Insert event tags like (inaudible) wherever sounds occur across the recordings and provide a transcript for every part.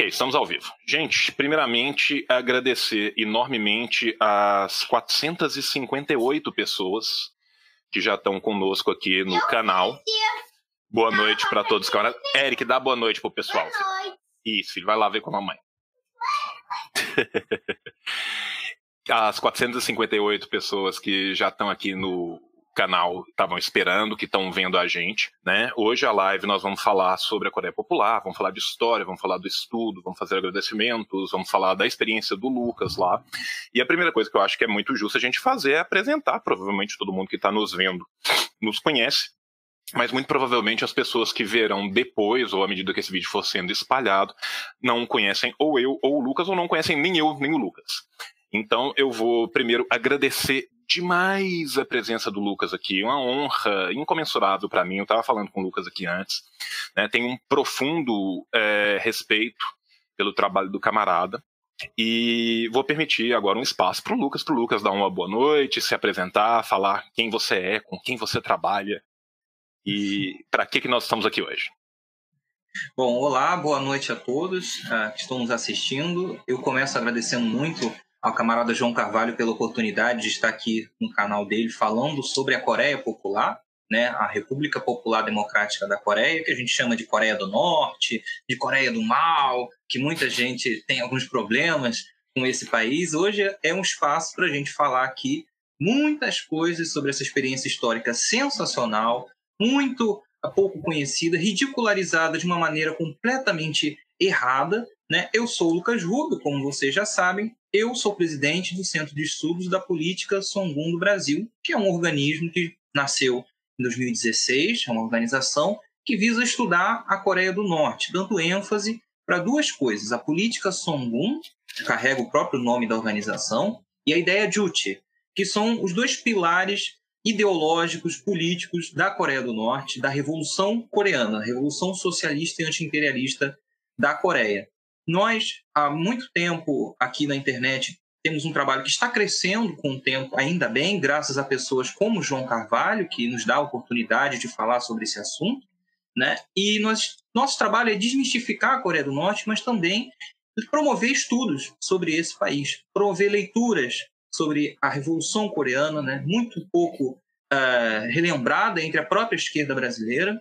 Ok, estamos ao vivo. Gente, primeiramente, agradecer enormemente as 458 pessoas que já estão conosco aqui no canal. Boa noite para todos, camaradas. Eric, dá boa noite pro pessoal. Boa noite. Isso, filho, vai lá ver com a mamãe. (laughs) as 458 pessoas que já estão aqui no canal estavam esperando, que estão vendo a gente, né? Hoje a live nós vamos falar sobre a Coreia Popular, vamos falar de história, vamos falar do estudo, vamos fazer agradecimentos, vamos falar da experiência do Lucas lá. E a primeira coisa que eu acho que é muito justo a gente fazer é apresentar, provavelmente todo mundo que está nos vendo nos conhece, mas muito provavelmente as pessoas que verão depois, ou à medida que esse vídeo for sendo espalhado, não conhecem ou eu ou o Lucas, ou não conhecem nem eu nem o Lucas. Então eu vou primeiro agradecer demais a presença do Lucas aqui, uma honra incomensurável para mim. Eu estava falando com o Lucas aqui antes. Né? Tenho um profundo é, respeito pelo trabalho do camarada. E vou permitir agora um espaço para o Lucas, para o Lucas dar uma boa noite, se apresentar, falar quem você é, com quem você trabalha e para que, que nós estamos aqui hoje. Bom, olá, boa noite a todos uh, que estão nos assistindo. Eu começo agradecendo muito ao camarada João Carvalho pela oportunidade de estar aqui no canal dele falando sobre a Coreia Popular, né, a República Popular Democrática da Coreia, que a gente chama de Coreia do Norte, de Coreia do Mal, que muita gente tem alguns problemas com esse país. Hoje é um espaço para a gente falar aqui muitas coisas sobre essa experiência histórica sensacional, muito pouco conhecida, ridicularizada de uma maneira completamente errada. Né? Eu sou o Lucas Rubio, como vocês já sabem, eu sou presidente do Centro de Estudos da Política Songun do Brasil, que é um organismo que nasceu em 2016, é uma organização que visa estudar a Coreia do Norte, dando ênfase para duas coisas: a política Songun, que carrega o próprio nome da organização, e a ideia Juche, que são os dois pilares ideológicos, políticos da Coreia do Norte, da Revolução Coreana, Revolução Socialista e Anti-Imperialista da Coreia. Nós, há muito tempo aqui na internet, temos um trabalho que está crescendo com o tempo, ainda bem, graças a pessoas como João Carvalho, que nos dá a oportunidade de falar sobre esse assunto. Né? E nós, nosso trabalho é desmistificar a Coreia do Norte, mas também promover estudos sobre esse país, promover leituras sobre a Revolução Coreana, né? muito pouco uh, relembrada entre a própria esquerda brasileira.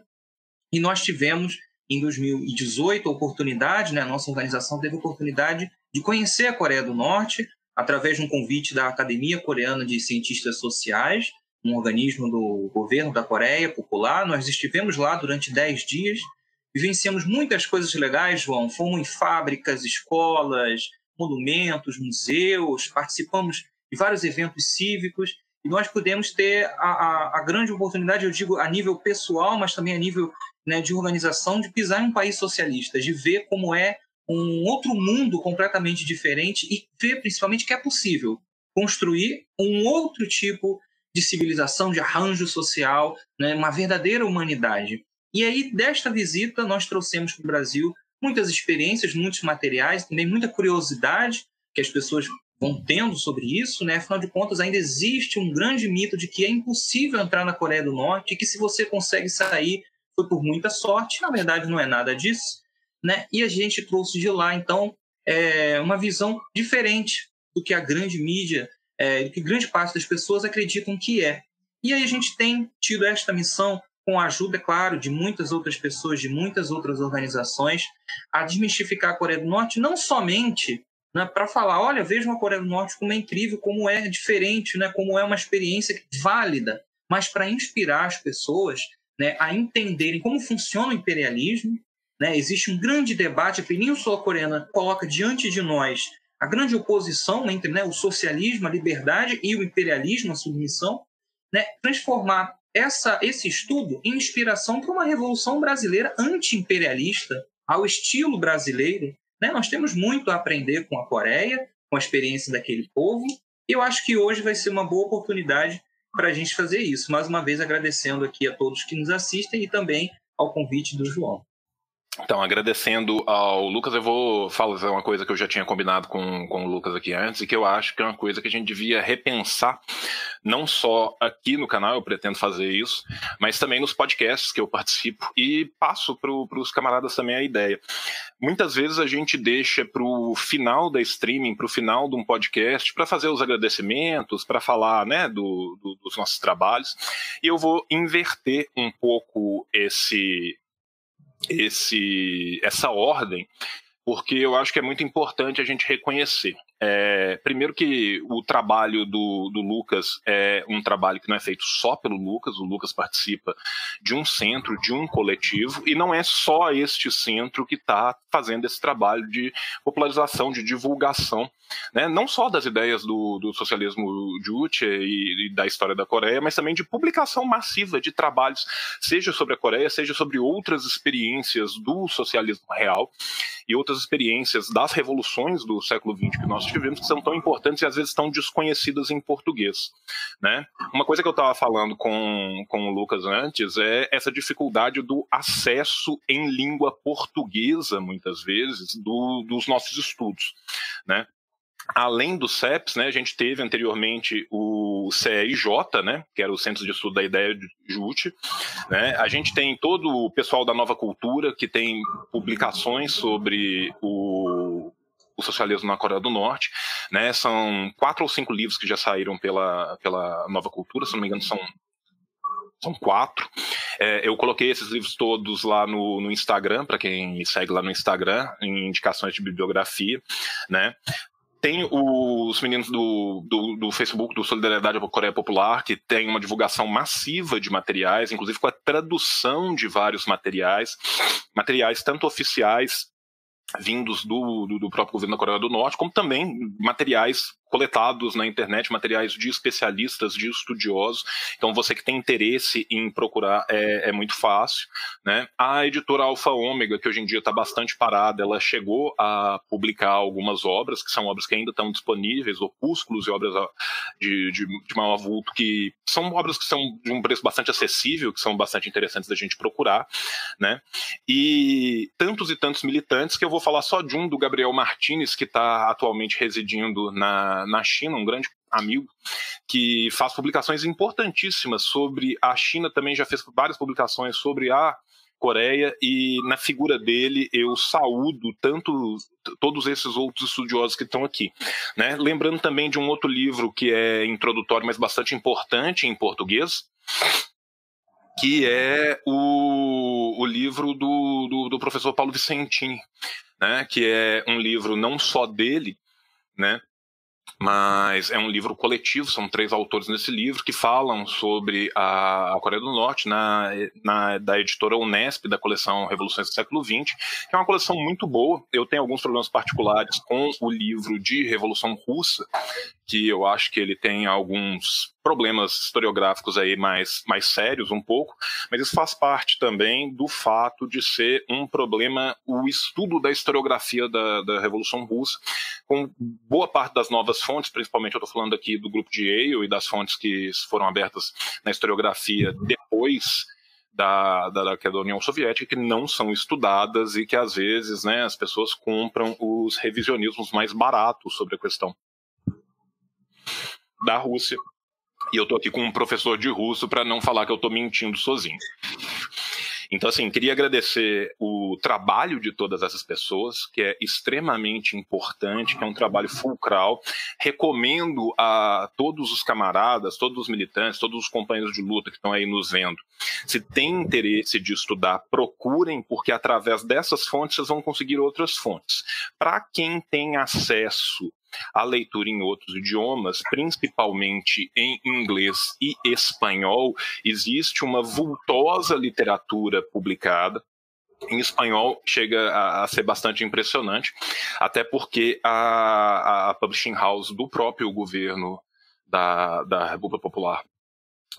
E nós tivemos em 2018 a oportunidade, né, a nossa organização teve a oportunidade de conhecer a Coreia do Norte através de um convite da Academia Coreana de Cientistas Sociais, um organismo do governo da Coreia Popular. Nós estivemos lá durante 10 dias, vivenciamos muitas coisas legais, João. Fomos em fábricas, escolas, monumentos, museus, participamos de vários eventos cívicos e nós pudemos ter a, a, a grande oportunidade, eu digo, a nível pessoal, mas também a nível né, de organização de pisar em um país socialista, de ver como é um outro mundo completamente diferente e ver principalmente que é possível construir um outro tipo de civilização, de arranjo social, né, uma verdadeira humanidade. E aí, desta visita, nós trouxemos para o Brasil muitas experiências, muitos materiais, também muita curiosidade que as pessoas vão tendo sobre isso, né? Afinal de contas, ainda existe um grande mito de que é impossível entrar na Coreia do Norte e que se você consegue sair foi por muita sorte, na verdade não é nada disso, né? E a gente trouxe de lá, então, é, uma visão diferente do que a grande mídia, é, do que grande parte das pessoas acreditam que é. E aí a gente tem tido esta missão com a ajuda, é claro, de muitas outras pessoas, de muitas outras organizações, a desmistificar a Coreia do Norte, não somente né, para falar, olha, vejam a Coreia do Norte como é incrível, como é diferente, né, como é uma experiência válida, mas para inspirar as pessoas né, a entenderem como funciona o imperialismo. Né? Existe um grande debate, a Península Coreana coloca diante de nós a grande oposição entre né, o socialismo, a liberdade e o imperialismo, a submissão, né? transformar essa, esse estudo em inspiração para uma revolução brasileira anti-imperialista, ao estilo brasileiro. Né? Nós temos muito a aprender com a Coreia, com a experiência daquele povo, e eu acho que hoje vai ser uma boa oportunidade para a gente fazer isso. Mais uma vez agradecendo aqui a todos que nos assistem e também ao convite do João. Então, agradecendo ao Lucas, eu vou falar uma coisa que eu já tinha combinado com, com o Lucas aqui antes e que eu acho que é uma coisa que a gente devia repensar, não só aqui no canal, eu pretendo fazer isso, mas também nos podcasts que eu participo e passo para os camaradas também a ideia. Muitas vezes a gente deixa para o final da streaming, para o final de um podcast, para fazer os agradecimentos, para falar né, do, do, dos nossos trabalhos, e eu vou inverter um pouco esse esse, essa ordem, porque eu acho que é muito importante a gente reconhecer. É, primeiro que o trabalho do, do, Lucas é um trabalho que não é feito só pelo Lucas, o Lucas participa de um centro, de um coletivo, e não é só este centro que está fazendo esse trabalho de popularização, de divulgação, né, não só das ideias do, do socialismo Juche e, e da história da Coreia, mas também de publicação massiva de trabalhos, seja sobre a Coreia, seja sobre outras experiências do socialismo real e outras experiências das revoluções do século XX que nós tivemos que são tão importantes e às vezes tão desconhecidas em português. Né? Uma coisa que eu estava falando com, com o Lucas antes é essa dificuldade do acesso em língua portuguesa, muitas vezes, do, dos nossos estudos. Né? além do CEPS, né, a gente teve anteriormente o CEIJ, né, que era o Centro de Estudo da Ideia de JUT. Né, a gente tem todo o pessoal da Nova Cultura, que tem publicações sobre o, o socialismo na Coreia do Norte. Né? São quatro ou cinco livros que já saíram pela, pela Nova Cultura, se não me engano, são são quatro. É, eu coloquei esses livros todos lá no, no Instagram, para quem me segue lá no Instagram, em indicações de bibliografia, né? Tem os meninos do, do, do, Facebook, do Solidariedade Coreia Popular, que tem uma divulgação massiva de materiais, inclusive com a tradução de vários materiais, materiais tanto oficiais vindos do, do, do, próprio governo da Coreia do Norte, como também materiais coletados na internet, materiais de especialistas, de estudiosos. Então, você que tem interesse em procurar é, é muito fácil. Né? A editora Alfa Ômega, que hoje em dia está bastante parada, ela chegou a publicar algumas obras, que são obras que ainda estão disponíveis, opúsculos e obras de, de, de maior avulto, que são obras que são de um preço bastante acessível, que são bastante interessantes da gente procurar. Né? E tantos e tantos militantes que eu vou falar só de um, do Gabriel Martinez, que está atualmente residindo na na, China, um grande amigo, que faz publicações importantíssimas sobre a China, também já fez várias publicações sobre a Coreia e na figura dele eu saúdo tanto todos esses outros estudiosos que estão aqui, né? Lembrando também de um outro livro que é introdutório, mas bastante importante em português, que é o, o livro do, do, do professor Paulo Vicentini, né? Que é um livro não só dele, né? Mas é um livro coletivo, são três autores nesse livro que falam sobre a, Coreia do Norte na, na, da editora Unesp, da coleção Revoluções do Século XX, que é uma coleção muito boa. Eu tenho alguns problemas particulares com o livro de Revolução Russa, que eu acho que ele tem alguns problemas historiográficos aí mais, mais sérios um pouco, mas isso faz parte também do fato de ser um problema o estudo da historiografia da, da Revolução Russa, com boa parte das novas fontes, principalmente eu estou falando aqui do grupo de Yale e das fontes que foram abertas na historiografia depois da, da, da, União Soviética que não são estudadas e que às vezes né, as pessoas compram os revisionismos mais baratos sobre a questão da Rússia e eu tô aqui com um professor de russo para não falar que eu tô mentindo sozinho. Então, assim, queria agradecer o trabalho de todas essas pessoas, que é extremamente importante, que é um trabalho fulcral. Recomendo a todos os camaradas, todos os militantes, todos os companheiros de luta que estão aí nos vendo. Se tem interesse de estudar, procurem, porque através dessas fontes vocês vão conseguir outras fontes. Para quem tem acesso a leitura em outros idiomas, principalmente em inglês e espanhol, existe uma vultosa literatura publicada. Em espanhol chega a, a, ser bastante impressionante, até porque a, a publishing house do próprio governo da, da República Popular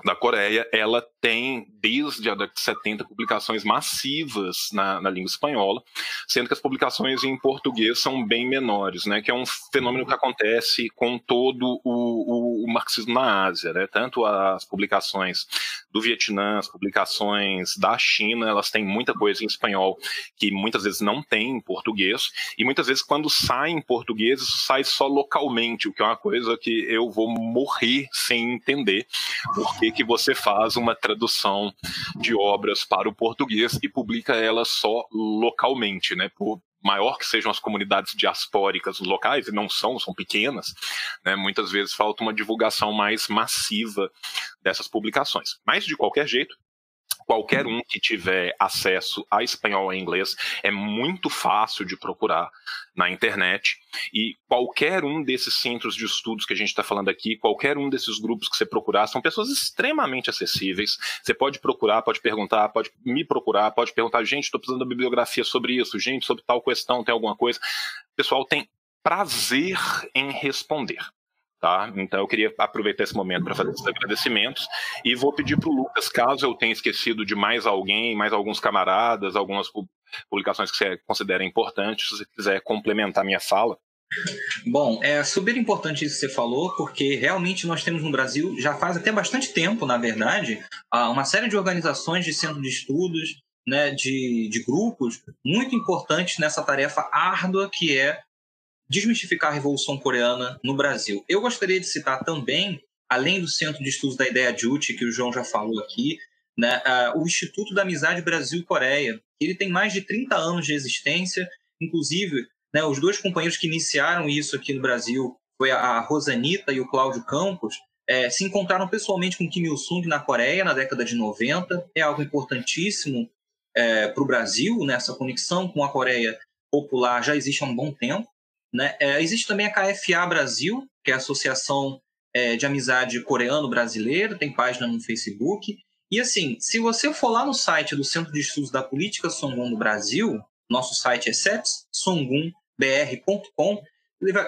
da Coreia, ela tem, desde a década de 70, publicações massivas na, na, língua espanhola, sendo que as publicações em português são bem menores, né, que é um fenômeno que acontece com todo o, o, o marxismo na Ásia. Né, tanto as publicações do Vietnã, as publicações da China, elas têm muita coisa em espanhol que muitas vezes não tem em português, e muitas vezes quando sai em português, isso sai só localmente, o que é uma coisa que eu vou morrer sem entender por que, que você faz uma tradução de obras para o português e publica elas só localmente, né? Por maior que sejam as comunidades diaspóricas locais, e não são, são pequenas, né? muitas vezes falta uma divulgação mais massiva dessas publicações. Mas, de qualquer jeito, qualquer um que tiver acesso a espanhol e inglês é muito fácil de procurar na internet e qualquer um desses centros de estudos que a gente está falando aqui, qualquer um desses grupos que você procurar, são pessoas extremamente acessíveis. Você pode procurar, pode perguntar, pode me procurar, pode perguntar, gente, estou precisando da bibliografia sobre isso, gente, sobre tal questão, tem alguma coisa. O pessoal tem prazer em responder. Tá? Então eu queria aproveitar esse momento para fazer esses agradecimentos e vou pedir para o Lucas, caso eu tenha esquecido de mais alguém, mais alguns camaradas, algumas publicações que você considera importantes, se você quiser complementar minha fala. Bom, é super importante isso que você falou, porque realmente nós temos no Brasil, já faz até bastante tempo, na verdade, uma série de organizações de centro de estudos, né, de, de grupos muito importantes nessa tarefa árdua que é desmistificar a Revolução Coreana no Brasil. Eu gostaria de citar também, além do Centro de Estudos da Ideia Juche, que o João já falou aqui, né, uh, o Instituto da Amizade Brasil-Coreia. Ele tem mais de 30 anos de existência, inclusive né, os dois companheiros que iniciaram isso aqui no Brasil, foi a Rosanita e o Cláudio Campos, é, se encontraram pessoalmente com Kim Il-sung na Coreia na década de 90. É algo importantíssimo é, para o Brasil, nessa né, conexão com a Coreia popular já existe há um bom tempo. Né? É, existe também a KFA Brasil, que é a Associação é, de Amizade Coreano-Brasileira, tem página no Facebook. E assim, se você for lá no site do Centro de Estudos da Política Songun do Brasil, nosso site é cetsongumbr.com,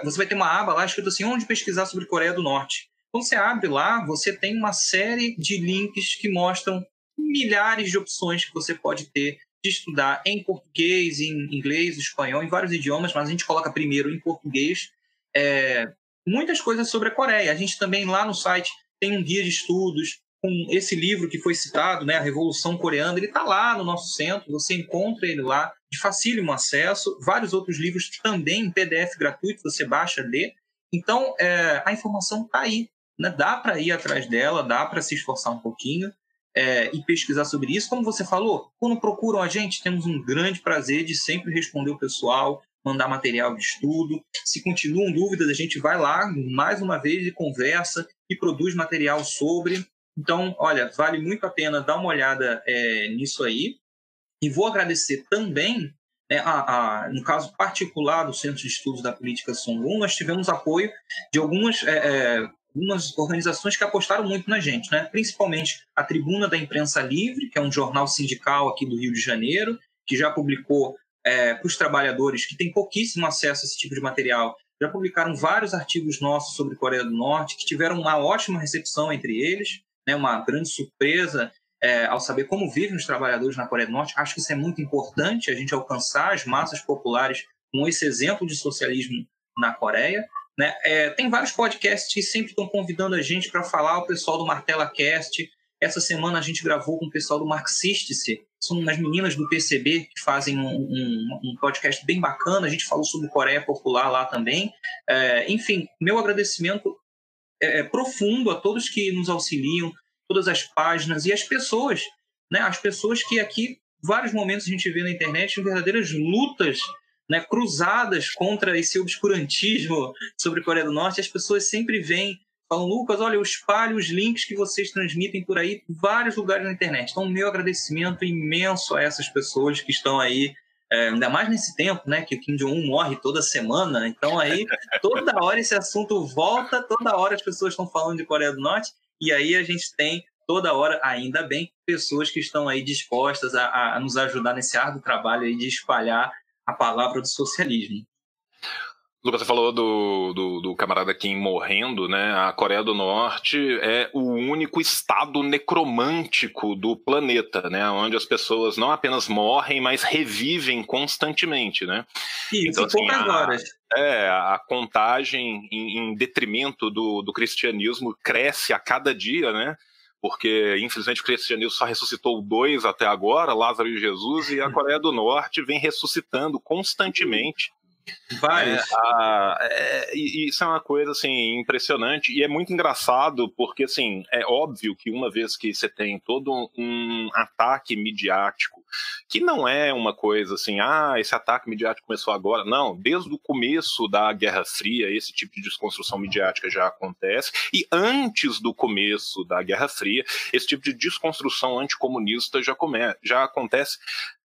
você vai ter uma aba lá escrito assim, onde pesquisar sobre Coreia do Norte. Quando você abre lá, você tem uma série de links que mostram milhares de opções que você pode ter de estudar em português, em inglês, espanhol, em vários idiomas, mas a gente coloca primeiro em português é, muitas coisas sobre a Coreia. A gente também lá no site tem um guia de estudos com esse livro que foi citado, né, a Revolução Coreana, ele está lá no nosso centro, você encontra ele lá de facílimo acesso, vários outros livros também em PDF gratuito, você baixa, lê. Então, é, a informação está aí, né? dá para ir atrás dela, dá para se esforçar um pouquinho é, e pesquisar sobre isso. Como você falou, quando procuram a gente, temos um grande prazer de sempre responder o pessoal, mandar material de estudo. Se continuam dúvidas, a gente vai lá mais uma vez e conversa e produz material sobre. Então, olha, vale muito a pena dar uma olhada é, nisso aí. E vou agradecer também, né, a, a, no caso particular do Centro de Estudos da Política Songun, nós tivemos apoio de algumas é, é algumas organizações que apostaram muito na gente, né? principalmente a Tribuna da Imprensa Livre, que é um jornal sindical aqui do Rio de Janeiro, que já publicou é, para os trabalhadores que têm pouquíssimo acesso a esse tipo de material, já publicaram vários artigos nossos sobre Coreia do Norte, que tiveram uma ótima recepção entre eles, né? uma grande surpresa é, ao saber como vivem os trabalhadores na Coreia do Norte. Acho que isso é muito importante, a gente alcançar as massas populares com esse exemplo de socialismo na Coreia. Né? É, tem vários podcasts que sempre estão convidando a gente para falar, o pessoal do Martela Cast. Essa semana a gente gravou com o pessoal do Marxistice, são umas meninas do PCB que fazem um, um, um podcast bem bacana. A gente falou sobre Coreia Popular lá também. É, enfim, meu agradecimento é, é profundo a todos que nos auxiliam, todas as páginas e as pessoas, né? As pessoas que aqui, vários momentos a gente vê na internet verdadeiras lutas né, cruzadas contra esse obscurantismo sobre a Coreia do Norte, as pessoas sempre vêm falam, Lucas, olha, eu espalho os links que vocês transmitem por aí vários lugares na internet. Então, meu agradecimento imenso a essas pessoas que estão aí, é, ainda mais nesse tempo, né, que o Kim Jong-un morre toda semana. Então, aí, toda hora esse assunto volta, toda hora as pessoas estão falando de Coreia do Norte, e aí a gente tem toda hora, ainda bem, pessoas que estão aí dispostas a, a nos ajudar nesse árduo trabalho aí de espalhar a palavra do socialismo. Lucas, você falou do, do, do, camarada Kim morrendo, né? A Coreia do Norte é o único estado necromântico do planeta, né? Onde as pessoas não apenas morrem, mas revivem constantemente, né? Isso, então, assim, poucas a, horas. É, a contagem em, em detrimento do, do cristianismo cresce a cada dia, né? Porque infelizmente o cristianismo só ressuscitou dois até agora, Lázaro e Jesus, e a Coreia do Norte vem ressuscitando constantemente É, é, isso é uma coisa assim impressionante. E é muito engraçado porque assim é óbvio que uma vez que você tem todo um ataque midiático que não é uma coisa assim ah esse ataque midiático começou agora. Não desde o começo da Guerra Fria esse tipo de desconstrução midiática já acontece. E antes do começo da Guerra Fria esse tipo de desconstrução anticomunista já come, já acontece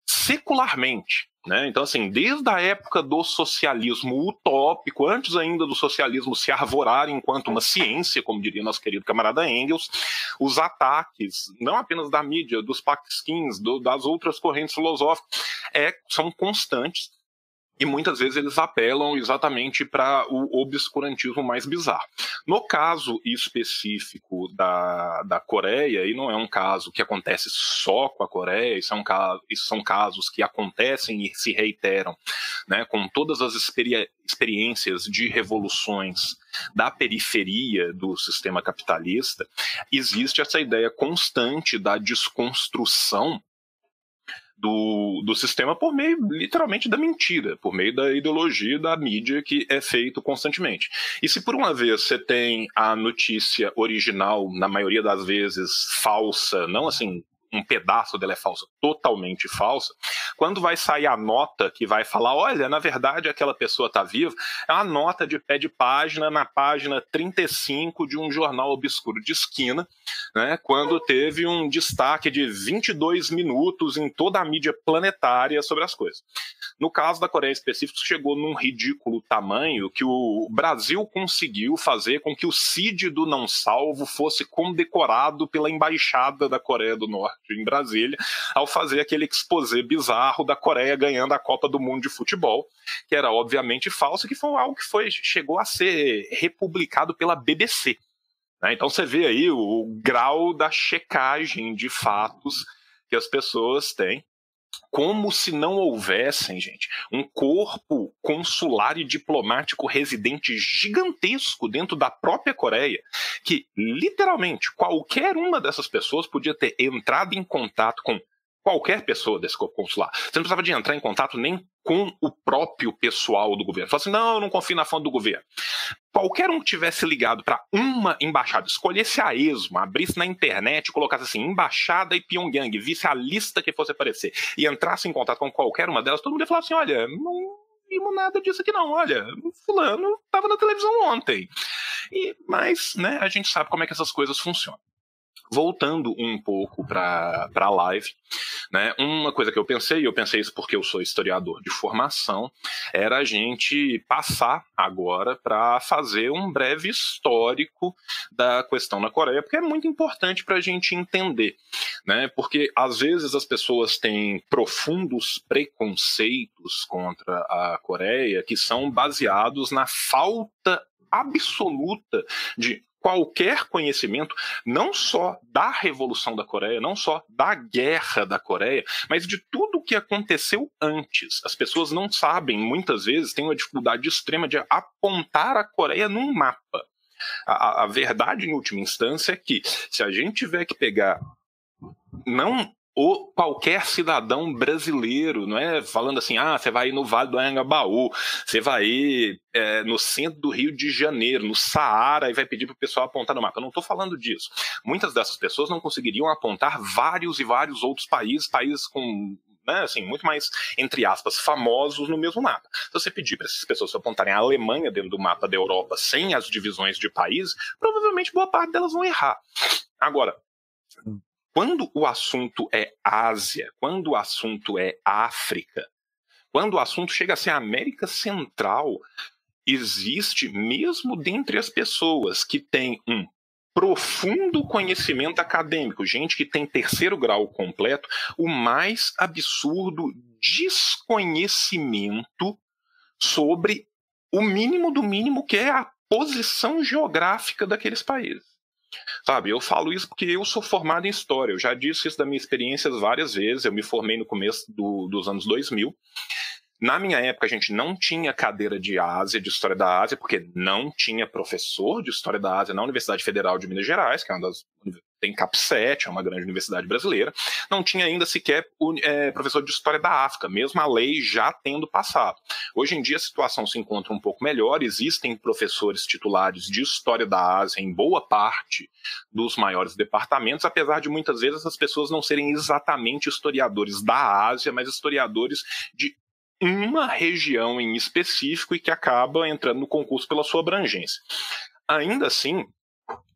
secularmente né? Então, assim, desde a época do socialismo utópico, antes ainda do socialismo se arvorar enquanto uma ciência, como diria nosso querido camarada Engels, os ataques, não apenas da mídia, dos paquistins, do, das outras correntes filosóficas, é, são constantes e muitas vezes eles apelam exatamente para o obscurantismo mais bizarro. No caso específico da, da Coreia, e não é um caso que acontece só com a Coreia, isso, é um caso, isso são casos que acontecem e se reiteram, né, com todas as experi experiências de revoluções da periferia do sistema capitalista, existe essa ideia constante da desconstrução do, do sistema por meio, literalmente, da mentira, por meio da ideologia da mídia que é feito constantemente. E se por uma vez você tem a notícia original, na maioria das vezes falsa, não assim um pedaço dela é falsa, totalmente falsa, quando vai sair a nota que vai falar, olha, na verdade aquela pessoa está viva, é uma nota de pé de página na página 35 de um jornal obscuro de esquina, né, quando teve um destaque de 22 minutos em toda a mídia planetária sobre as coisas. No caso da Coreia específico, chegou num ridículo tamanho que o Brasil conseguiu fazer com que o CID do não salvo fosse condecorado pela embaixada da Coreia do Norte em Brasília, ao fazer aquele exposé bizarro da Coreia ganhando a Copa do Mundo de futebol, que era obviamente falso, que foi algo que foi, chegou a ser republicado pela BBC. Né? Então você vê aí o, o grau da checagem de fatos que as pessoas têm como se não houvessem, gente, um corpo consular e diplomático residente gigantesco dentro da própria Coreia, que literalmente qualquer uma dessas pessoas podia ter entrado em contato com qualquer pessoa desse corpo consular. Você não precisava de entrar em contato nem com o próprio pessoal do governo. Fala assim, não, eu não confio na fonte do governo. Qualquer um que tivesse ligado para uma embaixada, escolhesse a esmo, abrisse na internet, colocasse assim, embaixada e Pyongyang, visse a lista que fosse aparecer e entrasse em contato com qualquer uma delas, todo mundo ia falar assim, olha, não vimos nada disso aqui não, olha, fulano estava na televisão ontem. E, mas, né, a gente sabe como é que essas coisas funcionam voltando um pouco para a live, né, uma coisa que eu pensei, e eu pensei isso porque eu sou historiador de formação, era a gente passar agora para fazer um breve histórico da questão na Coreia, porque é muito importante para a gente entender, né, porque às vezes as pessoas têm profundos preconceitos contra a Coreia que são baseados na falta absoluta de qualquer conhecimento, não só da Revolução da Coreia, não só da Guerra da Coreia, mas de tudo o que aconteceu antes. As pessoas não sabem, muitas vezes, têm uma dificuldade extrema de apontar a Coreia num mapa. A, a verdade, em última instância, é que se a gente tiver que pegar não o qualquer cidadão brasileiro, não é falando assim, ah, você vai no Vale do Anhangabaú, você vai é, no centro do Rio de Janeiro, no Saara, e vai pedir para o pessoal apontar no mapa. Eu não estou falando disso. Muitas dessas pessoas não conseguiriam apontar vários e vários outros países, países com né, assim, muito mais, entre aspas, famosos no mesmo mapa. Se você pedir para essas pessoas apontarem a Alemanha dentro do mapa da Europa sem as divisões de países, provavelmente boa parte delas vão errar. Agora, quando o assunto é Ásia, quando o assunto é África, quando o assunto chega a ser América Central, existe, mesmo dentre as pessoas que têm um profundo conhecimento acadêmico, gente que tem terceiro grau completo, o mais absurdo desconhecimento sobre o mínimo do mínimo que é a posição geográfica daqueles países. Sabe, eu falo isso porque eu sou formado em história. Eu já disse isso da minha experiência várias vezes. Eu me formei no começo do, dos anos 2000. Na minha época, a gente não tinha cadeira de Ásia, de História da Ásia, porque não tinha professor de História da Ásia na Universidade Federal de Minas Gerais, que é uma das. Tem CAP7, é uma grande universidade brasileira. Não tinha ainda sequer é, professor de História da África, mesmo a lei já tendo passado. Hoje em dia a situação se encontra um pouco melhor, existem professores titulares de História da Ásia em boa parte dos maiores departamentos, apesar de muitas vezes as pessoas não serem exatamente historiadores da Ásia, mas historiadores de uma região em específico e que acaba entrando no concurso pela sua abrangência. Ainda assim,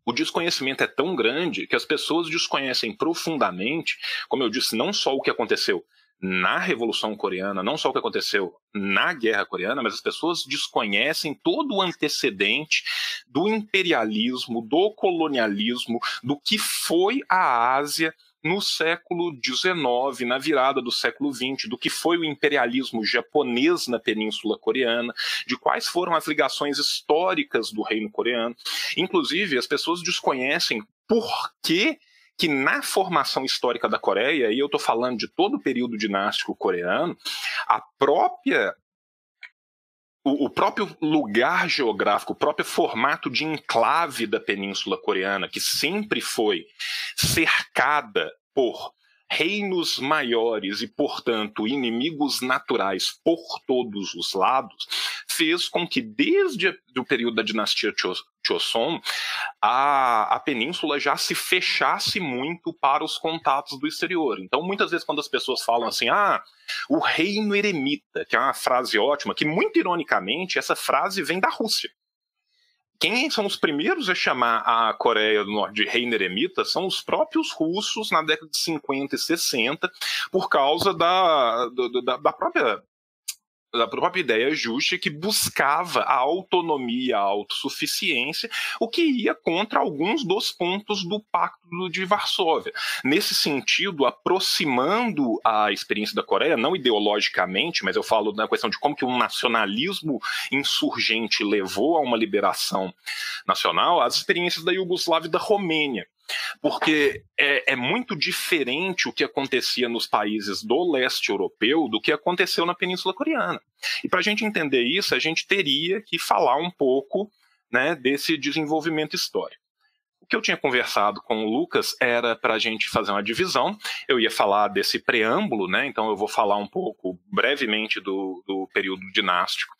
o desconhecimento é tão grande que as pessoas desconhecem profundamente, como eu disse, não só o que aconteceu na Revolução Coreana, não só o que aconteceu na Guerra Coreana, mas as pessoas desconhecem todo o antecedente do imperialismo, do colonialismo, do que foi a Ásia no século XIX, na virada do século XX, do que foi o imperialismo japonês na Península Coreana, de quais foram as ligações históricas do reino coreano. Inclusive, as pessoas desconhecem por que que na formação histórica da Coreia, e eu estou falando de todo o período dinástico coreano, a própria o, próprio lugar geográfico, o próprio formato de enclave da Península Coreana, que sempre foi cercada por reinos maiores e, portanto, inimigos naturais por todos os lados, fez com que, desde o período da dinastia Choson, a, a península já se fechasse muito para os contatos do exterior. Então, muitas vezes, quando as pessoas falam assim, ah, o reino eremita, que é uma frase ótima, que muito ironicamente essa frase vem da Rússia. Quem são os primeiros a chamar a Coreia do Norte de reino eremita são os próprios russos na década de 50 e 60, por causa da, da, da própria da própria ideia justa que buscava a autonomia, a autossuficiência, o que ia contra alguns dos pontos do Pacto de Varsóvia. Nesse sentido, aproximando a experiência da Coreia, não ideologicamente, mas eu falo na questão de como que um nacionalismo insurgente levou a uma liberação nacional, as experiências da Iugoslávia e da Romênia porque é, é, muito diferente o que acontecia nos países do leste europeu do que aconteceu na Península Coreana. E para a gente entender isso, a gente teria que falar um pouco né, desse desenvolvimento histórico que eu tinha conversado com o Lucas era para a gente fazer uma divisão. Eu ia falar desse preâmbulo, né? Então eu vou falar um pouco brevemente do, do período dinástico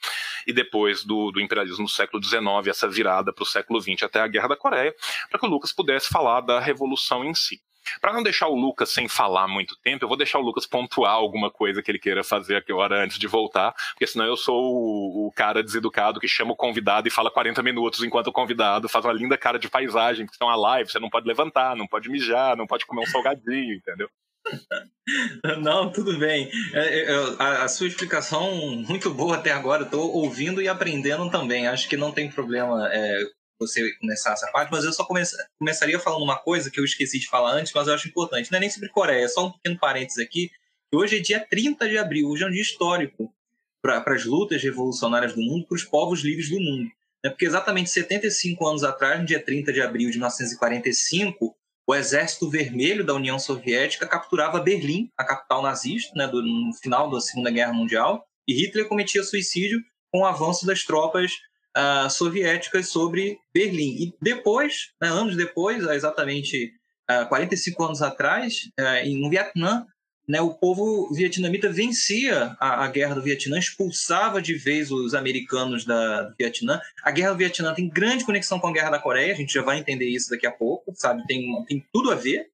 e depois do, do imperialismo no século XIX, essa virada para o século XX até a Guerra da Coreia, para que o Lucas pudesse falar da revolução em si. Para não deixar o Lucas sem falar muito tempo, eu vou deixar o Lucas pontuar alguma coisa que ele queira fazer aqui hora antes de voltar, porque senão eu sou o, o, cara deseducado que chama o convidado e fala 40 minutos enquanto o convidado faz uma linda cara de paisagem, porque estão a live, você não pode levantar, não pode mijar, não pode comer um salgadinho, entendeu? (laughs) Não, tudo bem. É, é, a, a, sua explicação muito boa até agora. Estou ouvindo e aprendendo também. Acho que não tem problema é, você começar essa parte, mas eu só come começaria falando uma coisa que eu esqueci de falar antes, mas eu acho importante. Não é nem sobre Coreia, é só um pequeno parênteses aqui. Hoje é dia 30 de abril, hoje é um dia histórico para as lutas revolucionárias do mundo, para os povos livres do mundo. Né? Porque exatamente 75 anos atrás, no dia 30 de abril de 1945, o Exército Vermelho da União Soviética capturava Berlim, a capital nazista, né, do, no final da Segunda Guerra Mundial, e Hitler cometia suicídio com o avanço das tropas uh, soviéticas sobre Berlim. E depois, né, anos depois, exatamente uh, ah, 45 anos atrás, uh, no Vietnã, né, o povo vietnamita vencia a, a, guerra do Vietnã, expulsava de vez os americanos da, do Vietnã. A guerra do Vietnã tem grande conexão com a guerra da Coreia, a gente já vai entender isso daqui a pouco, sabe? Tem, tem tudo a ver.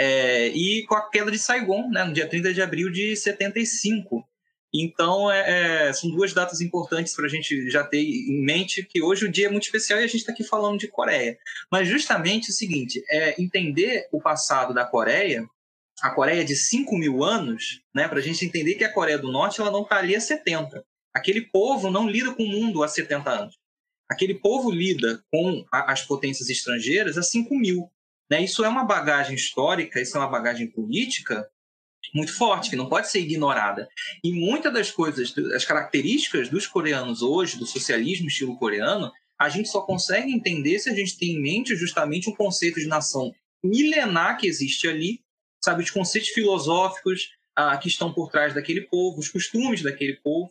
É, e com a queda de Saigon, né, no dia 30 de abril de 75. Então, é, é, são duas datas importantes para a gente já ter em mente que hoje o dia é muito especial e a gente está aqui falando de Coreia. Mas justamente o seguinte, é entender o passado da Coreia, a Coreia de 5 mil anos, né, para a gente entender que a Coreia do Norte ela não está ali há 70. Aquele povo não lida com o mundo há 70 anos. Aquele povo lida com a, as potências estrangeiras há 5 mil. Né? Isso é uma bagagem histórica, isso é uma bagagem política muito forte, que não pode ser ignorada. E muitas das coisas, as características dos coreanos hoje, do socialismo estilo coreano, a gente só consegue entender se a gente tem em mente justamente um conceito de nação milenar que existe ali, sabe, os conceitos filosóficos ah, que estão por trás daquele povo, os costumes daquele povo.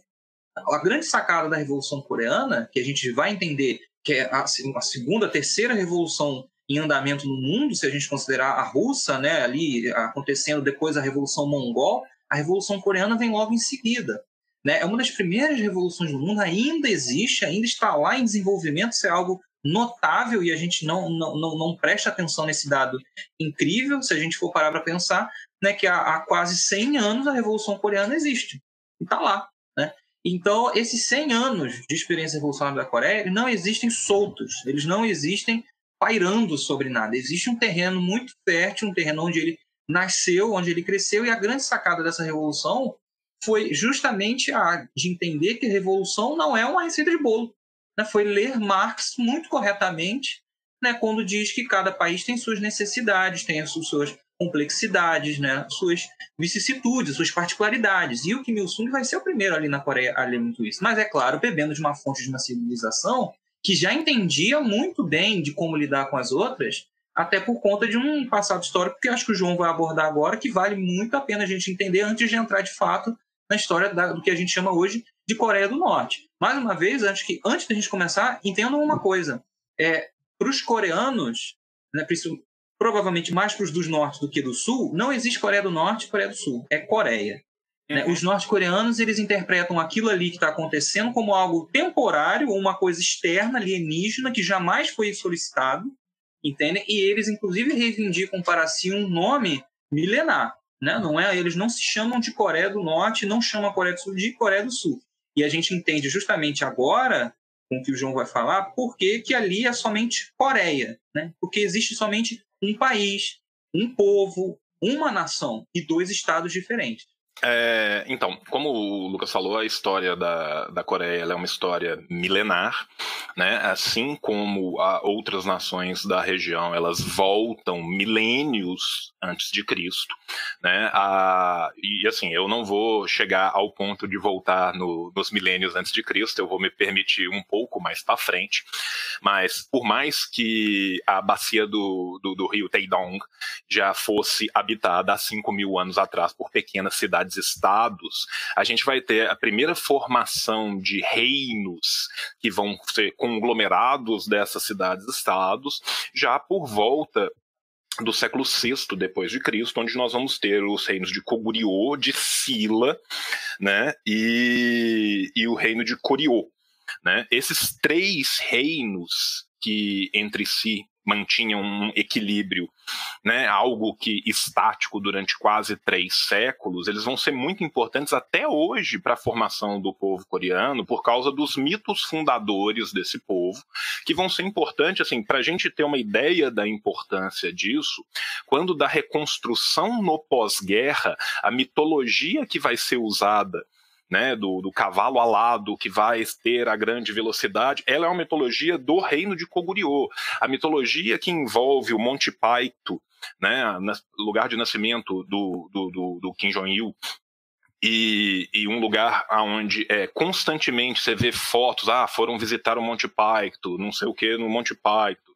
A grande sacada da Revolução Coreana, que a gente vai entender que é a, a segunda, terceira revolução em andamento no mundo, se a gente considerar a russa, né, ali acontecendo depois da Revolução Mongol, a Revolução Coreana vem logo em seguida. Né? É uma das primeiras revoluções do mundo, ainda existe, ainda está lá em desenvolvimento, isso é algo notável e a gente não, não, não, não presta atenção nesse dado incrível, se a gente for parar para pensar, né, que há, há, quase 100 anos a Revolução Coreana existe, e está lá. Né? Então, esses 100 anos de experiência revolucionária da Coreia não existem soltos, eles não existem pairando sobre nada. Existe um terreno muito fértil, um terreno onde ele nasceu, onde ele cresceu, e a grande sacada dessa revolução foi justamente a de entender que a revolução não é uma receita de bolo. Né? Foi ler Marx muito corretamente, né? quando diz que cada país tem suas necessidades, tem as suas complexidades, né? suas vicissitudes, suas particularidades. E o Kim Il-sung vai ser o primeiro ali na Coreia a ler muito isso. Mas, é claro, bebendo de uma fonte de uma civilização que já entendia muito bem de como lidar com as outras, até por conta de um passado histórico que acho que o João vai abordar agora, que vale muito a pena a gente entender antes de entrar de fato na história da, do que a gente chama hoje de Coreia do Norte. Mais uma vez, antes que antes da gente começar, entendam uma coisa: é, para os coreanos, né, provavelmente mais para os dos norte do que do sul, não existe Coreia do Norte e Coreia do Sul. É Coreia. Né? Uhum. Os norte-coreanos eles interpretam aquilo ali que está acontecendo como algo temporário, uma coisa externa, alienígena, que jamais foi solicitado, entendem? E eles, inclusive, reivindicam para si um nome milenar. Né? Não é, eles não se chamam de Coreia do Norte, não chamam a Coreia do Sul de Coreia do Sul. E a gente entende justamente agora, com o que o João vai falar, por que ali é somente Coreia. Né? Porque existe somente um país, um povo, uma nação e dois estados diferentes. É, então, como o Lucas falou, a história da, da Coreia é uma história milenar, né? Assim como outras nações da região, elas voltam milênios antes de Cristo, né? A, e assim, eu não vou chegar ao ponto de voltar no, nos milênios antes de Cristo, eu vou me permitir um pouco mais para frente, mas por mais que a bacia do, do, do rio Taedong já fosse habitada há 5 mil anos atrás por pequenas cidades-estados, a gente vai ter a primeira formação de reinos que vão ser conglomerados dessas cidades-estados já por volta do século VI depois de Cristo, onde nós vamos ter os reinos de Koguriô, de Sila, né, e, e o reino de Coriô. Né? Esses três reinos que entre si mantinham um equilíbrio, né, algo que estático durante quase três séculos, eles vão ser muito importantes até hoje para a formação do povo coreano, por causa dos mitos fundadores desse povo, que vão ser importantes assim para a gente ter uma ideia da importância disso. Quando da reconstrução no pós-guerra, a mitologia que vai ser usada né, do, do, cavalo alado que vai ter a grande velocidade, ela é uma mitologia do reino de Koguryo. A mitologia que envolve o Monte Paito, né, lugar de nascimento do, do, do, do Kim Jong-il, e, e, um lugar onde é, constantemente você vê fotos, ah, foram visitar o Monte Paito, não sei o que no Monte Paito,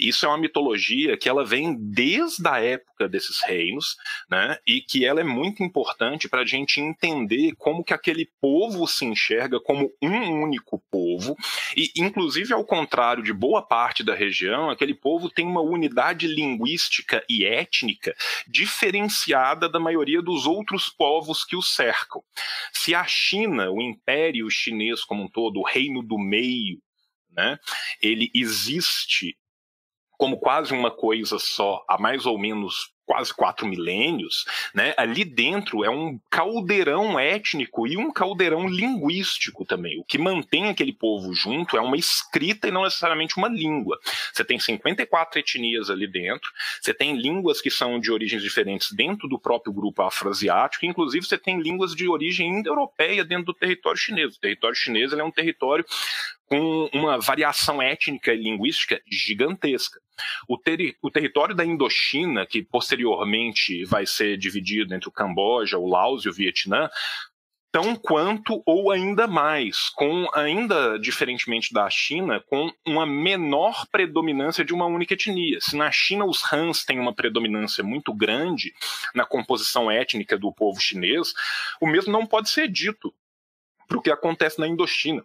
isso é uma mitologia que ela vem desde a época desses reinos, né? E que ela é muito importante para a gente entender como que aquele povo se enxerga como um único povo e, inclusive, ao contrário de boa parte da região, aquele povo tem uma unidade linguística e étnica diferenciada da maioria dos outros povos que o cercam. Se a China, o Império Chinês como um todo, o Reino do Meio, né, ele existe como quase uma coisa só há mais ou menos quase quatro milênios, né, ali dentro é um caldeirão étnico e um caldeirão linguístico também. O que mantém aquele povo junto é uma escrita e não necessariamente uma língua. Você tem 54 etnias ali dentro, você tem línguas que são de origens diferentes dentro do próprio grupo afroasiático, inclusive você tem línguas de origem indo-europeia dentro do território chinês. O território chinês é um território com uma variação étnica e linguística gigantesca. O, teri o, território da Indochina, que posteriormente vai ser dividido entre o Camboja, o Laos e o Vietnã, tão quanto ou ainda mais, com ainda diferentemente da China, com uma menor predominância de uma única etnia. Se na China os Han têm uma predominância muito grande na composição étnica do povo chinês, o mesmo não pode ser dito para o que acontece na Indochina.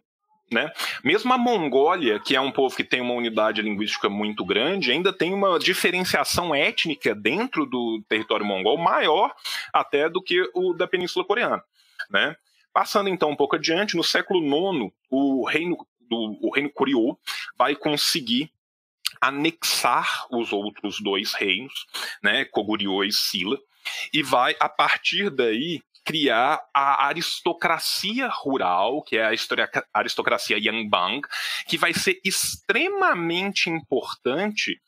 Né? Mesmo a Mongólia, que é um povo que tem uma unidade linguística muito grande, ainda tem uma diferenciação étnica dentro do território mongol maior até do que o da Península Coreana. Né? Passando então um pouco adiante, no século IX, o reino, do, o reino Kuriô vai conseguir anexar os outros dois reinos, né, Koguriô e Sila, e vai, a partir daí, criar a aristocracia rural, que é a aristocracia Yangbang, que vai ser extremamente importante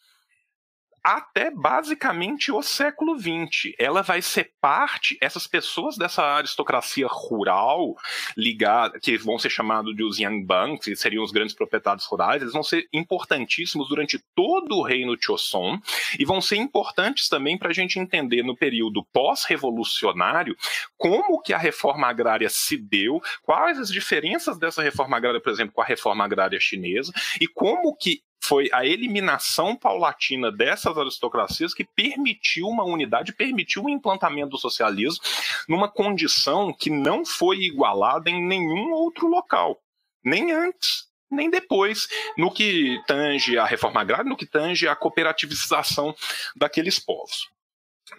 até basicamente o século XX. Ela vai ser parte, essas pessoas dessa aristocracia rural ligada, que vão ser chamados de os Yangbang, que seriam os grandes proprietários rurais, eles vão ser importantíssimos durante todo o reino Choson e vão ser importantes também para a gente entender no período pós-revolucionário como que a reforma agrária se deu, quais as diferenças dessa reforma agrária, por exemplo, com a reforma agrária chinesa e como que foi a eliminação paulatina dessas aristocracias que permitiu uma unidade, permitiu o implantamento do socialismo numa condição que não foi igualada em nenhum outro local, nem antes, nem depois, no que tange a reforma agrária, no que tange a cooperativização daqueles povos.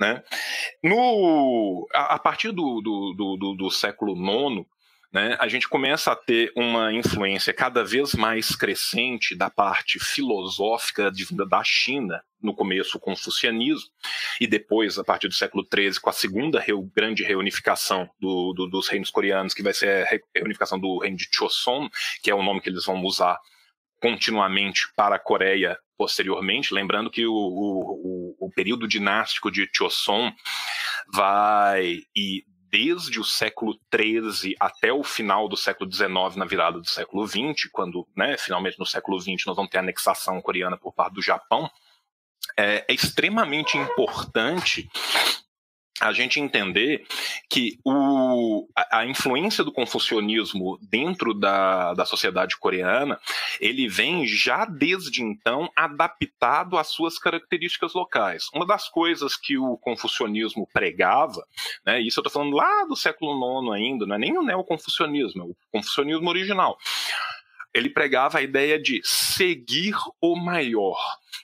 Né? No, a, a partir do, do, do, do século IX, né, a gente começa a ter uma influência cada vez mais crescente da parte filosófica de, da China, no começo o confucianismo, e depois, a partir do século XIII, com a segunda reu, grande reunificação do, do, dos reinos coreanos, que vai ser a reunificação do reino de Choson, que é o nome que eles vão usar continuamente para a Coreia posteriormente, lembrando que o, o, o período dinástico de Choson vai e desde o século XIII até o final do século XIX, na virada do século XX, quando, né, finalmente no século XX nós vamos ter a anexação coreana por parte do Japão, é, é extremamente importante a gente entender que o, a, a, influência do confucionismo dentro da, da sociedade coreana, ele vem já desde então adaptado às suas características locais. Uma das coisas que o confucionismo pregava, né, isso eu estou falando lá do século IX ainda, não é nem o neoconfucionismo, é o confucionismo original ele pregava a ideia de seguir o maior.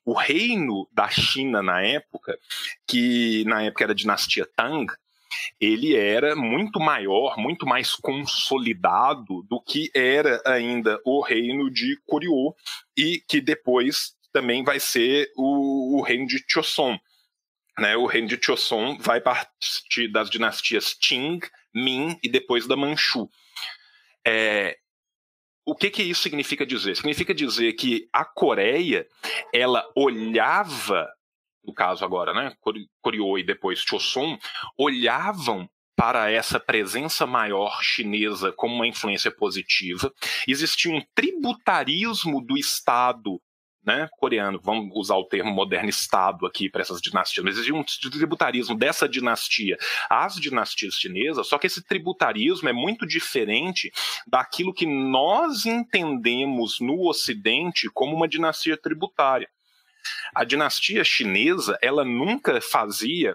O reino da China na época, que na época era a dinastia Tang, ele era muito maior, muito mais consolidado do que era ainda o reino de Koryo e que depois também vai ser o, o reino de Choson. Né, o reino de Choson vai partir das dinastias Qing, Ming e depois da Manchu. É, o que, que isso significa dizer? Significa dizer que a Coreia, ela olhava, no caso agora, né, Koryo e depois Choson, olhavam para essa presença maior chinesa como uma influência positiva. Existia um tributarismo do Estado né, coreano, vamos usar o termo moderno Estado aqui para essas dinastias, mas existe um tributarismo dessa dinastia às dinastias chinesas, só que esse tributarismo é muito diferente daquilo que nós entendemos no Ocidente como uma dinastia tributária. A dinastia chinesa, ela nunca fazia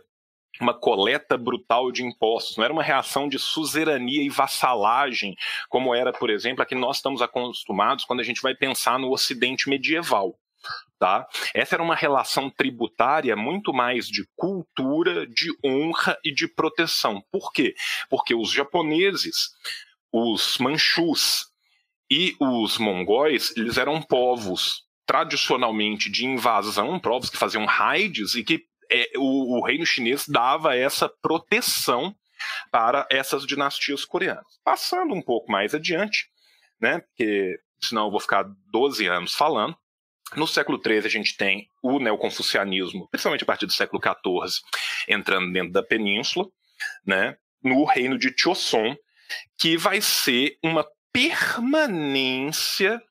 uma coleta brutal de impostos, não era uma reação de suzerania e vassalagem, como era, por exemplo, a que nós estamos acostumados quando a gente vai pensar no Ocidente medieval. Tá? Essa era uma relação tributária muito mais de cultura, de honra e de proteção. Por quê? Porque os japoneses, os manchus e os mongóis, eles eram povos tradicionalmente de invasão, povos que faziam raids e que é, o, o reino chinês dava essa proteção para essas dinastias coreanas. Passando um pouco mais adiante, né, porque senão eu vou ficar 12 anos falando, no século XIII, a gente tem o neoconfucianismo, principalmente a partir do século XIV, entrando dentro da península, né, no reino de Choson, que vai ser uma permanência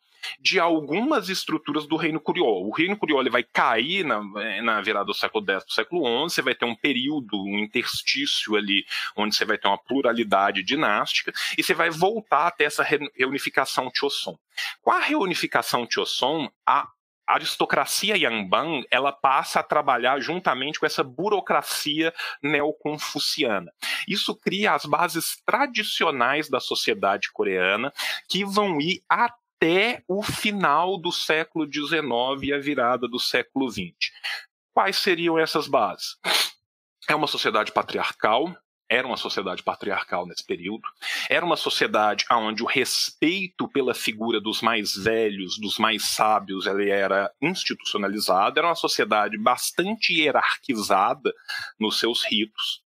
de algumas estruturas do Reino Curiol. O Reino Curiol vai cair na, na virada do século X para o século XI, você vai ter um período, um interstício ali, onde você vai ter uma pluralidade dinástica, e você vai voltar até essa reunificação Choson. Com a reunificação Choson, a aristocracia Yangban ela passa a trabalhar juntamente com essa burocracia neoconfuciana. Isso cria as bases tradicionais da sociedade coreana que vão ir até o final do século XIX e a virada do século XX. Quais seriam essas bases? É uma sociedade patriarcal, era uma sociedade patriarcal nesse período, era uma sociedade onde o respeito pela figura dos mais velhos, dos mais sábios, ele era institucionalizado, era uma sociedade bastante hierarquizada nos seus ritos.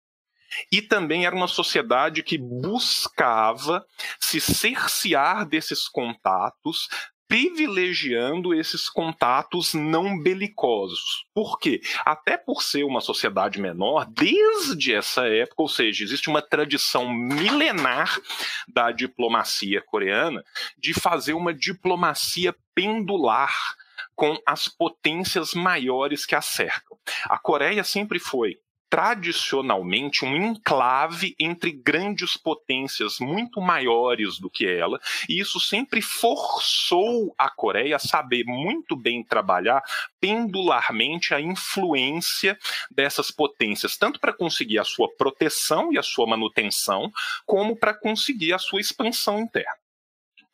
E também era uma sociedade que buscava se cercear desses contatos, privilegiando esses contatos não belicosos. Por quê? Até por ser uma sociedade menor, desde essa época, ou seja, existe uma tradição milenar da diplomacia coreana de fazer uma diplomacia pendular com as potências maiores que a cercam. A Coreia sempre foi tradicionalmente um enclave entre grandes potências muito maiores do que ela, e isso sempre forçou a Coreia a saber muito bem trabalhar pendularmente a influência dessas potências, tanto para conseguir a sua proteção e a sua manutenção, como para conseguir a sua expansão interna.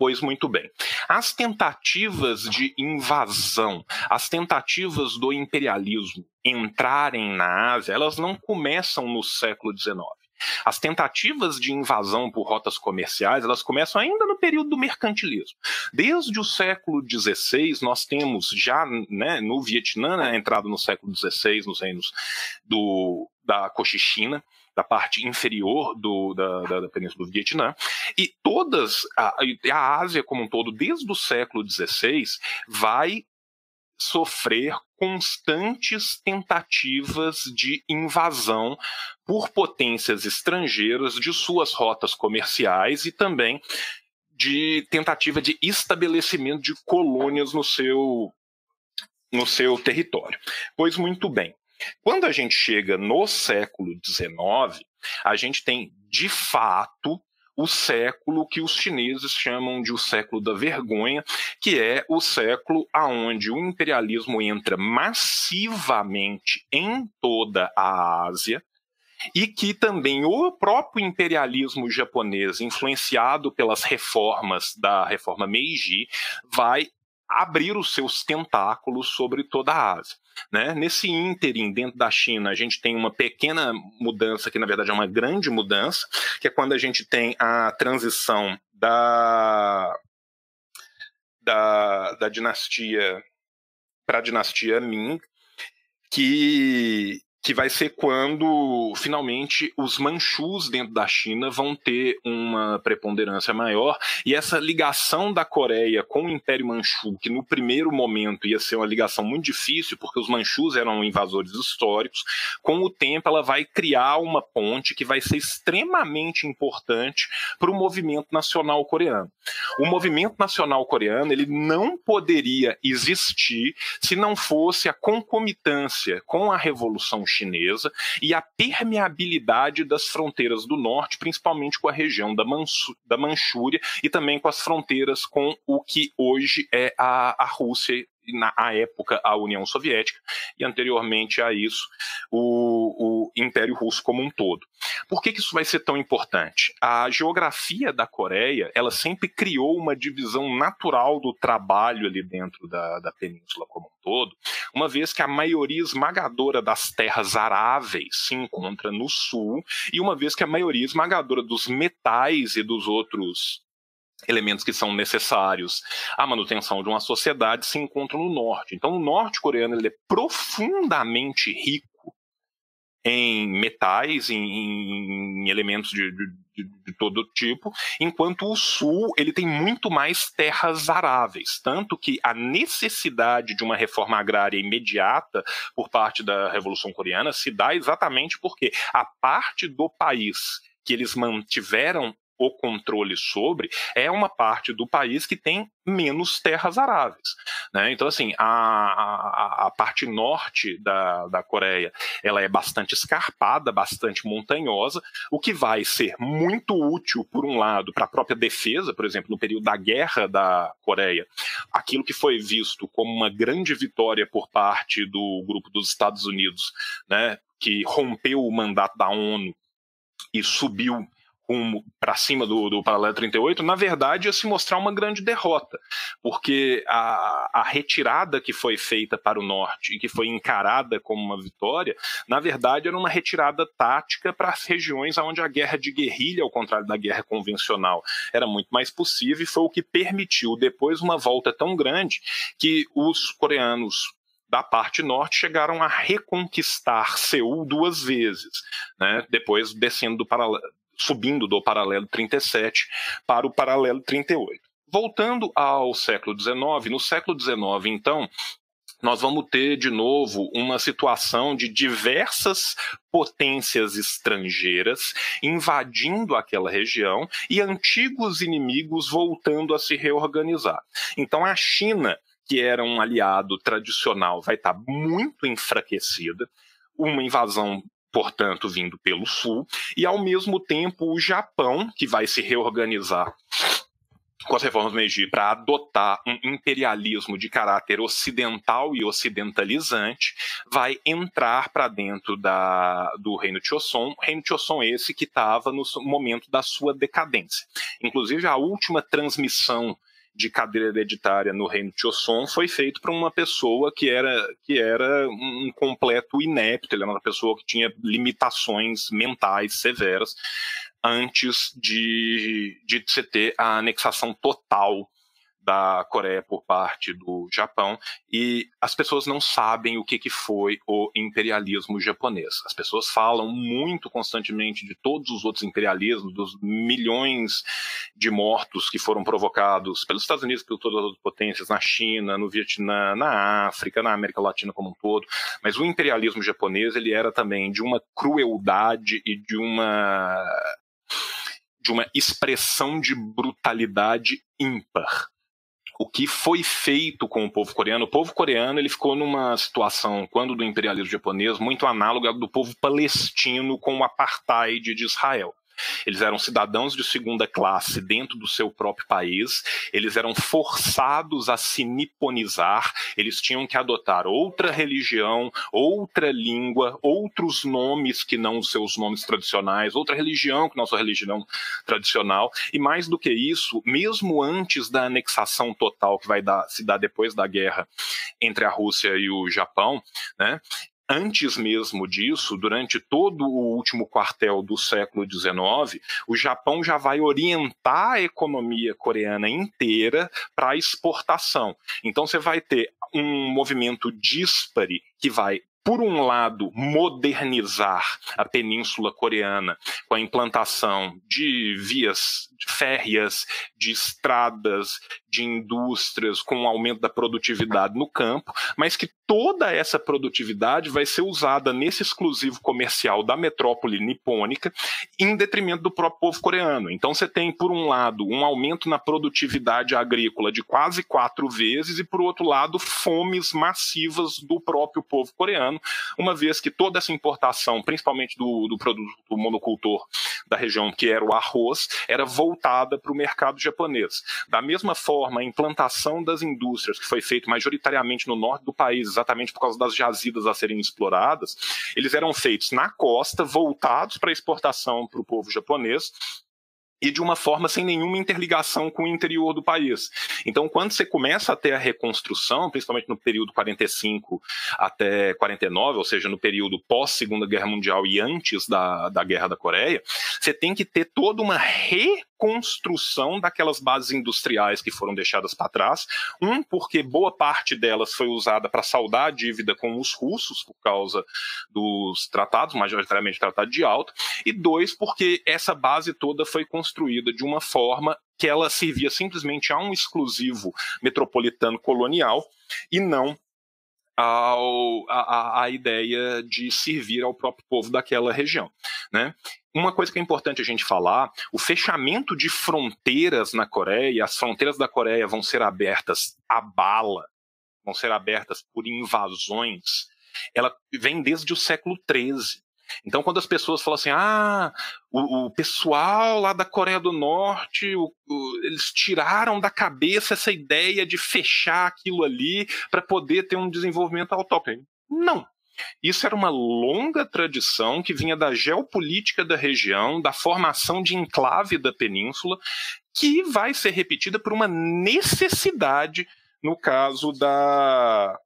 Pois muito bem. As tentativas de invasão, as tentativas do imperialismo entrarem na Ásia, elas não começam no século XIX. As tentativas de invasão por rotas comerciais, elas começam ainda no período do mercantilismo. Desde o século XVI, nós temos já né, no Vietnã, né, entrado no século XVI, nos reinos do, da Cochichina, da parte inferior do, da, da, da, Península do Vietnã, e todas, a, a Ásia como um todo, desde o século XVI, vai sofrer constantes tentativas de invasão por potências estrangeiras de suas rotas comerciais e também de tentativa de estabelecimento de colônias no seu no seu território. Pois muito bem, quando a gente chega no século XIX, a gente tem, de fato, o século que os chineses chamam de o século da vergonha, que é o século aonde o imperialismo entra massivamente em toda a Ásia e que também o próprio imperialismo japonês, influenciado pelas reformas da reforma Meiji, vai abrir os seus tentáculos sobre toda a Ásia. Né? Nesse ínterim, dentro da China, a gente tem uma pequena mudança, que na verdade é uma grande mudança, que é quando a gente tem a transição da, da, da dinastia para a dinastia Ming, que que vai ser quando finalmente os manchus dentro da China vão ter uma preponderância maior e essa ligação da Coreia com o Império Manchu, que no primeiro momento ia ser uma ligação muito difícil porque os manchus eram invasores históricos, com o tempo ela vai criar uma ponte que vai ser extremamente importante para o movimento nacional coreano. O movimento nacional coreano ele não poderia existir se não fosse a concomitância com a revolução chinesa e a permeabilidade das fronteiras do norte, principalmente com a região da, Mansu, da Manchúria e também com as fronteiras com o que hoje é a, a Rússia na época a União Soviética e anteriormente a isso o, o Império Russo como um todo. Por que, que, isso vai ser tão importante? A geografia da Coreia ela sempre criou uma divisão natural do trabalho ali dentro da, da península como um todo, uma vez que a maioria esmagadora das terras aráveis se encontra no sul e uma vez que a maioria esmagadora dos metais e dos outros elementos que são necessários à manutenção de uma sociedade se encontram no norte. Então, o norte coreano ele é profundamente rico em metais, em, em elementos de, de, de, todo tipo, enquanto o sul ele tem muito mais terras aráveis, tanto que a necessidade de uma reforma agrária imediata por parte da Revolução Coreana se dá exatamente porque a parte do país que eles mantiveram o controle sobre, é uma parte do país que tem menos terras aráveis. Né? Então, assim, a, a, a, parte norte da, da Coreia ela é bastante escarpada, bastante montanhosa, o que vai ser muito útil, por um lado, para a própria defesa, por exemplo, no período da guerra da Coreia, aquilo que foi visto como uma grande vitória por parte do grupo dos Estados Unidos, né, que rompeu o mandato da ONU e subiu para cima do, do paralelo 38, na verdade ia se mostrar uma grande derrota, porque a, a retirada que foi feita para o norte e que foi encarada como uma vitória, na verdade era uma retirada tática para as regiões onde a guerra de guerrilha, ao contrário da guerra convencional, era muito mais possível e foi o que permitiu depois uma volta tão grande que os coreanos da parte norte chegaram a reconquistar Seul duas vezes, né? depois descendo do paralelo, subindo do paralelo 37 para o paralelo 38. Voltando ao século XIX, no século XIX, então, nós vamos ter de novo uma situação de diversas potências estrangeiras invadindo aquela região e antigos inimigos voltando a se reorganizar. Então a China, que era um aliado tradicional, vai estar muito enfraquecida. Uma invasão portanto, vindo pelo sul, e ao mesmo tempo o Japão, que vai se reorganizar com as reformas Meiji para adotar um imperialismo de caráter ocidental e ocidentalizante, vai entrar para dentro da, do reino Choson, reino Choson esse que estava no momento da sua decadência. Inclusive, a última transmissão de cadeira hereditária no reino de Joseon foi feito por uma pessoa que era, que era um completo inepto, ele era uma pessoa que tinha limitações mentais severas antes de, de você ter a anexação total da Coreia por parte do Japão e as pessoas não sabem o que, que foi o imperialismo japonês. As pessoas falam muito constantemente de todos os outros imperialismos, dos milhões de mortos que foram provocados pelos Estados Unidos, por todas as outras potências, na China, no Vietnã, na África, na América Latina como um todo. Mas o imperialismo japonês ele era também de uma crueldade e de uma de uma expressão de brutalidade ímpar o que foi feito com o povo coreano. O povo coreano ele ficou numa situação, quando do imperialismo japonês, muito análoga do povo palestino com o apartheid de Israel. Eles eram cidadãos de segunda classe dentro do seu próprio país, eles eram forçados a se niponizar, eles tinham que adotar outra religião, outra língua, outros nomes que não os seus nomes tradicionais, outra religião que não a sua religião tradicional, e mais do que isso, mesmo antes da anexação total que vai dar, se dar depois da guerra entre a Rússia e o Japão, né, antes mesmo disso, durante todo o último quartel do século XIX, o Japão já vai orientar a economia coreana inteira para exportação. Então você vai ter um movimento díspare que vai por um lado, modernizar a península coreana com a implantação de vias férreas, de estradas, de indústrias, com o aumento da produtividade no campo, mas que toda essa produtividade vai ser usada nesse exclusivo comercial da metrópole nipônica, em detrimento do próprio povo coreano. Então você tem, por um lado, um aumento na produtividade agrícola de quase quatro vezes, e, por outro lado, fomes massivas do próprio povo coreano, uma vez que toda essa importação, principalmente do, do produto do monocultor da região, que era o arroz, era voltada para o mercado japonês. Da mesma forma, a implantação das indústrias, que foi feita majoritariamente no norte do país, exatamente por causa das jazidas a serem exploradas, eles eram feitos na costa, voltados para exportação para o povo japonês, e de uma forma sem nenhuma interligação com o interior do país. Então, quando você começa a ter a reconstrução, principalmente no período 45 até 49, ou seja, no período pós-Segunda Guerra Mundial e antes da, da Guerra da Coreia, você tem que ter toda uma reconstrução daquelas bases industriais que foram deixadas para trás. Um, porque boa parte delas foi usada para saldar a dívida com os russos, por causa dos tratados, majoritariamente tratado de alto. E dois, porque essa base toda foi construída construída de uma forma que ela servia simplesmente a um exclusivo metropolitano colonial e não ao, a, a, ideia de servir ao próprio povo daquela região. Né? Uma coisa que é importante a gente falar: o fechamento de fronteiras na Coreia, as fronteiras da Coreia vão ser abertas a bala, vão ser abertas por invasões, ela vem desde o século XIII. Então, quando as pessoas falam assim, ah, o, o pessoal lá da Coreia do Norte, o, o, eles tiraram da cabeça essa ideia de fechar aquilo ali para poder ter um desenvolvimento autóctone. Não. Isso era uma longa tradição que vinha da geopolítica da região, da formação de enclave da península, que vai ser repetida por uma necessidade no caso da,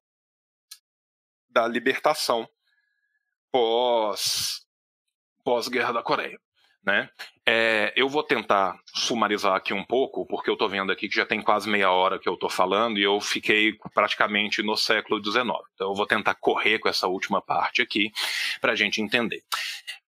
da libertação pós pós-guerra da Coreia. Né? É, eu vou tentar sumarizar aqui um pouco, porque eu estou vendo aqui que já tem quase meia hora que eu estou falando e eu fiquei praticamente no século XIX. Então eu vou tentar correr com essa última parte aqui para a gente entender.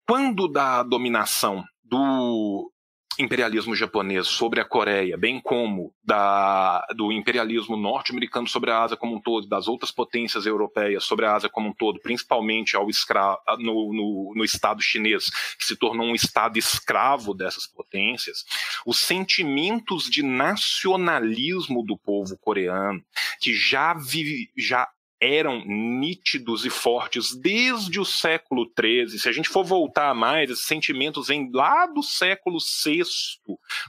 Quando da dominação do imperialismo japonês sobre a Coreia, bem como da, do imperialismo norte-americano sobre a Ásia como um todo, das outras potências europeias sobre a Ásia como um todo, principalmente ao escra no, no, no Estado chinês, que se tornou um Estado escravo dessas potências, os sentimentos de nacionalismo do povo coreano, que já, vive, já eram nítidos e fortes desde o século XIII. Se a gente for voltar mais, esses sentimentos vêm lá do século VI,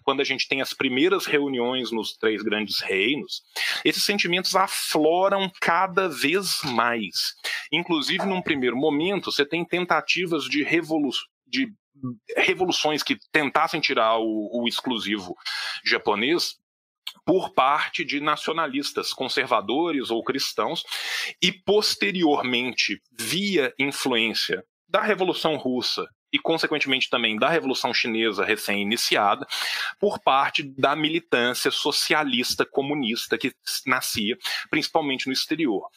quando a gente tem as primeiras reuniões nos três grandes reinos. Esses sentimentos afloram cada vez mais. Inclusive, num primeiro momento, você tem tentativas de. De revoluções que tentassem tirar o, o exclusivo japonês por parte de nacionalistas conservadores ou cristãos e posteriormente via influência da Revolução Russa e, consequentemente, também da Revolução Chinesa recém-iniciada, por parte da militância socialista comunista que nascia principalmente no exterior.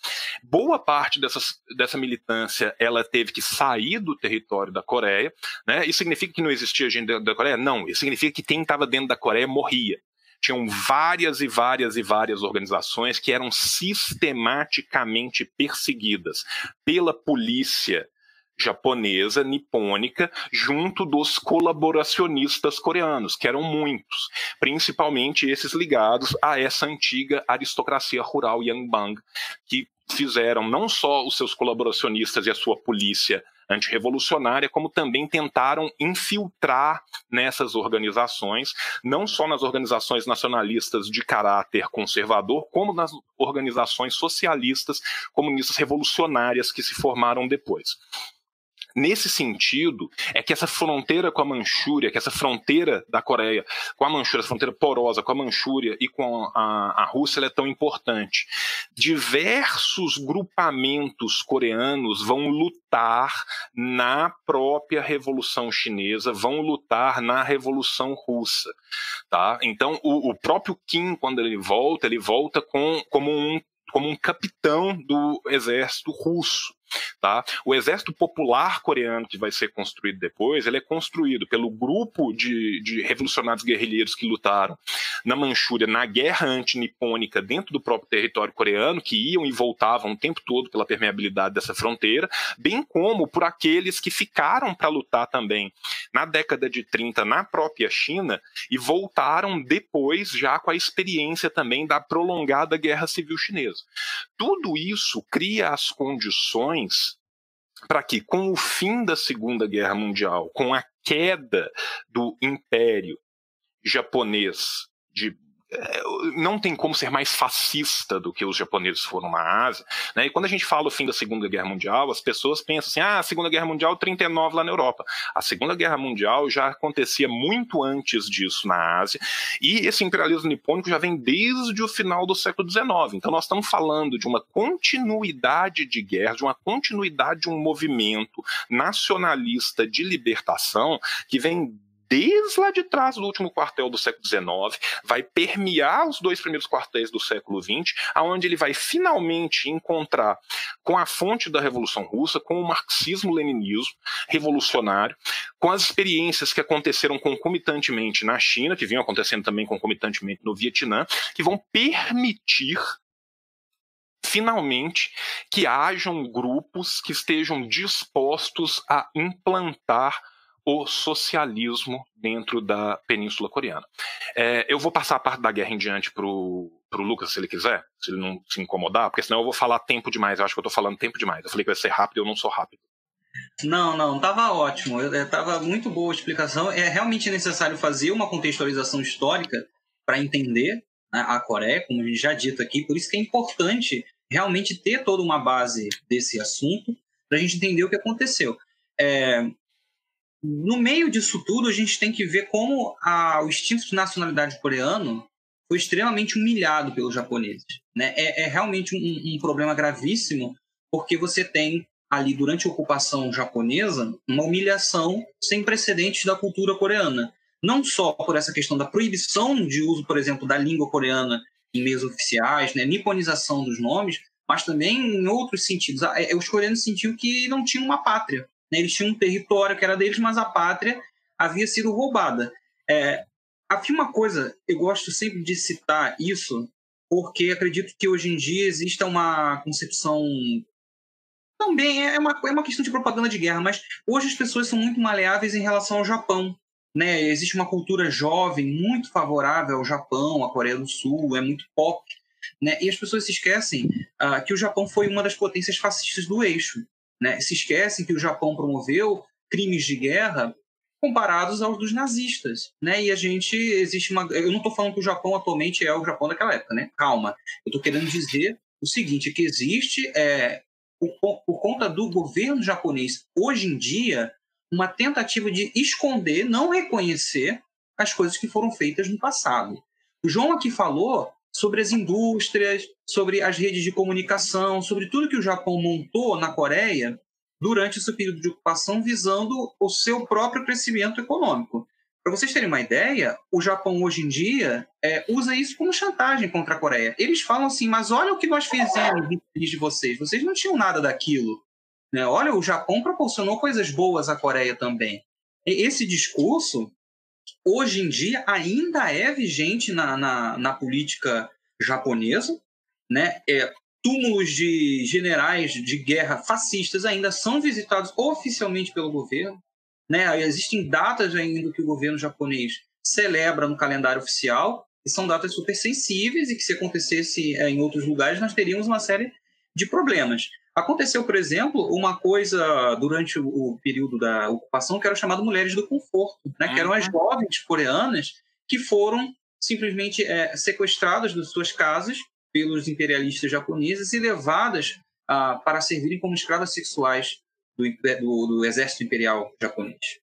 Boa parte dessas, dessa militância ela teve que sair do território da Coreia. Né? Isso significa que não existia gente da Coreia? Não, isso significa que quem estava dentro da Coreia morria tinham várias e várias e várias organizações que eram sistematicamente perseguidas pela polícia japonesa, nipônica, junto dos colaboracionistas coreanos, que eram muitos, principalmente esses ligados a essa antiga aristocracia rural Yangbang, que fizeram não só os seus colaboracionistas e a sua polícia antirrevolucionária, como também tentaram infiltrar nessas organizações, não só nas organizações nacionalistas de caráter conservador, como nas organizações socialistas, comunistas revolucionárias que se formaram depois nesse sentido, é que essa fronteira com a Manchúria, que essa fronteira da Coreia com a Manchúria, essa fronteira porosa com a Manchúria e com a, a Rússia, é tão importante. Diversos grupamentos coreanos vão lutar na própria Revolução Chinesa, vão lutar na Revolução Russa. Tá? Então, o, o próprio Kim, quando ele volta, ele volta com, como um como um capitão do exército russo. Tá? O exército popular coreano que vai ser construído depois, ele é construído pelo grupo de, de revolucionários guerrilheiros que lutaram na Manchúria na guerra antinipônica dentro do próprio território coreano, que iam e voltavam o tempo todo pela permeabilidade dessa fronteira, bem como por aqueles que ficaram para lutar também na década de 30 na própria China e voltaram depois já com a experiência também da prolongada guerra civil chinesa. Tudo isso cria as condições para que, com o fim da Segunda Guerra Mundial, com a queda do Império japonês de não tem como ser mais fascista do que os japoneses foram na Ásia. Né? E quando a gente fala o fim da Segunda Guerra Mundial, as pessoas pensam assim: ah, a Segunda Guerra Mundial 39 lá na Europa. A Segunda Guerra Mundial já acontecia muito antes disso na Ásia, e esse imperialismo nipônico já vem desde o final do século XIX. Então nós estamos falando de uma continuidade de guerra, de uma continuidade de um movimento nacionalista de libertação que vem desde lá de trás do último quartel do século XIX, vai permear os dois primeiros quartéis do século XX, aonde ele vai finalmente encontrar com a fonte da Revolução Russa, com o marxismo-leninismo revolucionário, com as experiências que aconteceram concomitantemente na China, que vinham acontecendo também concomitantemente no Vietnã, que vão permitir finalmente que hajam grupos que estejam dispostos a implantar o socialismo dentro da Península Coreana. É, eu vou passar a parte da guerra em diante para o Lucas, se ele quiser, se ele não se incomodar, porque senão eu vou falar tempo demais. Eu acho que eu estou falando tempo demais. Eu falei que vai ser rápido, eu não sou rápido. Não, não, estava ótimo. Estava muito boa a explicação. É realmente necessário fazer uma contextualização histórica para entender né, a Coreia, como a gente já dito aqui. Por isso que é importante realmente ter toda uma base desse assunto para a gente entender o que aconteceu. É, no meio disso tudo, a gente tem que ver como a, o instinto de nacionalidade coreano foi extremamente humilhado pelos japoneses. Né? É, é realmente um, um, problema gravíssimo, porque você tem ali, durante a ocupação japonesa, uma humilhação sem precedentes da cultura coreana. Não só por essa questão da proibição de uso, por exemplo, da língua coreana em meios oficiais, né? niponização dos nomes, mas também em outros sentidos. É, os coreanos sentiam que não tinham uma pátria. Né? Eles tinham um território que era deles, mas a pátria havia sido roubada. É, havia uma coisa, eu gosto sempre de citar isso, porque acredito que hoje em dia exista uma concepção. Também é uma, é uma questão de propaganda de guerra, mas hoje as pessoas são muito maleáveis em relação ao Japão. Né? Existe uma cultura jovem muito favorável ao Japão, à Coreia do Sul, é muito pop. Né? E as pessoas se esquecem uh, que o Japão foi uma das potências fascistas do eixo né, se esquecem que o Japão promoveu crimes de guerra comparados aos dos nazistas, né? E a gente existe uma, eu não estou falando que o Japão atualmente é o Japão daquela época, né? Calma, eu estou querendo dizer o seguinte, que existe é, por, por conta do governo japonês hoje em dia uma tentativa de esconder, não reconhecer as coisas que foram feitas no passado. O João aqui falou sobre as indústrias, sobre as redes de comunicação, sobre tudo que o Japão montou na Coreia durante esse período de ocupação, visando o seu próprio crescimento econômico. Para vocês terem uma ideia, o Japão hoje em dia é, usa isso como chantagem contra a Coreia. Eles falam assim: mas olha o que nós fizemos de vocês, vocês não tinham nada daquilo. Né? Olha, o Japão proporcionou coisas boas à Coreia também. E esse discurso hoje em dia ainda é vigente na, na, na política japonesa, né? É, túmulos de generais de guerra fascistas ainda são visitados oficialmente pelo governo, né? Existem datas ainda que o governo japonês celebra no calendário oficial, e são datas super sensíveis e que se acontecesse é, em outros lugares nós teríamos uma série de problemas. Aconteceu, por exemplo, uma coisa durante o período da ocupação que era chamado Mulheres do Conforto, né? que eram as uhum. jovens coreanas que foram simplesmente é, sequestradas das suas casas pelos imperialistas japoneses e levadas ah, para servirem como escravas sexuais do, do, do, exército imperial japonês.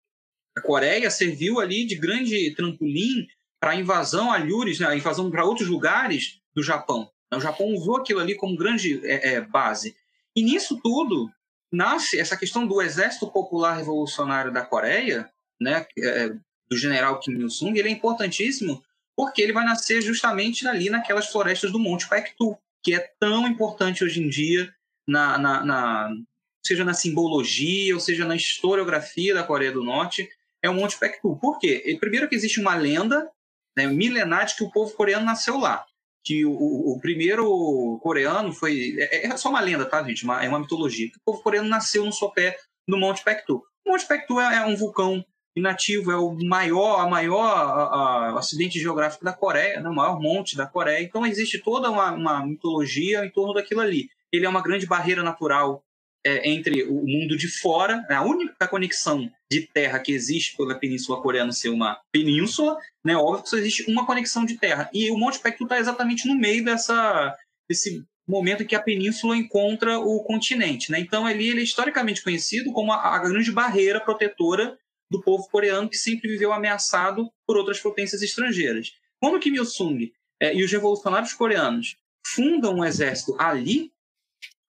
A Coreia serviu ali de grande trampolim para a invasão a Lures, né, a invasão para outros lugares do Japão. O Japão usou aquilo ali como grande é, é, base. E nisso tudo nasce essa questão do Exército Popular Revolucionário da Coreia, né, é, do general Kim Il-sung, ele é importantíssimo porque ele vai nascer justamente ali naquelas florestas do Monte Paektu, que é tão importante hoje em dia, na, na, na, seja na simbologia, ou seja na historiografia da Coreia do Norte, é o Monte Paektu. Por quê? Primeiro que existe uma lenda né, milenar de que o povo coreano nasceu lá que o, o, primeiro coreano foi. É, é, só uma lenda, tá, gente? Uma, é uma mitologia. O povo coreano nasceu no sopé do Monte Pektu. O Monte Pektu é, é um vulcão inativo, é o maior, a maior a, a, acidente geográfico da Coreia, né? o maior monte da Coreia. Então existe toda uma, uma mitologia em torno daquilo ali. Ele é uma grande barreira natural é, entre o mundo de fora, né? a única conexão de terra que existe pela Península Coreana ser uma península, né? Óbvio que só existe uma conexão de terra. E o Monte Pektu está exatamente no meio dessa, desse momento em que a península encontra o continente, né? Então ali ele é historicamente conhecido como a, a grande barreira protetora do povo coreano que sempre viveu ameaçado por outras potências estrangeiras. Quando Kim Il-sung é, e os revolucionários coreanos fundam um exército ali,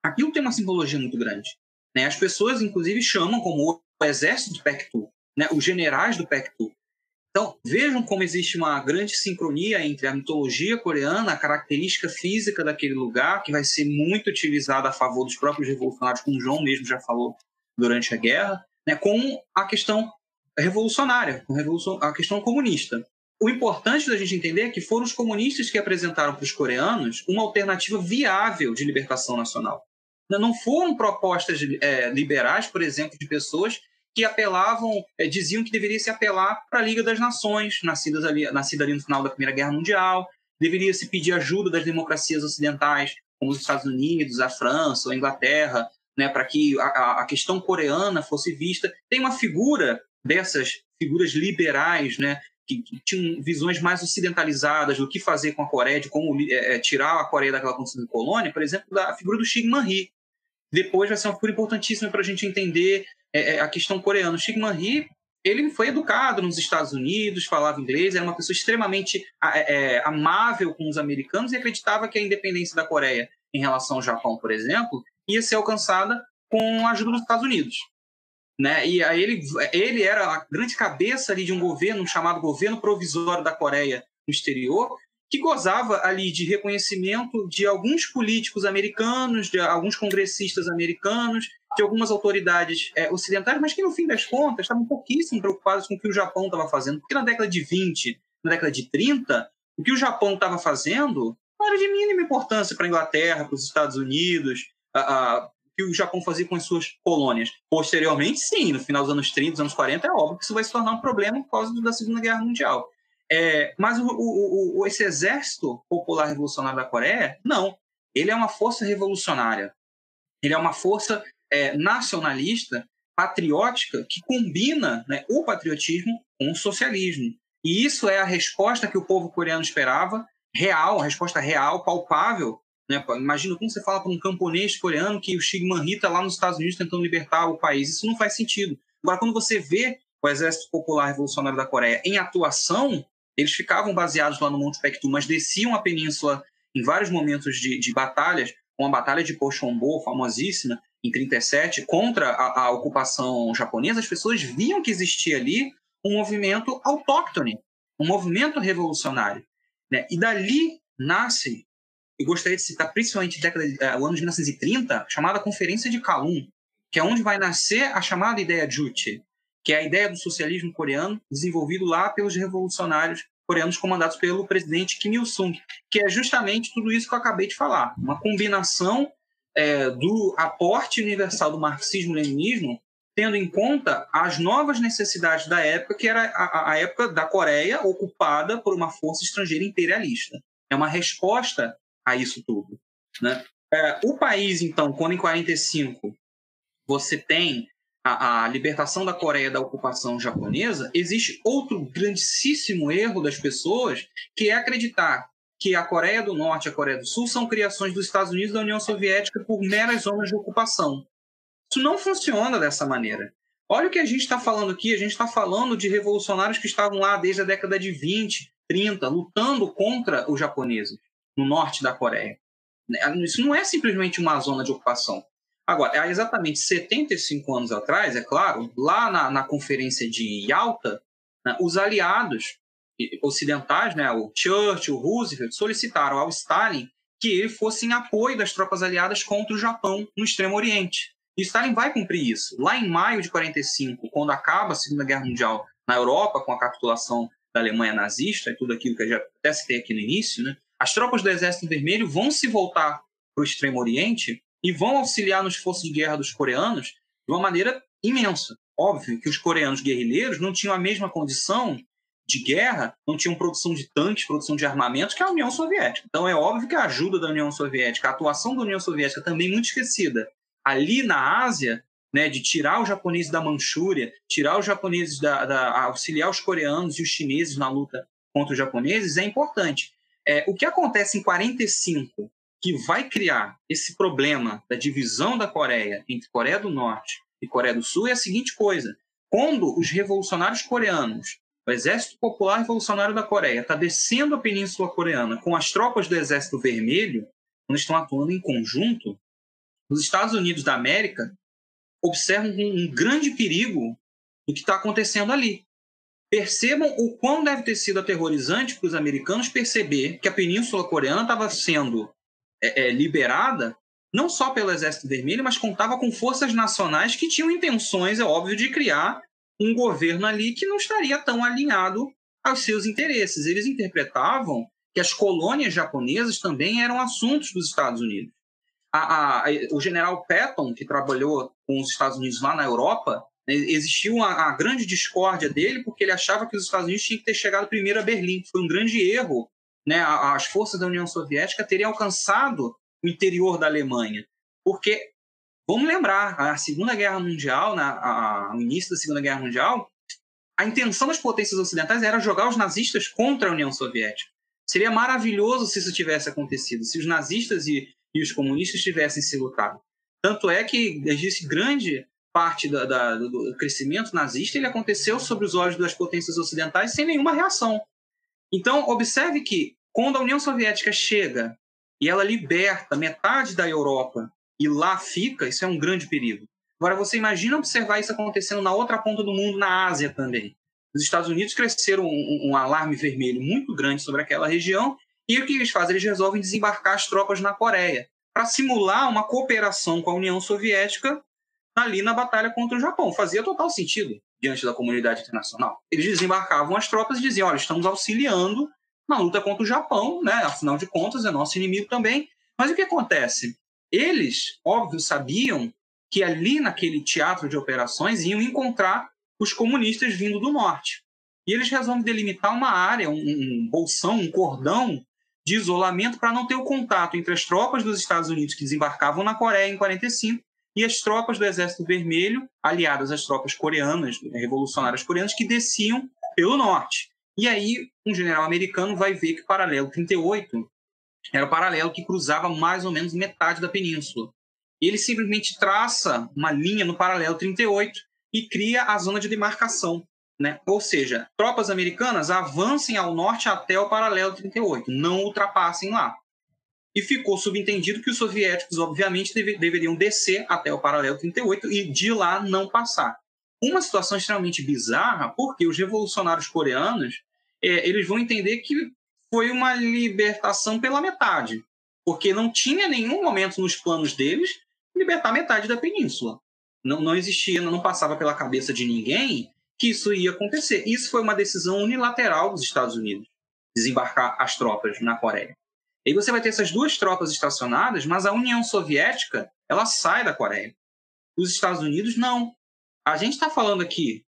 aquilo tem uma simbologia muito grande. Né? As pessoas, inclusive, chamam como o exército do Pektu, né? os generais do Pektu. Então, vejam como existe uma grande sincronia entre a mitologia coreana, a característica física daquele lugar, que vai ser muito utilizada a favor dos próprios revolucionários, como o João mesmo já falou durante a guerra, né? com a questão revolucionária, a questão comunista. O importante da gente entender é que foram os comunistas que apresentaram para os coreanos uma alternativa viável de libertação nacional. Não foram propostas é, liberais, por exemplo, de pessoas que apelavam, é, diziam que deveria se apelar para a Liga das Nações, nascidas ali, nascida ali no final da Primeira Guerra Mundial, deveria se pedir ajuda das democracias ocidentais, como os Estados Unidos, a França, a Inglaterra, né, para que a, a, questão coreana fosse vista. Tem uma figura dessas figuras liberais, né, que, que, tinham visões mais ocidentalizadas do que fazer com a Coreia, de como é, é tirar a Coreia daquela condição de colônia, por exemplo, da figura do Shin Man-hee. Depois vai ser uma figura importantíssima para a gente entender é, é, a questão coreana. O Shin Man-hee ele foi educado nos Estados Unidos, falava inglês, era uma pessoa extremamente é, é, amável com os americanos e acreditava que a independência da Coreia em relação ao Japão, por exemplo, ia ser alcançada com a ajuda dos Estados Unidos. Né? E aí ele, ele era a grande cabeça ali de um governo chamado Governo Provisório da Coreia no exterior, que gozava ali de reconhecimento de alguns políticos americanos, de alguns congressistas americanos, de algumas autoridades é, ocidentais, mas que no fim das contas estavam pouquíssimo preocupados com o que o Japão estava fazendo. Porque na década de 20, na década de 30, o que o Japão estava fazendo era de mínima importância para a Inglaterra, para os Estados Unidos, a, a, que o Japão fazia com as suas colônias. Posteriormente, sim, no final dos anos 30, dos anos 40, é óbvio que isso vai se tornar um problema por causa da Segunda Guerra Mundial. É, mas o, o, o, esse exército popular revolucionário da Coreia, não. Ele é uma força revolucionária. Ele é uma força é, nacionalista, patriótica, que combina né, o patriotismo com o socialismo. E isso é a resposta que o povo coreano esperava, real, resposta real, palpável. Né? Imagina como você fala para um camponês coreano que o Shigman Rita lá nos Estados Unidos tentando libertar o país. Isso não faz sentido. Agora, quando você vê o Exército Popular Revolucionário da Coreia em atuação, eles ficavam baseados lá no Monte Pektu, mas desciam a península em vários momentos de, de batalhas, a Batalha de Pochombo, famosíssima, em 37, contra a, a, ocupação japonesa, as pessoas viam que existia ali um movimento autóctone, um movimento revolucionário. Né? E dali nasce, eu gostaria de citar principalmente década, uh, o ano de 1930, chamada Conferência de Kalun, que é onde vai nascer a chamada ideia Juche, que é a ideia do socialismo coreano desenvolvido lá pelos revolucionários coreanos comandados pelo presidente Kim Il-sung, que é justamente tudo isso que eu acabei de falar, uma combinação é, do aporte universal do marxismo-leninismo, tendo em conta as novas necessidades da época, que era a, a época da Coreia ocupada por uma força estrangeira imperialista. É uma resposta a isso tudo. Né? É, o país, então, quando em 45 você tem a, a, libertação da Coreia da ocupação japonesa, existe outro grandíssimo erro das pessoas, que é acreditar que a Coreia do Norte e a Coreia do Sul são criações dos Estados Unidos e da União Soviética por meras zonas de ocupação. Isso não funciona dessa maneira. Olha o que a gente está falando aqui, a gente está falando de revolucionários que estavam lá desde a década de 20, 30, lutando contra os japoneses no norte da Coreia. Isso não é simplesmente uma zona de ocupação. Agora, há exatamente 75 anos atrás, é claro, lá na, na conferência de Yalta, né, os aliados ocidentais, né, o Churchill, o Roosevelt, solicitaram ao Stalin que ele fosse em apoio das tropas aliadas contra o Japão no Extremo Oriente. E Stalin vai cumprir isso. Lá em maio de 45, quando acaba a Segunda Guerra Mundial na Europa, com a capitulação da Alemanha nazista e tudo aquilo que eu já até citei aqui no início, né, as tropas do Exército Vermelho vão se voltar para o Extremo Oriente e vão auxiliar nos esforços de guerra dos coreanos de uma maneira imensa. Óbvio que os coreanos guerrilheiros não tinham a mesma condição de guerra, não tinham produção de tanques, produção de armamentos que a União Soviética. Então é óbvio que a ajuda da União Soviética, a atuação da União Soviética também muito esquecida. Ali na Ásia, né, de tirar os japoneses da Manchúria, tirar os japoneses da, da auxiliar os coreanos e os chineses na luta contra os japoneses é importante. É, o que acontece em 45 que vai criar esse problema da divisão da Coreia entre Coreia do Norte e Coreia do Sul é a seguinte coisa: quando os revolucionários coreanos, o Exército Popular Revolucionário da Coreia, está descendo a Península Coreana com as tropas do Exército Vermelho, quando estão atuando em conjunto, os Estados Unidos da América observam um grande perigo do que está acontecendo ali. Percebam o quão deve ter sido aterrorizante para os americanos perceber que a Península Coreana estava sendo é, é, liberada não só pelo Exército Vermelho, mas contava com forças nacionais que tinham intenções, é óbvio, de criar um governo ali que não estaria tão alinhado aos seus interesses. Eles interpretavam que as colônias japonesas também eram assuntos dos Estados Unidos. A, a, a, o general Patton, que trabalhou com os Estados Unidos lá na Europa, Existiu uma, uma grande discórdia dele porque ele achava que os Estados Unidos tinham que ter chegado primeiro a Berlim. Foi um grande erro. Né? As forças da União Soviética teriam alcançado o interior da Alemanha. Porque, vamos lembrar, a Segunda Guerra Mundial, na, a, o início da Segunda Guerra Mundial, a intenção das potências ocidentais era jogar os nazistas contra a União Soviética. Seria maravilhoso se isso tivesse acontecido, se os nazistas e, e os comunistas tivessem se lutado. Tanto é que existe grande parte da, da, do crescimento nazista ele aconteceu sob os olhos das potências ocidentais sem nenhuma reação. Então, observe que quando a União Soviética chega e ela liberta metade da Europa e lá fica, isso é um grande perigo. Agora, você imagina observar isso acontecendo na outra ponta do mundo, na Ásia também. Os Estados Unidos cresceram um, um alarme vermelho muito grande sobre aquela região e o que eles fazem? Eles resolvem desembarcar as tropas na Coreia para simular uma cooperação com a União Soviética ali na batalha contra o Japão. Fazia total sentido diante da comunidade internacional. Eles desembarcavam as tropas e diziam: olha, estamos auxiliando na luta contra o Japão, né? Afinal de contas, é nosso inimigo também. Mas o que acontece? Eles, óbvio, sabiam que ali naquele teatro de operações iam encontrar os comunistas vindo do norte. E eles resolvem delimitar uma área, um, um bolsão, um cordão de isolamento para não ter o contato entre as tropas dos Estados Unidos que desembarcavam na Coreia em 45 e as tropas do Exército Vermelho, aliadas às tropas coreanas, revolucionárias coreanas, que desciam pelo norte. E aí, um general americano vai ver que o paralelo 38 era o paralelo que cruzava mais ou menos metade da península. Ele simplesmente traça uma linha no paralelo 38 e cria a zona de demarcação. Né? Ou seja, tropas americanas avancem ao norte até o paralelo 38, não ultrapassem lá. E ficou subentendido que os soviéticos, obviamente, deve, deveriam descer até o paralelo 38 e de lá não passar. Uma situação extremamente bizarra, porque os revolucionários coreanos é, eles vão entender que foi uma libertação pela metade, porque não tinha nenhum momento nos planos deles libertar metade da península. Não, não existia, não passava pela cabeça de ninguém que isso ia acontecer. Isso foi uma decisão unilateral dos Estados Unidos, desembarcar as tropas na Coreia. E você vai ter essas duas tropas estacionadas, mas a União Soviética ela sai da Coreia. Os Estados Unidos não. A gente está falando aqui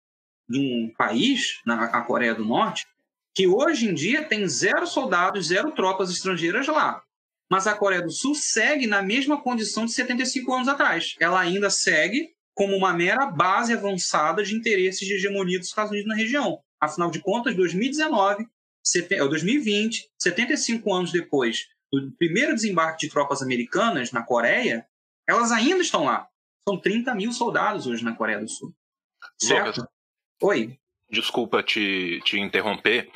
de um país, na a Coreia do Norte, que hoje em dia tem zero soldados, zero tropas estrangeiras lá. Mas a Coreia do Sul segue na mesma condição de 75 anos atrás. Ela ainda segue como uma mera base avançada de interesses de hegemonia dos Estados Unidos na região. Afinal de contas, 2019, 2020, 75 anos depois do primeiro desembarque de tropas americanas na Coreia, elas ainda estão lá. São 30 mil soldados hoje na Coreia do Sul. Certo? Lucas, Oi desculpa te, te interromper,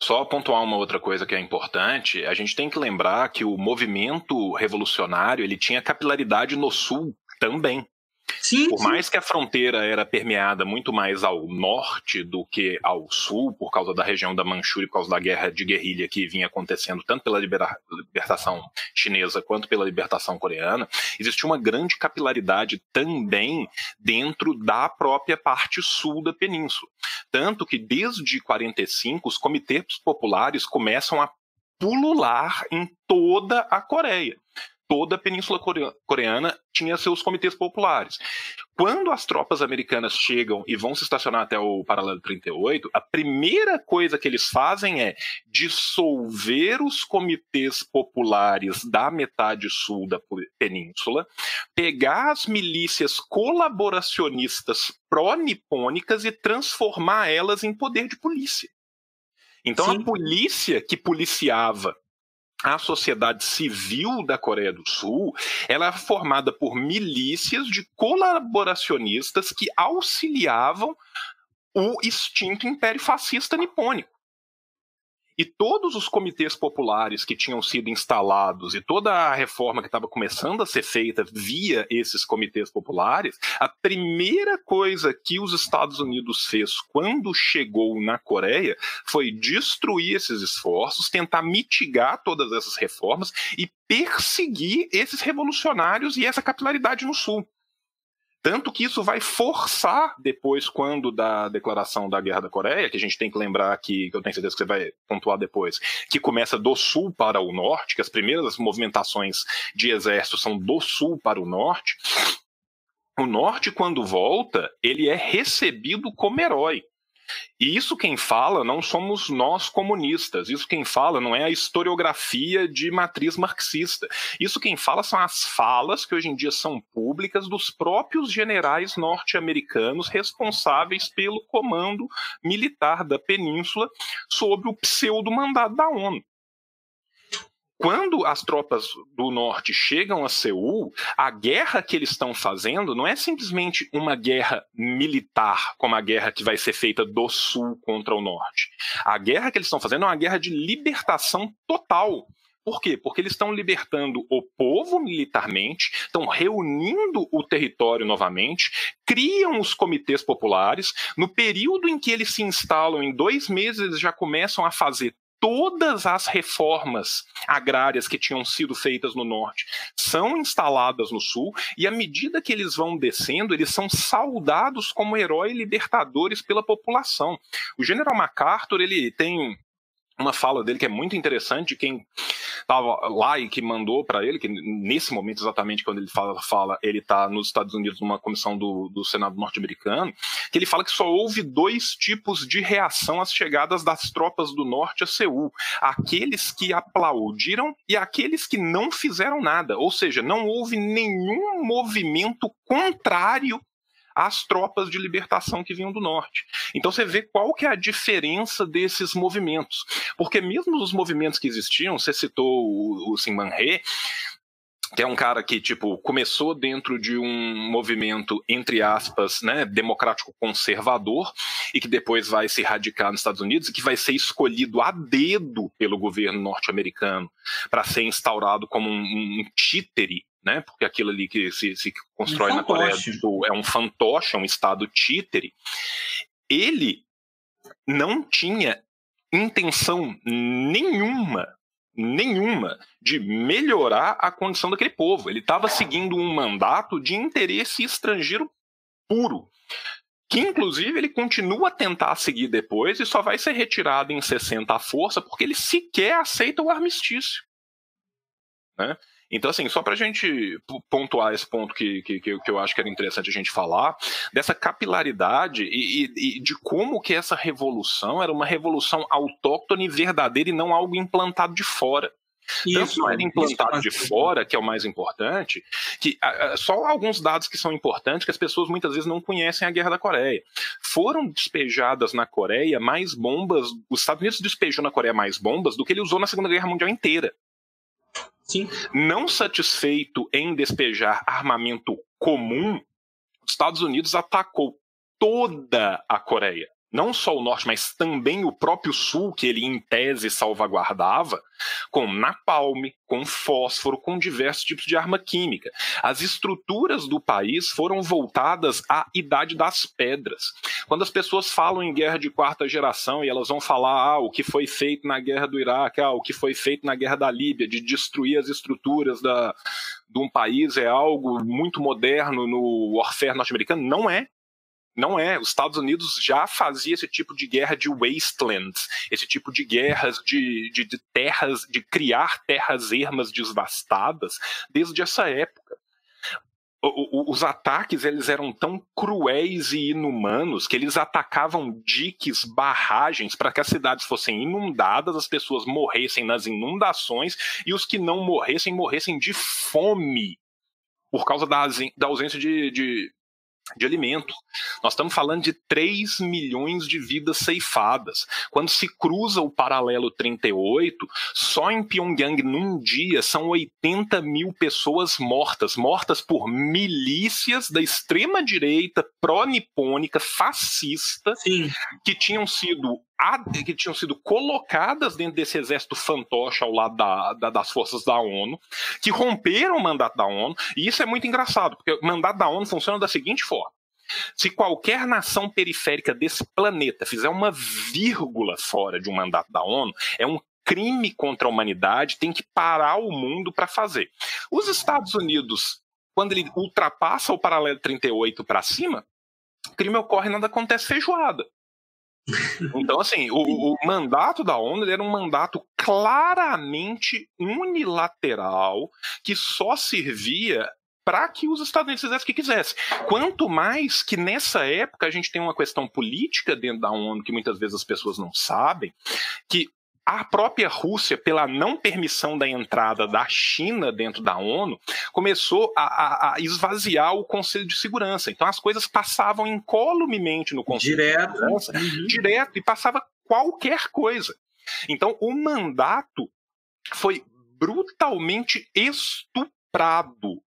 só pontuar uma outra coisa que é importante, a gente tem que lembrar que o movimento revolucionário ele tinha capilaridade no sul também. Sim, por sim. mais que a fronteira era permeada muito mais ao norte do que ao sul, por causa da região da Manchúria, por causa da guerra de guerrilha que vinha acontecendo tanto pela libertação chinesa quanto pela libertação coreana, existia uma grande capilaridade também dentro da própria parte sul da península. Tanto que desde 45 os comitês populares começam a pulular em toda a Coreia toda a Península Coreana tinha seus comitês populares. Quando as tropas americanas chegam e vão se estacionar até o paralelo 38, a primeira coisa que eles fazem é dissolver os comitês populares da metade sul da península, pegar as milícias colaboracionistas pró-nipônicas e transformar elas em poder de polícia. Então Sim. a polícia que policiava a sociedade civil da Coreia do Sul ela é formada por milícias de colaboracionistas que auxiliavam o extinto Império Fascista Nipônico. E todos os comitês populares que tinham sido instalados e toda a reforma que estava começando a ser feita via esses comitês populares, a primeira coisa que os Estados Unidos fez quando chegou na Coreia foi destruir esses esforços, tentar mitigar todas essas reformas e perseguir esses revolucionários e essa capilaridade no Sul. Tanto que isso vai forçar depois, quando da declaração da Guerra da Coreia, que a gente tem que lembrar que, que eu tenho certeza que você vai pontuar depois, que começa do sul para o norte, que as primeiras movimentações de exército são do sul para o norte, o norte, quando volta, ele é recebido como herói. E isso quem fala não somos nós comunistas, isso quem fala não é a historiografia de matriz marxista. Isso quem fala são as falas que hoje em dia são públicas dos próprios generais norte-americanos responsáveis pelo comando militar da península sobre o pseudo-mandado da ONU quando as tropas do norte chegam a Seul, a guerra que eles estão fazendo não é simplesmente uma guerra militar, como a guerra que vai ser feita do sul contra o norte. A guerra que eles estão fazendo é uma guerra de libertação total. Por quê? Porque eles estão libertando o povo militarmente, estão reunindo o território novamente, criam os comitês populares. No período em que eles se instalam, em dois meses, eles já começam a fazer todas as reformas agrárias que tinham sido feitas no norte são instaladas no sul, e à medida que eles vão descendo, eles são saudados como heróis libertadores pela população. O general MacArthur, ele tem uma fala dele que é muito interessante, quem estava lá e que mandou para ele, que nesse momento exatamente quando ele fala, fala ele está nos Estados Unidos numa comissão do, do Senado norte-americano, que ele fala que só houve dois tipos de reação às chegadas das tropas do norte a Seul: aqueles que aplaudiram e aqueles que não fizeram nada, ou seja, não houve nenhum movimento contrário às tropas de libertação que vinham do norte. Então você vê qual que é a diferença desses movimentos. Porque mesmo os movimentos que existiam, você citou o, o Simbanré, que é um cara que, tipo, começou dentro de um movimento, entre aspas, né, democrático conservador, e que depois vai se radicar nos Estados Unidos e que vai ser escolhido a dedo pelo governo norte-americano para ser instaurado como um, um títere né? Porque aquilo ali que se, se constrói um na Coreia do Sul é um fantoche, é um estado títere. Ele não tinha intenção nenhuma, nenhuma de melhorar a condição daquele povo. Ele estava seguindo um mandato de interesse estrangeiro puro. Que inclusive ele continua a tentar seguir depois e só vai ser retirado em 60 à força porque ele sequer aceita o armistício. Né? Então, assim, só para a gente pontuar esse ponto que, que, que eu acho que era interessante a gente falar, dessa capilaridade e, e, e, de como que essa revolução era uma revolução autóctone verdadeira e não algo implantado de fora. Isso, Tanto não era implantado de fora, que é o mais importante, que só alguns dados que são importantes, que as pessoas muitas vezes não conhecem a Guerra da Coreia. Foram despejadas na Coreia mais bombas, os Estados Unidos despejou na Coreia mais bombas do que ele usou na Segunda Guerra Mundial inteira. Sim. Não satisfeito em despejar armamento comum, os Estados Unidos atacou toda a Coreia não só o norte, mas também o próprio sul, que ele em tese salvaguardava, com napalm, com fósforo, com diversos tipos de arma química. As estruturas do país foram voltadas à idade das pedras. Quando as pessoas falam em guerra de quarta geração e elas vão falar ah, o que foi feito na guerra do Iraque, ah, o que foi feito na guerra da Líbia, de destruir as estruturas da, de um país é algo muito moderno no warfare norte-americano, não é. Não é. Os Estados Unidos já fazia esse tipo de guerra de wastelands, esse tipo de guerras de, de, de terras, de criar terras ermas devastadas desde essa época. Os ataques eles eram tão cruéis e inumanos que eles atacavam diques, barragens para que as cidades fossem inundadas, as pessoas morressem nas inundações e os que não morressem morressem de fome por causa da, da ausência de, de, de alimento. Nós estamos falando de 3 milhões de vidas ceifadas. Quando se cruza o paralelo 38, só em Pyongyang, num dia, são 80 mil pessoas mortas mortas por milícias da extrema-direita pró-nipônica fascista Sim. que tinham sido que tinham sido colocadas dentro desse exército fantoche ao lado da, da, das forças da ONU, que romperam o mandato da ONU, e isso é muito engraçado, porque o mandato da ONU funciona da seguinte forma. Se qualquer nação periférica desse planeta fizer uma vírgula fora de um mandato da ONU, é um crime contra a humanidade, tem que parar o mundo para fazer. Os Estados Unidos, quando ele ultrapassa o paralelo 38 para cima, crime ocorre nada acontece feijoada. Então, assim, o, o, mandato da ONU era um mandato claramente unilateral que só servia para que os Estados Unidos fizessem o que quisessem. Quanto mais que nessa época a gente tem uma questão política dentro da ONU que muitas vezes as pessoas não sabem, que a própria Rússia, pela não permissão da entrada da China dentro da ONU, começou a, a, a esvaziar o Conselho de Segurança. Então as coisas passavam incolumemente no Conselho direto. de Segurança, uhum. direto, e passava qualquer coisa. Então o mandato foi brutalmente estuprado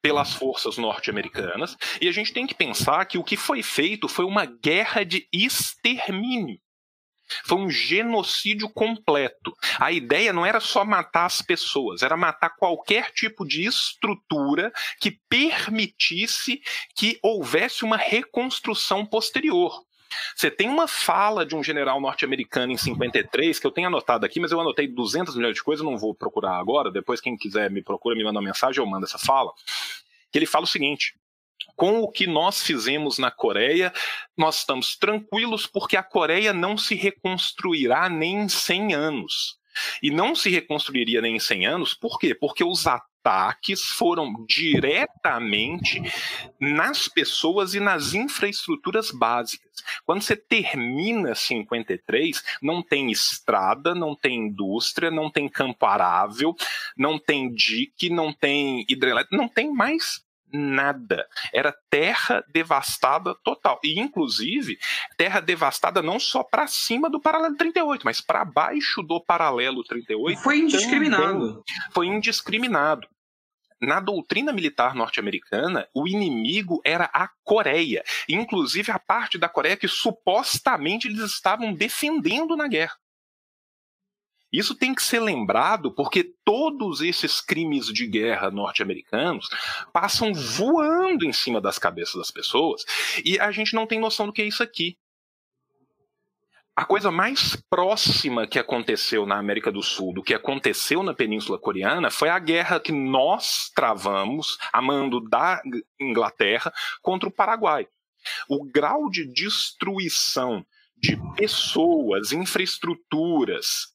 pelas forças norte-americanas, e a gente tem que pensar que o que foi feito foi uma guerra de extermínio. Foi um genocídio completo. A ideia não era só matar as pessoas, era matar qualquer tipo de estrutura que permitisse que houvesse uma reconstrução posterior. Você tem uma fala de um general norte-americano em 53, que eu tenho anotado aqui, mas eu anotei 200 milhões de coisas, não vou procurar agora. Depois, quem quiser me procura, me manda uma mensagem, eu mando essa fala. Que ele fala o seguinte: com o que nós fizemos na Coreia, nós estamos tranquilos porque a Coreia não se reconstruirá nem em 100 anos. E não se reconstruiria nem em 100 anos, por quê? Porque os ataques foram diretamente nas pessoas e nas infraestruturas básicas. Quando você termina 53, não tem estrada, não tem indústria, não tem campo arável, não tem dique, não tem hidrelétrica, não tem mais nada. Era terra devastada total. E, inclusive, terra devastada não só para cima do paralelo 38, mas para baixo do paralelo 38. Foi indiscriminado. Foi indiscriminado. Na doutrina militar norte-americana, o inimigo era a Coreia, inclusive a parte da Coreia que supostamente eles estavam defendendo na guerra. Isso tem que ser lembrado porque todos esses crimes de guerra norte-americanos passam voando em cima das cabeças das pessoas e a gente não tem noção do que é isso aqui. A coisa mais próxima que aconteceu na América do Sul do que aconteceu na Península Coreana foi a guerra que nós travamos, a mando da Inglaterra, contra o Paraguai. O grau de destruição de pessoas, infraestruturas,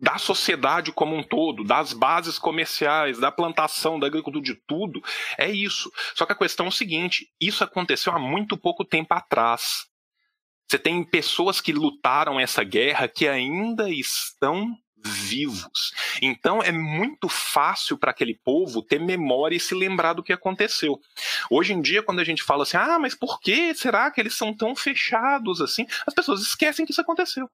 da sociedade como um todo, das bases comerciais, da plantação, da agricultura, de tudo, é isso. Só que a questão é o seguinte: isso aconteceu há muito pouco tempo atrás. Você tem pessoas que lutaram essa guerra que ainda estão vivos. Então é muito fácil para aquele povo ter memória e se lembrar do que aconteceu. Hoje em dia, quando a gente fala assim, ah, mas por que será que eles são tão fechados assim? As pessoas esquecem que isso aconteceu.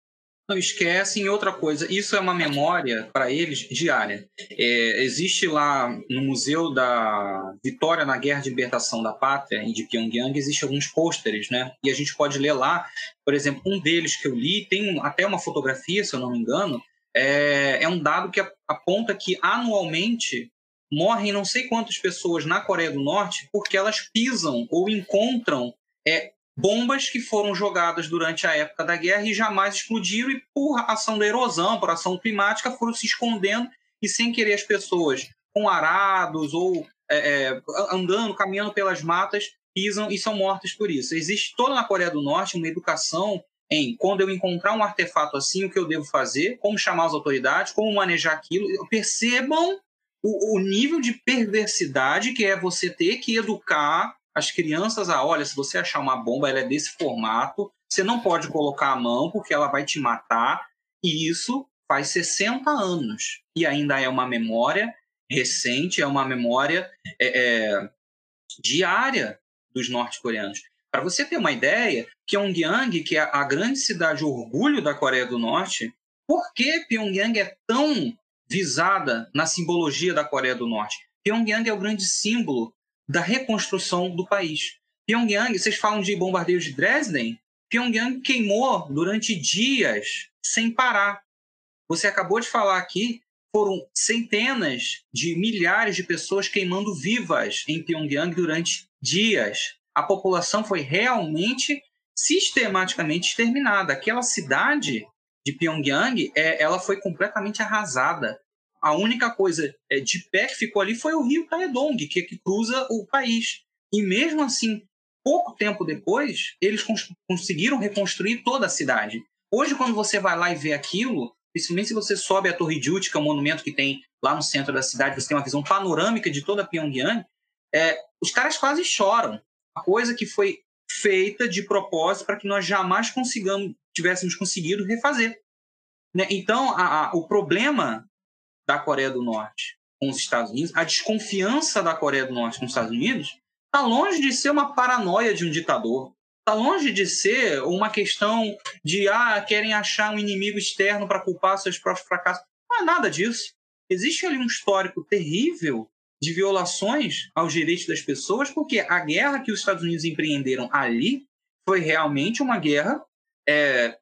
Não esquecem outra coisa. Isso é uma memória para eles diária. É, existe lá no Museu da Vitória na Guerra de Libertação da Pátria, de Pyongyang, existe alguns pôsteres, né? E a gente pode ler lá, por exemplo, um deles que eu li, tem até uma fotografia, se eu não me engano, é, é um dado que aponta que anualmente morrem não sei quantas pessoas na Coreia do Norte porque elas pisam ou encontram é, bombas que foram jogadas durante a época da guerra e jamais explodiram, e por ação da erosão, por ação climática, foram se escondendo e sem querer as pessoas com arados ou é, é, andando, caminhando pelas matas, pisam e são mortas por isso. Existe toda na Coreia do Norte uma educação em quando eu encontrar um artefato assim, o que eu devo fazer, como chamar as autoridades, como manejar aquilo. Percebam o, o nível de perversidade que é você ter que educar as crianças, ah, olha, se você achar uma bomba, ela é desse formato, você não pode colocar a mão porque ela vai te matar. E isso faz 60 anos. E ainda é uma memória recente, é uma memória é, é, diária dos norte-coreanos. Para você ter uma ideia, Pyongyang, que é a grande cidade orgulho da Coreia do Norte, por que Pyongyang é tão visada na simbologia da Coreia do Norte? Pyongyang é o grande símbolo da reconstrução do país. Pyongyang, vocês falam de bombardeios de Dresden? Pyongyang queimou durante dias sem parar. Você acabou de falar aqui, foram centenas de milhares de pessoas queimando vivas em Pyongyang durante dias. A população foi realmente sistematicamente exterminada. Aquela cidade de Pyongyang, é, ela foi completamente arrasada a única coisa é, de pé que ficou ali foi o rio Taedong, que, que cruza o país. E mesmo assim, pouco tempo depois, eles cons conseguiram reconstruir toda a cidade. Hoje, quando você vai lá e vê aquilo, principalmente se você sobe a Torre Jute, que é um monumento que tem lá no centro da cidade, você tem uma visão panorâmica de toda Pyongyang, é, os caras quase choram. A coisa que foi feita de propósito para que nós jamais consigamos, tivéssemos conseguido refazer. Né? Então, a, a, o problema da Coreia do Norte com os Estados Unidos, a desconfiança da Coreia do Norte com os Estados Unidos, está longe de ser uma paranoia de um ditador. Está longe de ser uma questão de ah, querem achar um inimigo externo para culpar seus próprios fracassos. Não é nada disso. Existe ali um histórico terrível de violações aos direitos das pessoas, porque a guerra que os Estados Unidos empreenderam ali foi realmente uma guerra é,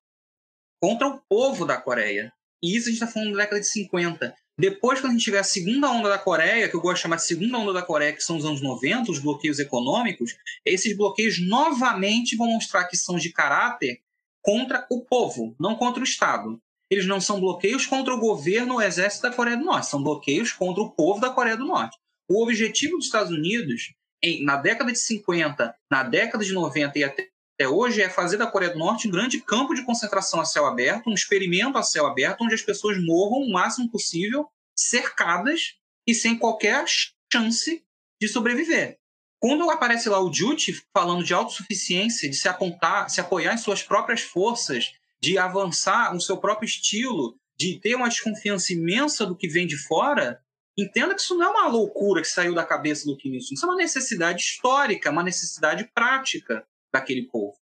contra o povo da Coreia. E isso a gente está falando da década de 50. Depois, quando a gente tiver a segunda onda da Coreia, que eu gosto de chamar de segunda onda da Coreia, que são os anos 90, os bloqueios econômicos, esses bloqueios novamente vão mostrar que são de caráter contra o povo, não contra o Estado. Eles não são bloqueios contra o governo ou o exército da Coreia do Norte, são bloqueios contra o povo da Coreia do Norte. O objetivo dos Estados Unidos, em, na década de 50, na década de 90 e até até hoje é fazer da Coreia do Norte um grande campo de concentração a céu aberto, um experimento a céu aberto, onde as pessoas morram o máximo possível, cercadas e sem qualquer chance de sobreviver. Quando aparece lá o Juche falando de autossuficiência, de se apontar, se apoiar em suas próprias forças, de avançar no seu próprio estilo, de ter uma desconfiança imensa do que vem de fora, entenda que isso não é uma loucura que saiu da cabeça do Kim Il-sung, isso é uma necessidade histórica, uma necessidade prática daquele povo.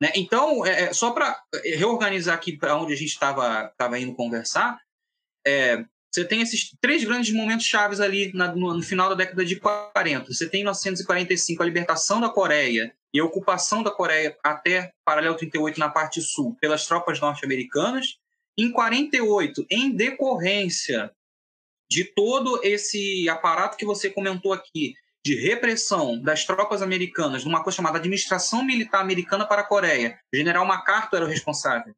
Né? Então, é, é só para reorganizar aqui para onde a gente estava indo conversar, é, você tem esses três grandes momentos chaves ali na, no, no, final da década de 40. Você tem em 1945 a libertação da Coreia e a ocupação da Coreia até paralelo 38 na parte sul pelas tropas norte-americanas. Em 48, em decorrência de todo esse aparato que você comentou aqui, de repressão das tropas americanas numa coisa chamada Administração Militar Americana para a Coreia. O general MacArthur era o responsável.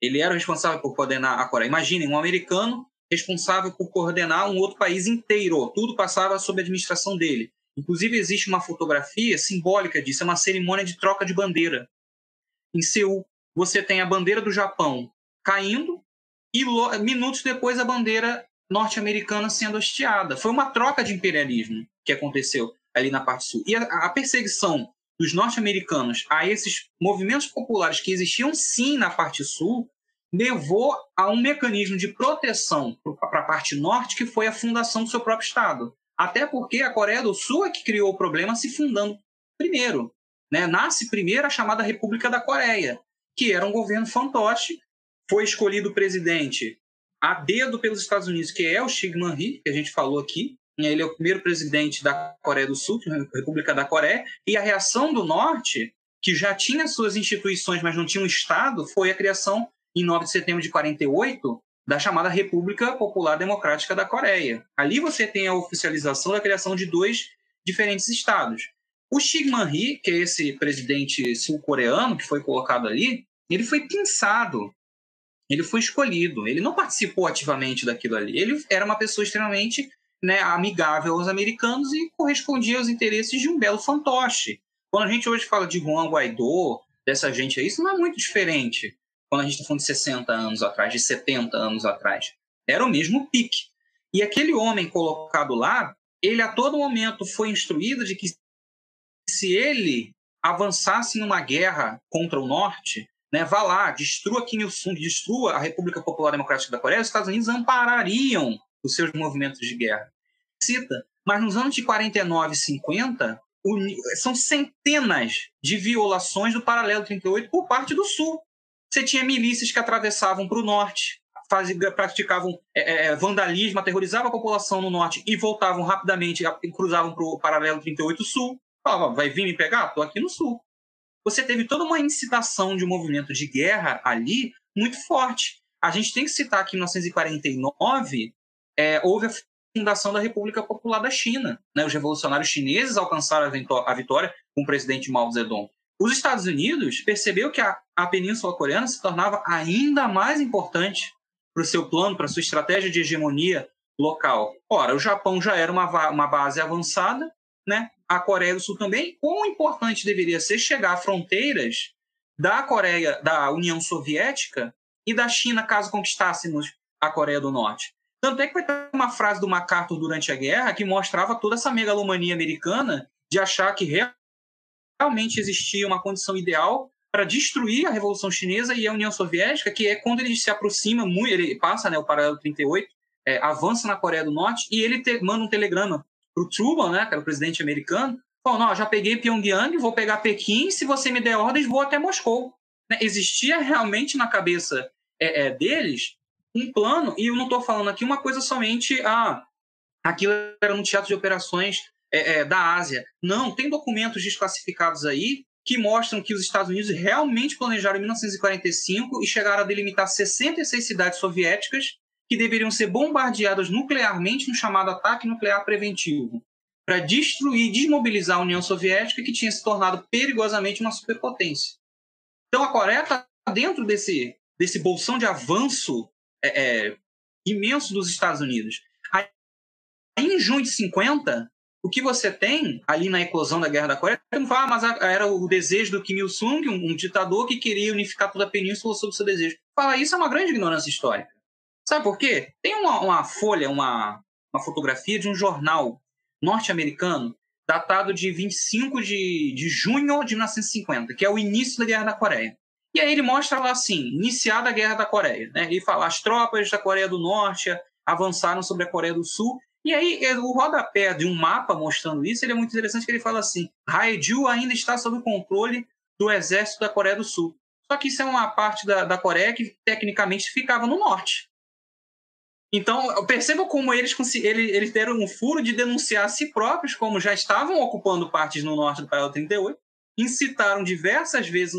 Ele era o responsável por coordenar a Coreia. Imaginem, um americano responsável por coordenar um outro país inteiro. Tudo passava sob a administração dele. Inclusive, existe uma fotografia simbólica disso, é uma cerimônia de troca de bandeira. Em Seul, você tem a bandeira do Japão caindo e minutos depois a bandeira norte-americana sendo hasteada. Foi uma troca de imperialismo que aconteceu ali na parte sul. E a, a perseguição dos norte-americanos a esses movimentos populares que existiam sim na parte sul levou a um mecanismo de proteção para a parte norte que foi a fundação do seu próprio estado. Até porque a Coreia do Sul é que criou o problema se fundando primeiro. Né? Nasce primeiro a chamada República da Coreia, que era um governo fantoche. Foi escolhido presidente a dedo pelos Estados Unidos, que é o Xi Jinping, que a gente falou aqui. Ele é o primeiro presidente da Coreia do Sul, é República da Coreia, e a reação do Norte, que já tinha suas instituições, mas não tinha um Estado, foi a criação, em 9 de setembro de 48, da chamada República Popular Democrática da Coreia. Ali você tem a oficialização da criação de dois diferentes estados. O Xi Jinping, que é esse presidente sul-coreano que foi colocado ali, ele foi pinçado ele foi escolhido. Ele não participou ativamente daquilo ali. Ele era uma pessoa extremamente né, amigável aos americanos e correspondia aos interesses de um belo fantoche. Quando a gente hoje fala de Juan Guaidó, dessa gente aí, isso não é muito diferente. Quando a gente está falando de 60 anos atrás, de 70 anos atrás. Era o mesmo pique. E aquele homem colocado lá, ele a todo momento foi instruído de que se ele avançasse numa guerra contra o norte, né, vá lá, destrua Kim Il-sung, destrua a República Popular Democrática da Coreia, os Estados Unidos amparariam os seus movimentos de guerra. Cita, mas nos anos de 49 e 50, são centenas de violações do paralelo 38 por parte do Sul. Você tinha milícias que atravessavam para o norte, praticavam é, é, vandalismo, aterrorizavam a população no norte e voltavam rapidamente, cruzavam para o paralelo 38 sul. Falavam, vai vir me pegar? Estou aqui no sul você teve toda uma incitação de um movimento de guerra ali muito forte. A gente tem que citar que em 1949 é, houve a fundação da República Popular da China. Né? Os revolucionários chineses alcançaram a vitória com o presidente Mao Zedong. Os Estados Unidos percebeu que a, a Península Coreana se tornava ainda mais importante para o seu plano, para a sua estratégia de hegemonia local. Ora, o Japão já era uma, uma base avançada, né? a Coreia do Sul também, quão importante deveria ser chegar a fronteiras da Coreia, da União Soviética e da China, caso conquistássemos a Coreia do Norte. Tanto é que ter uma frase do MacArthur durante a guerra que mostrava toda essa megalomania americana de achar que realmente existia uma condição ideal para destruir a Revolução Chinesa e a União Soviética, que é quando ele se aproxima ele passa né, o paralelo 38, é, avança na Coreia do Norte e ele te, manda um telegrama para o Truman, né, que era o presidente americano, falando, não, já peguei Pyongyang, vou pegar Pequim, se você me der ordens, vou até Moscou. Né, existia realmente na cabeça é, é, deles um plano, e eu não estou falando aqui uma coisa somente, ah, aquilo era um teatro de operações é, é, da Ásia. Não, tem documentos desclassificados aí que mostram que os Estados Unidos realmente planejaram em 1945 e chegaram a delimitar 66 cidades soviéticas que deveriam ser bombardeadas nuclearmente no chamado ataque nuclear preventivo, para destruir, desmobilizar a União Soviética, que tinha se tornado perigosamente uma superpotência. Então a Coreia está dentro desse, desse bolsão de avanço é, é, imenso dos Estados Unidos. Aí, em junho de 50, o que você tem ali na eclosão da Guerra da Coreia, não fala, ah, mas era o desejo do Kim Il-sung, um, um, ditador que queria unificar toda a península sob seu desejo. Fala, isso é uma grande ignorância histórica. Sabe por quê? Tem uma, uma folha, uma, uma fotografia de um jornal norte-americano datado de 25 de, de junho de 1950, que é o início da Guerra da Coreia. E aí ele mostra lá assim, iniciada a Guerra da Coreia. Né? Ele fala, as tropas da Coreia do Norte avançaram sobre a Coreia do Sul e aí, o rodapé de um mapa mostrando isso, ele é muito interessante que ele fala assim, Haeju ainda está sob o controle do exército da Coreia do Sul. Só que isso é uma parte da, da Coreia que, tecnicamente, ficava no norte. Então, perceba como eles, eles deram um furo de denunciar a si próprios, como já estavam ocupando partes no norte do Paralelo 38, incitaram diversas vezes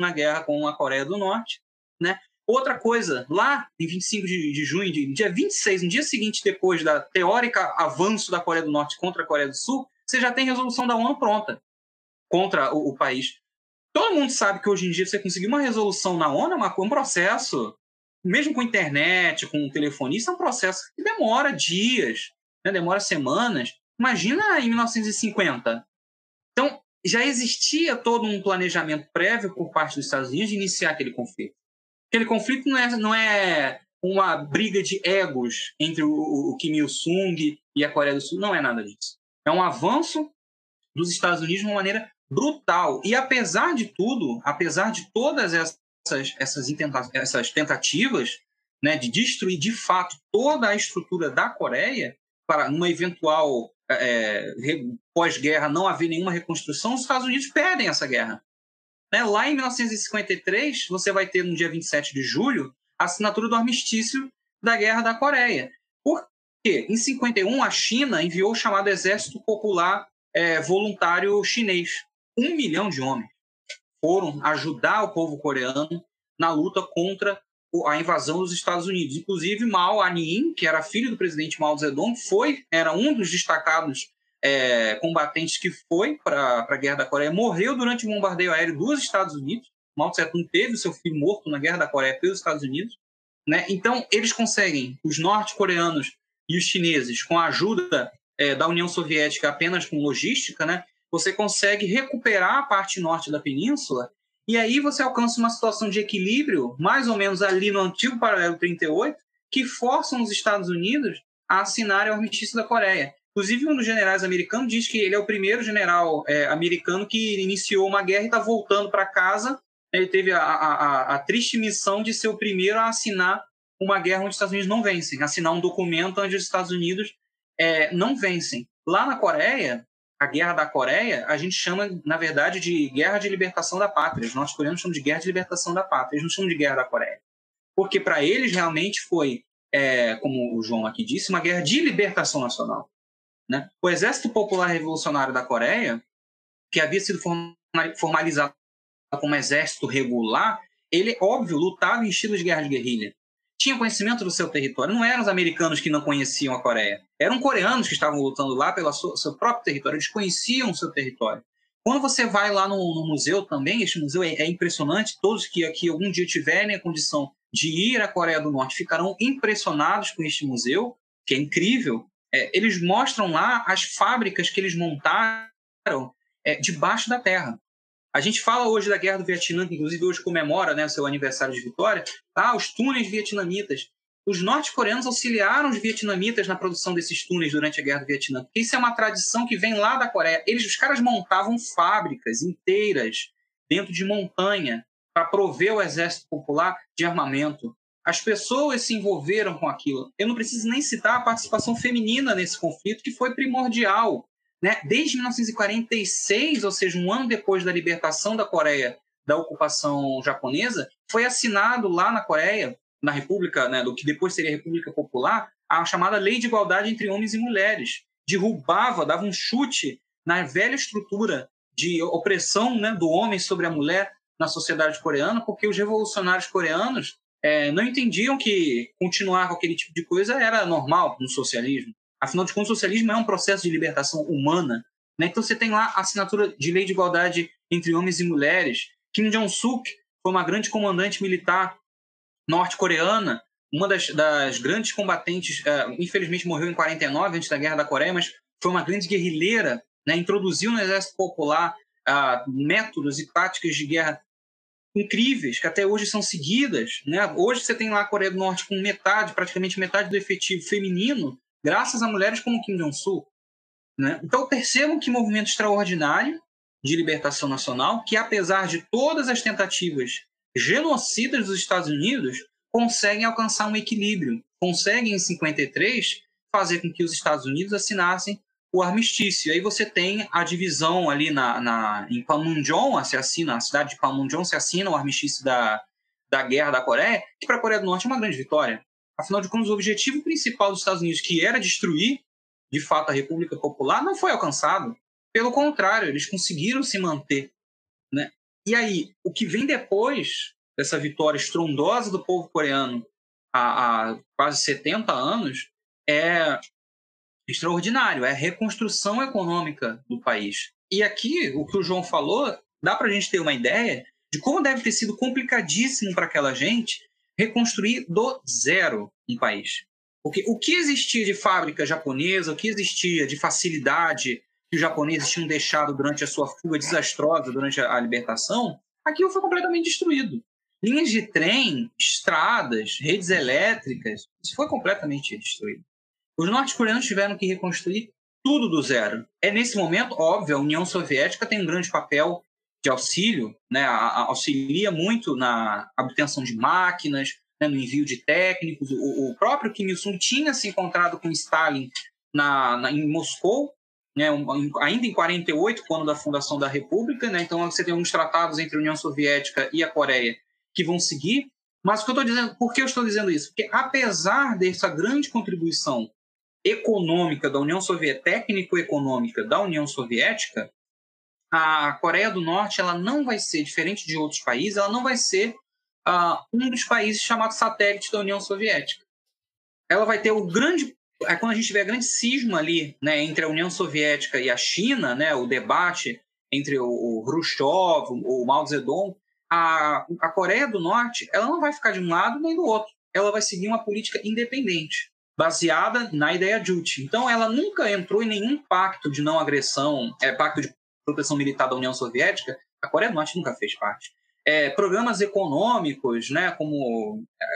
na guerra com a Coreia do Norte, né? Outra coisa, lá em 25 de, de junho, de, dia 26, no dia seguinte depois da teórica avanço da Coreia do Norte contra a Coreia do Sul, você já tem resolução da ONU pronta contra o, o país. Todo mundo sabe que hoje em dia você conseguir uma resolução na ONU é um processo, mesmo com internet, com telefonia, isso é um processo que demora dias, né? demora semanas. Imagina em 1950. Então, já existia todo um planejamento prévio por parte dos Estados Unidos de iniciar aquele conflito. Aquele conflito não é, não é uma briga de egos entre o, o Kim Il-sung e a Coreia do Sul. Não é nada disso. É um avanço dos Estados Unidos de uma maneira brutal. E apesar de tudo, apesar de todas essas, essas, essas tentativas né, de destruir de fato toda a estrutura da Coreia, para uma eventual é, pós-guerra não haver nenhuma reconstrução, os Estados Unidos perdem essa guerra. Né? Lá em 1953, você vai ter no dia 27 de julho a assinatura do armistício da Guerra da Coreia. Por quê? Em 51, a China enviou o chamado Exército Popular é, Voluntário Chinês. Um milhão de homens foram ajudar o povo coreano na luta contra a invasão dos Estados Unidos. Inclusive, Mao Anin, que era filho do presidente Mao Zedong, foi, era um dos destacados é, combatentes que foi para a Guerra da Coreia, morreu durante o bombardeio aéreo dos Estados Unidos. Mao Tse-tung teve seu filho morto na Guerra da Coreia pelos Estados Unidos. Né? Então, eles conseguem, os norte-coreanos e os chineses, com a ajuda é, da União Soviética apenas com logística, né? Você consegue recuperar a parte norte da península e aí você alcança uma situação de equilíbrio, mais ou menos ali no antigo paralelo 38, que forçam os Estados Unidos a assinarem o armistício da Coreia. Inclusive, um dos generais americanos diz que ele é o primeiro general é, americano que iniciou uma guerra e está voltando para casa. Ele teve a, a, a, triste missão de ser o primeiro a assinar uma guerra onde os Estados Unidos não vencem, assinar um documento onde os Estados Unidos é, não vencem. Lá na Coreia, a Guerra da Coreia, a gente chama, na verdade, de Guerra de Libertação da Pátria. Os norte-coreanos chamam de Guerra de Libertação da Pátria, eles não chamam de Guerra da Coreia. Porque para eles realmente foi, é, como o João aqui disse, uma guerra de libertação nacional. Né? O Exército Popular Revolucionário da Coreia, que havia sido formalizado como exército regular, ele, óbvio, lutava em estilo de guerra de guerrilha. Tinha conhecimento do seu território. Não eram os americanos que não conheciam a Coreia. Eram coreanos que estavam lutando lá pelo seu próprio território. Eles conheciam o seu território. Quando você vai lá no, no museu também, este museu é, é, impressionante. Todos que aqui algum dia tiverem a condição de ir à Coreia do Norte ficarão impressionados com este museu, que é incrível é, eles mostram lá as fábricas que eles montaram é, debaixo da terra. A gente fala hoje da Guerra do Vietnã, que inclusive hoje comemora né, seu aniversário de vitória, ah, os túneis vietnamitas. os norte-coreanos auxiliaram os vietnamitas na produção desses túneis durante a Guerra do Vietnã. Isso é uma tradição que vem lá da Coreia. Eles, os caras montavam fábricas inteiras dentro de montanha para prover o exército popular de armamento. As pessoas se envolveram com aquilo. Eu não preciso nem citar a participação feminina nesse conflito, que foi primordial. Né? Desde 1946, ou seja, um ano depois da libertação da Coreia da ocupação japonesa, foi assinado lá na Coreia, na República, né, do que depois seria a República Popular, a chamada Lei de Igualdade entre Homens e Mulheres. Derrubava, dava um chute na velha estrutura de opressão né, do homem sobre a mulher na sociedade coreana, porque os revolucionários coreanos é, não entendiam que continuar com aquele tipo de coisa era normal no socialismo. Afinal de contas, o socialismo é um processo de libertação humana. Né? Então você tem lá a assinatura de lei de igualdade entre homens e mulheres. Kim Jong-suk foi uma grande comandante militar norte-coreana, uma das, das, grandes combatentes, uh, infelizmente morreu em 49, antes da Guerra da Coreia, mas foi uma grande guerrilheira, né? introduziu no Exército Popular uh, métodos e táticas de guerra incríveis, que até hoje são seguidas. Né? Hoje você tem lá a Coreia do Norte com metade, praticamente metade do efetivo feminino, graças a mulheres como Kim Jong-sul. Né? Então percebam que movimento extraordinário de libertação nacional, que apesar de todas as tentativas genocidas dos Estados Unidos, conseguem alcançar um equilíbrio, conseguem em 53 fazer com que os Estados Unidos assinassem o armistício. Aí você tem a divisão ali na, na, em Panmunjom, se assina, a cidade de Panmunjom se assina o armistício da, da Guerra da Coreia, que para a Coreia do Norte é uma grande vitória. Afinal de contas, o objetivo principal dos Estados Unidos, que era destruir, de fato, a República Popular, não foi alcançado. Pelo contrário, eles conseguiram se manter. Né? E aí, o que vem depois dessa vitória estrondosa do povo coreano há, há quase 70 anos é extraordinário, é a reconstrução econômica do país. E aqui, o que o João falou, dá para a gente ter uma ideia de como deve ter sido complicadíssimo para aquela gente reconstruir do zero um país. Porque o que existia de fábrica japonesa, o que existia de facilidade que os japoneses tinham deixado durante a sua fuga desastrosa durante a, libertação, aquilo foi completamente destruído. Linhas de trem, estradas, redes elétricas, isso foi completamente destruído. Os norte-coreanos tiveram que reconstruir tudo do zero. É nesse momento, óbvio, a União Soviética tem um grande papel de auxílio, né, auxilia muito na obtenção de máquinas, né, no envio de técnicos. O, o, próprio Kim Il-sung tinha se encontrado com Stalin na, na em Moscou, né, um, ainda em 48, quando da fundação da República. Né, então você tem uns tratados entre a União Soviética e a Coreia que vão seguir. Mas o que eu estou dizendo, por que eu estou dizendo isso? Porque apesar dessa grande contribuição econômica da União Soviética, técnico-econômica da União Soviética, a Coreia do Norte ela não vai ser diferente de outros países, ela não vai ser uh, um dos países chamados satélites da União Soviética. Ela vai ter o grande é quando a gente vê a grande cisma ali, né, entre a União Soviética e a China, né, o debate entre o, o Khrushchev, o, o Mao Zedong, a, a Coreia do Norte, ela não vai ficar de um lado nem do outro. Ela vai seguir uma política independente baseada na ideia Juche. Então, ela nunca entrou em nenhum pacto de não agressão, é, pacto de proteção militar da União Soviética. A Coreia do Norte nunca fez parte. É, programas econômicos, né, como é,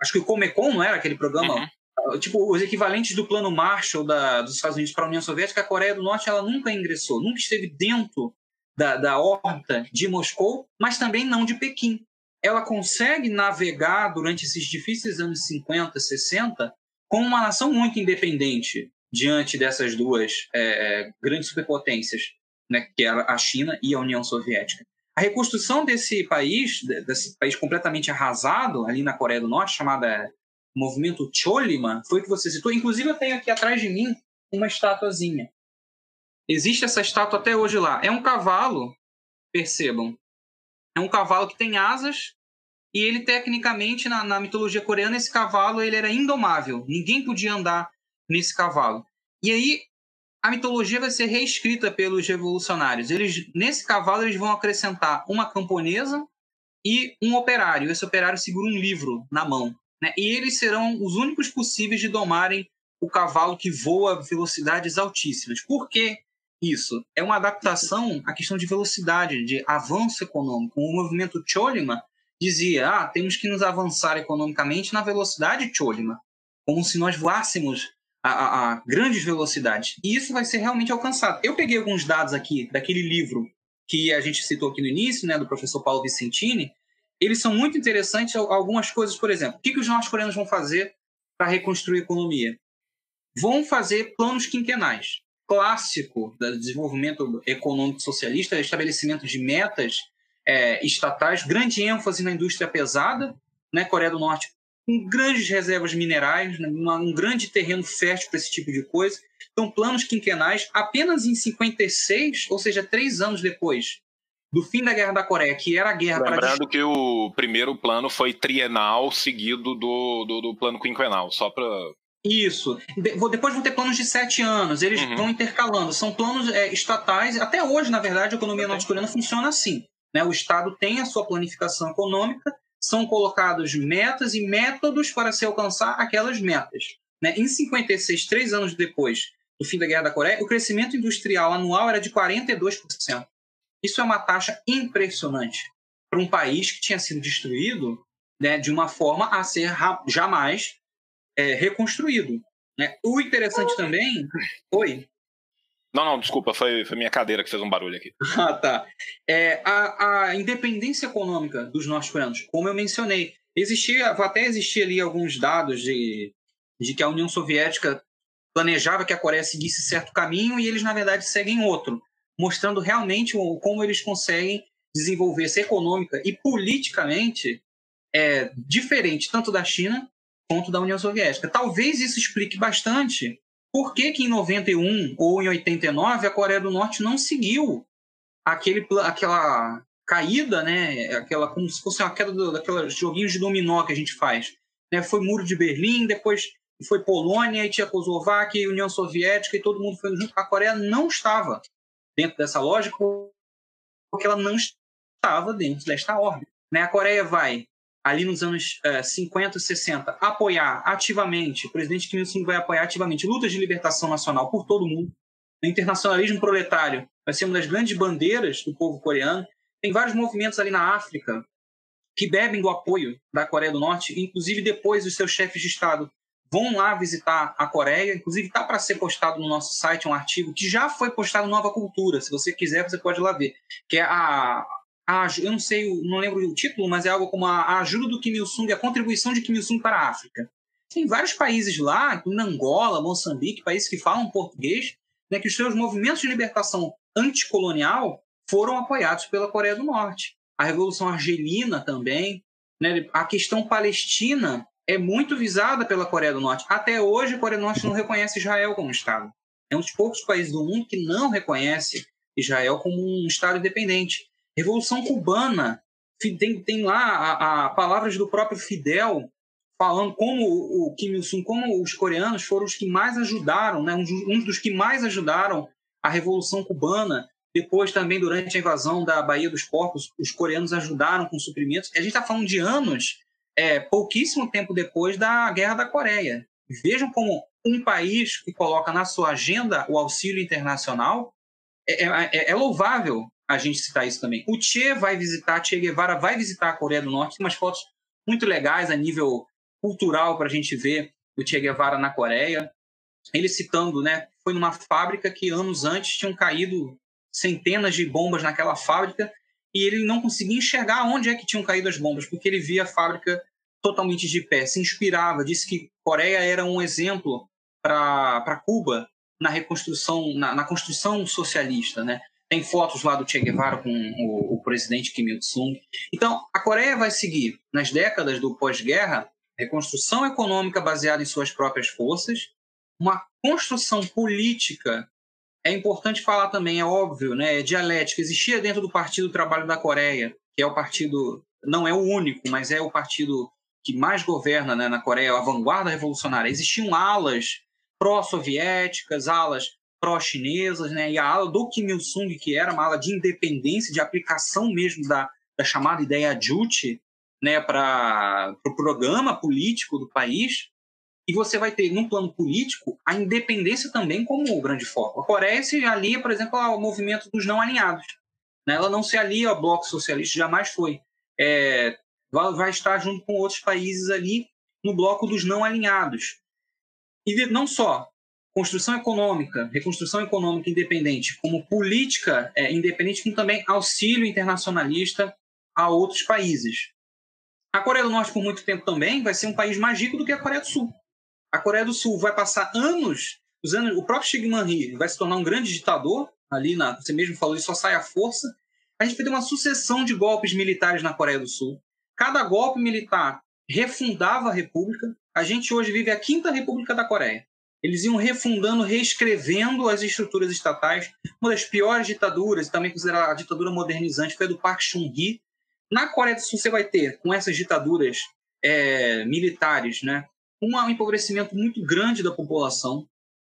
acho que o Comecon não era aquele programa, uhum. tipo os equivalentes do Plano Marshall da, dos Estados Unidos para a União Soviética. A Coreia do Norte ela nunca ingressou, nunca esteve dentro da, da órbita de Moscou, mas também não de Pequim. Ela consegue navegar durante esses difíceis anos 50, 60 como uma nação muito independente diante dessas duas é, é, grandes superpotências, né, que era a China e a União Soviética. A reconstrução desse país, desse país completamente arrasado ali na Coreia do Norte, chamada Movimento Cholima, foi o que você citou. Inclusive, eu tenho aqui atrás de mim uma estatuazinha. Existe essa estátua até hoje lá. É um cavalo, percebam. É um cavalo que tem asas e ele, tecnicamente, na, na, mitologia coreana, esse cavalo ele era indomável. Ninguém podia andar nesse cavalo. E aí, a mitologia vai ser reescrita pelos revolucionários. Eles, nesse cavalo, eles vão acrescentar uma camponesa e um operário. Esse operário segura um livro na mão. Né? E eles serão os únicos possíveis de domarem o cavalo que voa a velocidades altíssimas. Por que isso? É uma adaptação à questão de velocidade, de avanço econômico. O movimento Cholima dizia: ah, temos que nos avançar economicamente na velocidade Cholima, como se nós voássemos a, a, a, grandes velocidades. E isso vai ser realmente alcançado. Eu peguei alguns dados aqui daquele livro que a gente citou aqui no início, né, do professor Paulo Vicentini. Eles são muito interessantes. Algumas coisas, por exemplo, o que, que os norte-coreanos vão fazer para reconstruir a economia? Vão fazer planos quinquenais. Clássico do desenvolvimento econômico socialista, estabelecimento de metas é, estatais, grande ênfase na indústria pesada, né? Coreia do Norte com grandes reservas minerais, né? uma, um grande terreno fértil para esse tipo de coisa. Então, planos quinquenais, apenas em 56, ou seja, três anos depois do fim da Guerra da Coreia, que era a guerra Lembrando que o primeiro plano foi trienal, seguido do, do, do plano quinquenal, só para... Isso. De, depois vão ter planos de sete anos, eles uhum. vão intercalando. São planos é, estatais. Até hoje, na verdade, a economia norte-coreana funciona assim. Né? O Estado tem a sua planificação econômica, são colocados metas e métodos para se alcançar aquelas metas. Né? Em 56, três anos depois do fim da Guerra da Coreia, o crescimento industrial anual era de 42%. Isso é uma taxa impressionante para um país que tinha sido destruído né, de uma forma a ser jamais é, reconstruído. Né? O interessante também. Oi. Não, não, desculpa, foi, foi minha cadeira que fez um barulho aqui. (laughs) ah, tá. É, a, a independência econômica dos norte-coreanos, como eu mencionei, existia, até existia ali alguns dados de, de que a União Soviética planejava que a Coreia seguisse certo caminho e eles, na verdade, seguem outro, mostrando realmente como eles conseguem desenvolver-se econômica e politicamente é, diferente tanto da China quanto da União Soviética. Talvez isso explique bastante por que, que em 91 ou em 89 a Coreia do Norte não seguiu aquele, aquela caída, né? Aquela, como se fosse uma queda daqueles joguinhos de dominó que a gente faz. Né? Foi Muro de Berlim, depois foi Polônia, e Tchecoslováquia, União Soviética, e todo mundo foi junto. A Coreia não estava dentro dessa lógica porque ela não estava dentro desta órbita. Né? A Coreia vai ali nos anos uh, 50 e 60, apoiar ativamente, o presidente Kim Il-sung vai apoiar ativamente lutas de libertação nacional por todo o mundo. O internacionalismo proletário vai ser uma das grandes bandeiras do povo coreano. Tem vários movimentos ali na África que bebem do apoio da Coreia do Norte, inclusive depois os seus chefes de Estado vão lá visitar a Coreia. Inclusive está para ser postado no nosso site um artigo que já foi postado no Nova Cultura. Se você quiser, você pode ir lá ver. Que é a, a, eu não sei, não lembro o título, mas é algo como a, a ajuda do Kim Il-sung, a contribuição de Kim Il-sung para a África. Tem vários países lá, como Angola, Moçambique, países que falam português, né, que os seus movimentos de libertação anticolonial foram apoiados pela Coreia do Norte. A Revolução Argelina também. Né, a questão palestina é muito visada pela Coreia do Norte. Até hoje, a Coreia do Norte não reconhece Israel como Estado. É um dos poucos países do mundo que não reconhece Israel como um Estado independente. Revolução Cubana, tem, tem lá a, a, palavras do próprio Fidel falando como o Kim Il-sung, como os coreanos foram os que mais ajudaram, né, uns, uns dos que mais ajudaram a Revolução Cubana. Depois, também, durante a invasão da Baía dos Porcos, os coreanos ajudaram com suprimentos. A gente está falando de anos, é, pouquíssimo tempo depois da Guerra da Coreia. Vejam como um país que coloca na sua agenda o auxílio internacional é, é, é, é louvável a gente citar isso também. O Che vai visitar, Che Guevara vai visitar a Coreia do Norte, tem umas fotos muito legais a nível cultural para a gente ver o Che Guevara na Coreia. Ele citando, né, foi numa fábrica que anos antes tinham caído centenas de bombas naquela fábrica e ele não conseguia enxergar onde é que tinham caído as bombas, porque ele via a fábrica totalmente de pé, se inspirava, disse que Coreia era um exemplo para Cuba na reconstrução, na, na construção socialista, né? Tem fotos lá do Che Guevara com o, o presidente Kim Il-sung. Então, a Coreia vai seguir, nas décadas do pós-guerra, reconstrução econômica baseada em suas próprias forças, uma construção política. É importante falar também, é óbvio, né, é dialética. Existia dentro do Partido do Trabalho da Coreia, que é o partido, não é o único, mas é o partido que mais governa né, na Coreia, a vanguarda revolucionária. Existiam alas pró-soviéticas, alas pró-chinesas, né? E a ala do Kim Il-sung, que era uma ala de independência, de aplicação mesmo da, da chamada ideia Juche, né, para o pro programa político do país. E você vai ter, num plano político, a independência também como o grande foco. A Coreia se alia, por exemplo, ao movimento dos não alinhados. Né? Ela não se alia ao bloco socialista, jamais foi. É, vai, estar junto com outros países ali no bloco dos não alinhados. E não só construção econômica, reconstrução econômica independente, como política é, independente, como também auxílio internacionalista a outros países. A Coreia do Norte, por muito tempo também, vai ser um país mais rico do que a Coreia do Sul. A Coreia do Sul vai passar anos usando. O próprio Xi Jinping vai se tornar um grande ditador, ali, na, você mesmo falou, ele só sai à força. A gente vai ter uma sucessão de golpes militares na Coreia do Sul. Cada golpe militar refundava a República. A gente hoje vive a quinta República da Coreia. Eles iam refundando, reescrevendo as estruturas estatais. Uma das piores ditaduras, também considerada a ditadura modernizante, foi a do Park Chung-hee. Na Coreia do Sul, você vai ter, com essas ditaduras é, militares, né, um empobrecimento muito grande da população,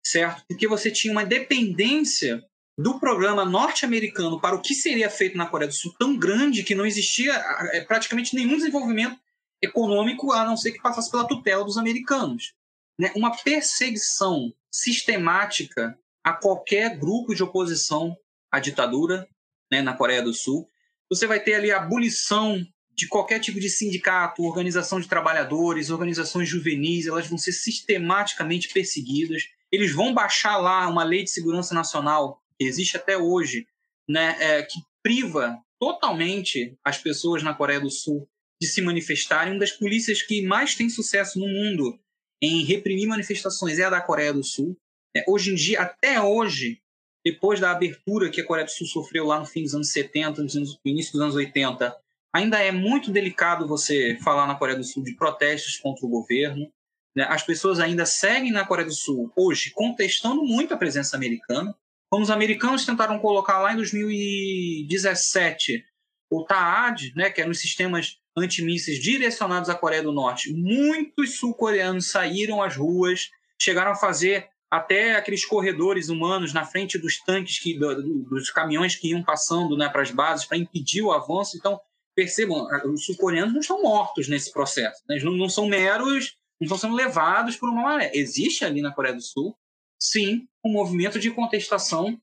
certo? Porque você tinha uma dependência do programa norte-americano para o que seria feito na Coreia do Sul tão grande que não existia é, praticamente nenhum desenvolvimento econômico a não ser que passasse pela tutela dos americanos né, uma perseguição sistemática a qualquer grupo de oposição à ditadura né, na Coreia do Sul. Você vai ter ali a abolição de qualquer tipo de sindicato, organização de trabalhadores, organizações juvenis, elas vão ser sistematicamente perseguidas. Eles vão baixar lá uma lei de segurança nacional, que existe até hoje, né, é, que priva totalmente as pessoas na Coreia do Sul de se manifestarem. Uma das polícias que mais tem sucesso no mundo em reprimir manifestações é a da Coreia do Sul. É, hoje em dia, até hoje, depois da abertura que a Coreia do Sul sofreu lá no fim dos anos 70, no início dos anos 80, ainda é muito delicado você falar na Coreia do Sul de protestos contra o governo. Né? As pessoas ainda seguem na Coreia do Sul hoje contestando muito a presença americana. Como os americanos tentaram colocar lá em 2017 o TAAD, né, que eram os sistemas antimísseis direcionados à Coreia do Norte, muitos sul-coreanos saíram às ruas, chegaram a fazer até aqueles corredores humanos na frente dos tanques, que, dos caminhões que iam passando né, para as bases para impedir o avanço. Então, percebam, os sul-coreanos não estão mortos nesse processo. Né? Eles não, não são meros, não estão sendo levados por uma maré. Existe ali na Coreia do Sul, sim, um movimento de contestação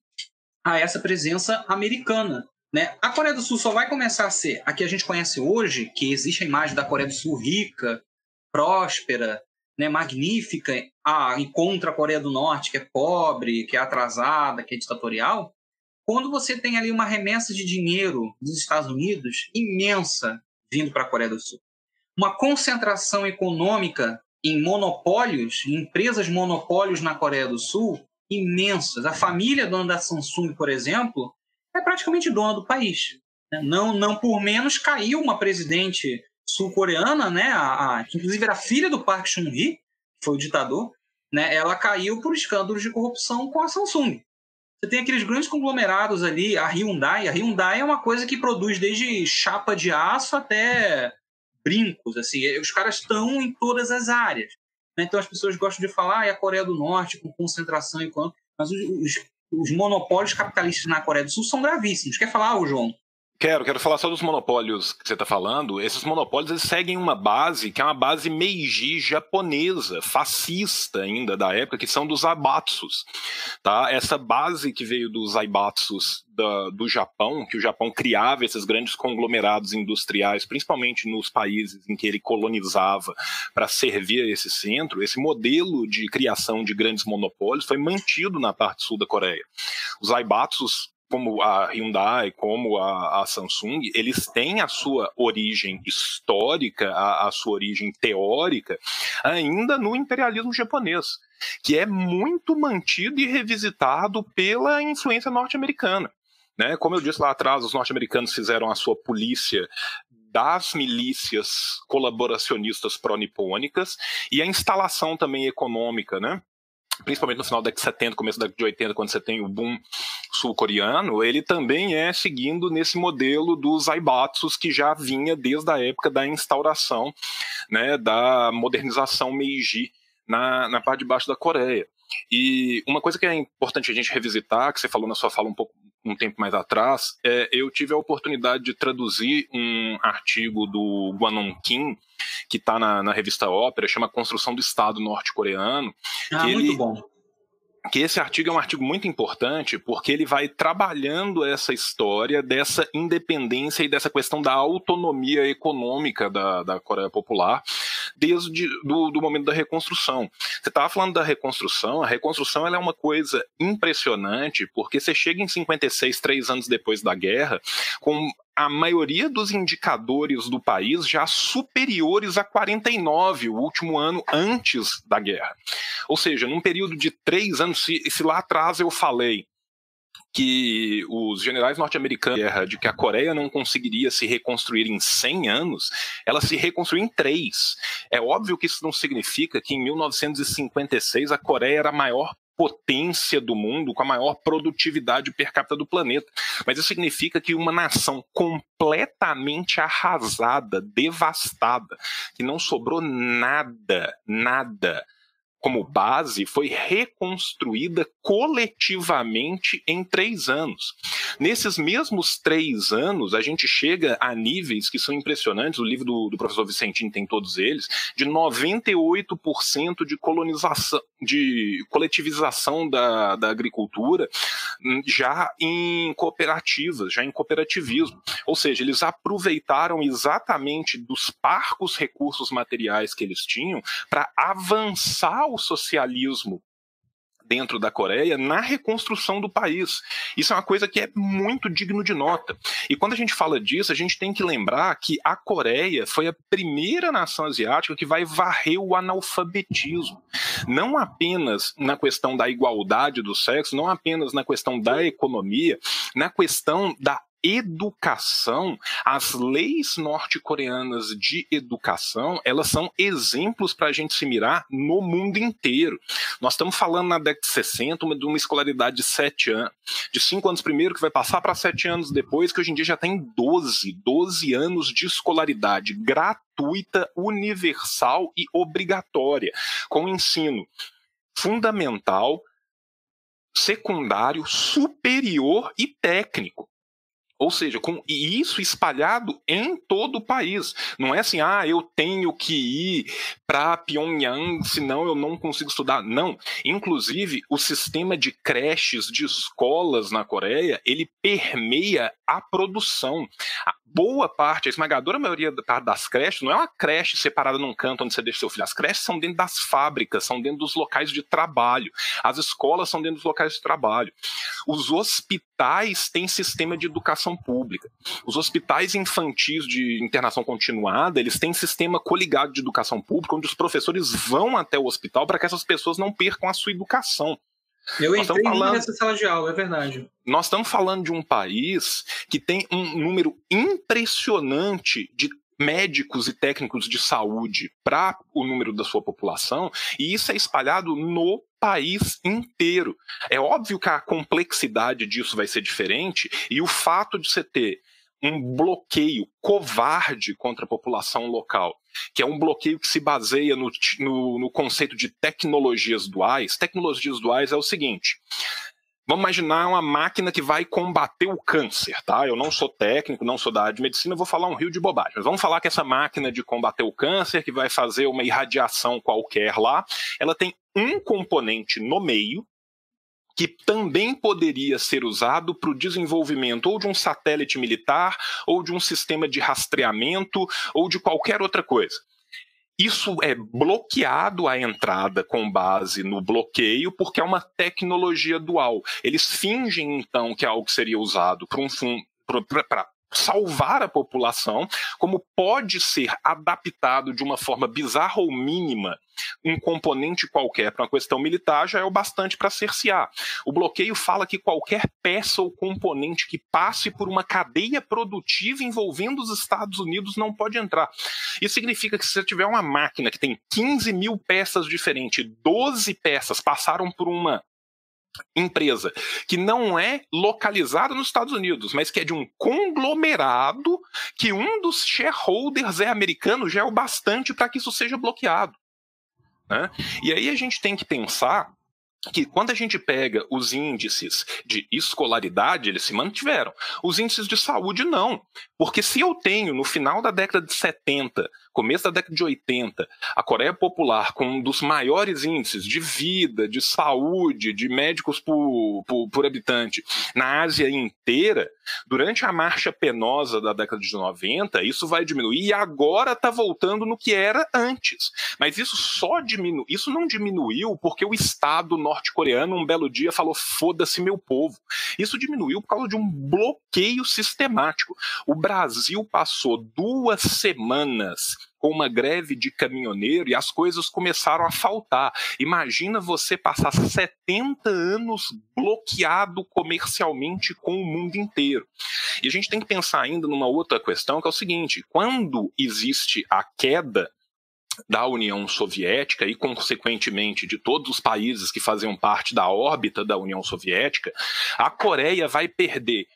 a essa presença americana. Né? A Coreia do Sul só vai começar a ser a que a gente conhece hoje, que existe a imagem da Coreia do Sul rica, próspera, né, magnífica, a, e contra a Coreia do Norte, que é pobre, que é atrasada, que é ditatorial, quando você tem ali uma remessa de dinheiro dos Estados Unidos imensa vindo para a Coreia do Sul. Uma concentração econômica em monopólios, em empresas monopólios na Coreia do Sul, imensas. A família dona da Samsung, por exemplo, é praticamente dona do país. Né? Não, não por menos caiu uma presidente sul-coreana, né, a, a, que inclusive era filha do Park Chung-hee, foi o ditador, né, ela caiu por escândalos de corrupção com a Samsung. Você tem aqueles grandes conglomerados ali, a Hyundai. A Hyundai é uma coisa que produz desde chapa de aço até brincos. Assim, os caras estão em todas as áreas. Né? Então as pessoas gostam de falar, ah, é a Coreia do Norte com concentração econômica. Mas os, os, os monopólios capitalistas na Coreia do Sul são gravíssimos. Quer falar, João? Quero, quero falar só dos monopólios que você está falando. Esses monopólios eles seguem uma base que é uma base Meiji japonesa, fascista ainda da época, que são dos Aibatsus. Tá? Essa base que veio dos Aibatsus da, do Japão, que o Japão criava esses grandes conglomerados industriais, principalmente nos países em que ele colonizava para servir esse centro, esse modelo de criação de grandes monopólios foi mantido na parte sul da Coreia. Os Aibatsus como a Hyundai, como a, a, Samsung, eles têm a sua origem histórica, a, a, sua origem teórica, ainda no imperialismo japonês, que é muito mantido e revisitado pela influência norte-americana. Né? Como eu disse lá atrás, os norte-americanos fizeram a sua polícia das milícias colaboracionistas pró-nipônicas e a instalação também econômica, né? Principalmente no final da década de 70, começo da década de 80, quando você tem o boom sul-coreano, ele também é seguindo nesse modelo dos aibatsus que já vinha desde a época da instauração né, da modernização Meiji na, na parte de baixo da Coreia. E uma coisa que é importante a gente revisitar, que você falou na sua fala um pouco um tempo mais atrás, é, eu tive a oportunidade de traduzir um artigo do Guanon Kim, que está na, na, revista Ópera, chama Construção do Estado Norte-Coreano. Ah, muito ele, bom que esse artigo é um artigo muito importante porque ele vai trabalhando essa história dessa independência e dessa questão da autonomia econômica da, da Coreia Popular desde do, do momento da reconstrução. Você estava falando da reconstrução, a reconstrução ela é uma coisa impressionante porque você chega em 56, três anos depois da guerra, com a maioria dos indicadores do país já superiores a 49, o último ano antes da guerra. Ou seja, num período de três anos, se, se lá atrás eu falei que os generais norte-americanos de que a Coreia não conseguiria se reconstruir em 100 anos, ela se reconstruiu em três. É óbvio que isso não significa que em 1956 a Coreia era a maior potência do mundo, com a maior produtividade per capita do planeta. Mas isso significa que uma nação completamente arrasada, devastada, que não sobrou nada, nada como base foi reconstruída coletivamente em três anos. Nesses mesmos três anos, a gente chega a níveis que são impressionantes, o livro do, do professor Vicentino tem todos eles, de 98% de colonização, de coletivização da, da agricultura hum, já em cooperativas, já em cooperativismo. Ou seja, eles aproveitaram exatamente dos parcos recursos materiais que eles tinham para avançar o socialismo dentro da Coreia na reconstrução do país. Isso é uma coisa que é muito digno de nota. E quando a gente fala disso, a gente tem que lembrar que a Coreia foi a primeira nação asiática que vai varrer o analfabetismo. Não apenas na questão da igualdade do sexo, não apenas na questão da economia, na questão da educação, as leis norte-coreanas de educação, elas são exemplos para a gente se mirar no mundo inteiro. Nós estamos falando na década de 60 uma, de uma escolaridade de 7 anos, de 5 anos primeiro, que vai passar para 7 anos depois, que hoje em dia já tem 12, 12 anos de escolaridade gratuita, universal e obrigatória, com ensino fundamental, secundário, superior e técnico. Ou seja, com e isso espalhado em todo o país. Não é assim, ah, eu tenho que ir para Pyongyang, senão eu não consigo estudar. Não. Inclusive, o sistema de creches, de escolas na Coreia, ele permeia a produção. Boa parte, a esmagadora maioria das creches, não é uma creche separada num canto onde você deixa seu filho. As creches são dentro das fábricas, são dentro dos locais de trabalho. As escolas são dentro dos locais de trabalho. Os hospitais têm sistema de educação pública. Os hospitais infantis de internação continuada, eles têm sistema coligado de educação pública, onde os professores vão até o hospital para que essas pessoas não percam a sua educação. Eu nós entrei falando, nessa sala de aula, é verdade. Nós estamos falando de um país que tem um número impressionante de médicos e técnicos de saúde para o número da sua população, e isso é espalhado no país inteiro. É óbvio que a complexidade disso vai ser diferente, e o fato de você ter um bloqueio covarde contra a população local, que é um bloqueio que se baseia no, no, no conceito de tecnologias duais. Tecnologias duais é o seguinte: Vamos imaginar uma máquina que vai combater o câncer, tá? Eu não sou técnico, não sou da área de medicina, vou falar um rio de bobagem. Vamos falar que essa máquina de combater o câncer, que vai fazer uma irradiação qualquer lá, ela tem um componente no meio, que também poderia ser usado para o desenvolvimento ou de um satélite militar, ou de um sistema de rastreamento, ou de qualquer outra coisa. Isso é bloqueado a entrada com base no bloqueio, porque é uma tecnologia dual. Eles fingem, então, que é algo que seria usado para um para salvar a população, como pode ser adaptado de uma forma bizarra ou mínima um componente qualquer para uma questão militar já é o bastante para cercear. O bloqueio fala que qualquer peça ou componente que passe por uma cadeia produtiva envolvendo os Estados Unidos não pode entrar. Isso significa que se você tiver uma máquina que tem 15 mil peças diferentes, 12 peças passaram por uma empresa que não é localizada nos Estados Unidos, mas que é de um conglomerado que um dos shareholders é americano, já é o bastante para que isso seja bloqueado. Né? E aí a gente tem que pensar que quando a gente pega os índices de escolaridade, eles se mantiveram. Os índices de saúde, não. Porque se eu tenho, no final da década de 70, começo da década de 80, a Coreia Popular com um dos maiores índices de vida, de saúde, de médicos por, por, por habitante na Ásia inteira, durante a marcha penosa da década de 90, isso vai diminuir e agora está voltando no que era antes. Mas isso só diminui, isso não diminuiu porque o Estado norte-coreano um belo dia falou foda-se meu povo. Isso diminuiu por causa de um bloqueio sistemático. O Brasil passou duas semanas com uma greve de caminhoneiro e as coisas começaram a faltar. Imagina você passar 70 anos bloqueado comercialmente com o mundo inteiro. E a gente tem que pensar ainda numa outra questão, que é o seguinte: quando existe a queda da União Soviética e, consequentemente, de todos os países que faziam parte da órbita da União Soviética, a Coreia vai perder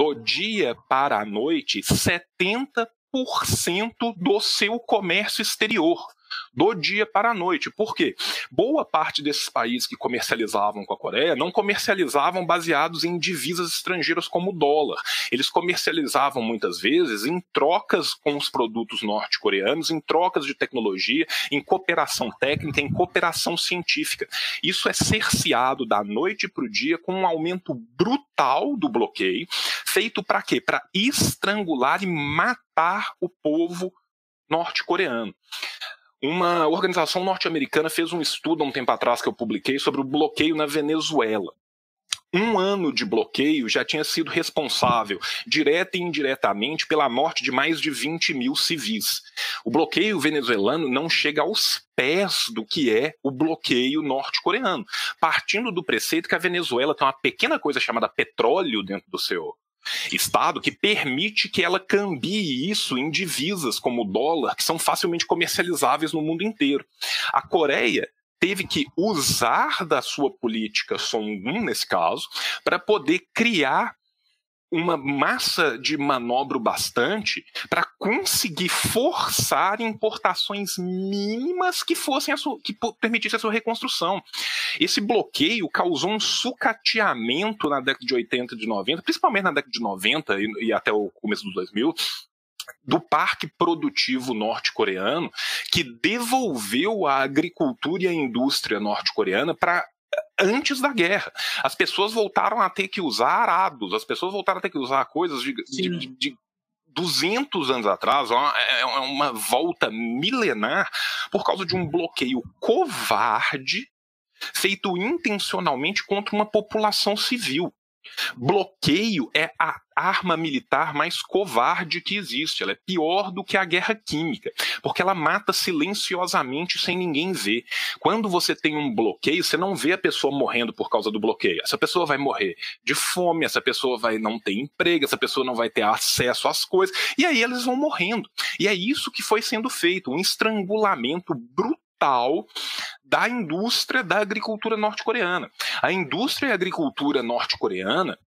do dia para a noite 70% do seu comércio exterior do dia para a noite. Por quê? Boa parte desses países que comercializavam com a Coreia não comercializavam baseados em divisas estrangeiras como o dólar. Eles comercializavam muitas vezes em trocas com os produtos norte-coreanos, em trocas de tecnologia, em cooperação técnica, em cooperação científica. Isso é cerceado da noite para o dia com um aumento brutal do bloqueio, feito para quê? Para estrangular e matar o povo norte-coreano. Uma organização norte-americana fez um estudo há um tempo atrás que eu publiquei sobre o bloqueio na Venezuela. Um ano de bloqueio já tinha sido responsável, direta e indiretamente, pela morte de mais de 20 mil civis. O bloqueio venezuelano não chega aos pés do que é o bloqueio norte-coreano, partindo do preceito que a Venezuela tem uma pequena coisa chamada petróleo dentro do seu Estado que permite que ela cambie isso em divisas como o dólar, que são facilmente comercializáveis no mundo inteiro. A Coreia teve que usar da sua política Songun, nesse caso, para poder criar uma massa de manobra bastante para conseguir forçar importações mínimas que fossem sua, que permitissem a sua reconstrução. Esse bloqueio causou um sucateamento na década de 80 e de 90, principalmente na década de 90 e, e até o começo dos 2000, do parque produtivo norte-coreano, que devolveu a agricultura e a indústria norte-coreana para antes da guerra. As pessoas voltaram a ter que usar arados, as pessoas voltaram a ter que usar coisas de, de, de 200 anos atrás, é, é uma volta milenar por causa de um bloqueio covarde feito intencionalmente contra uma população civil. Bloqueio é a arma militar mais covarde que existe. Ela é pior do que a guerra química, porque ela mata silenciosamente sem ninguém ver. Quando você tem um bloqueio, você não vê a pessoa morrendo por causa do bloqueio. Essa pessoa vai morrer de fome, essa pessoa vai não ter emprego, essa pessoa não vai ter acesso às coisas, e aí eles vão morrendo. E é isso que foi sendo feito, um estrangulamento brutal da indústria da agricultura norte-coreana. A indústria e a agricultura norte-coreana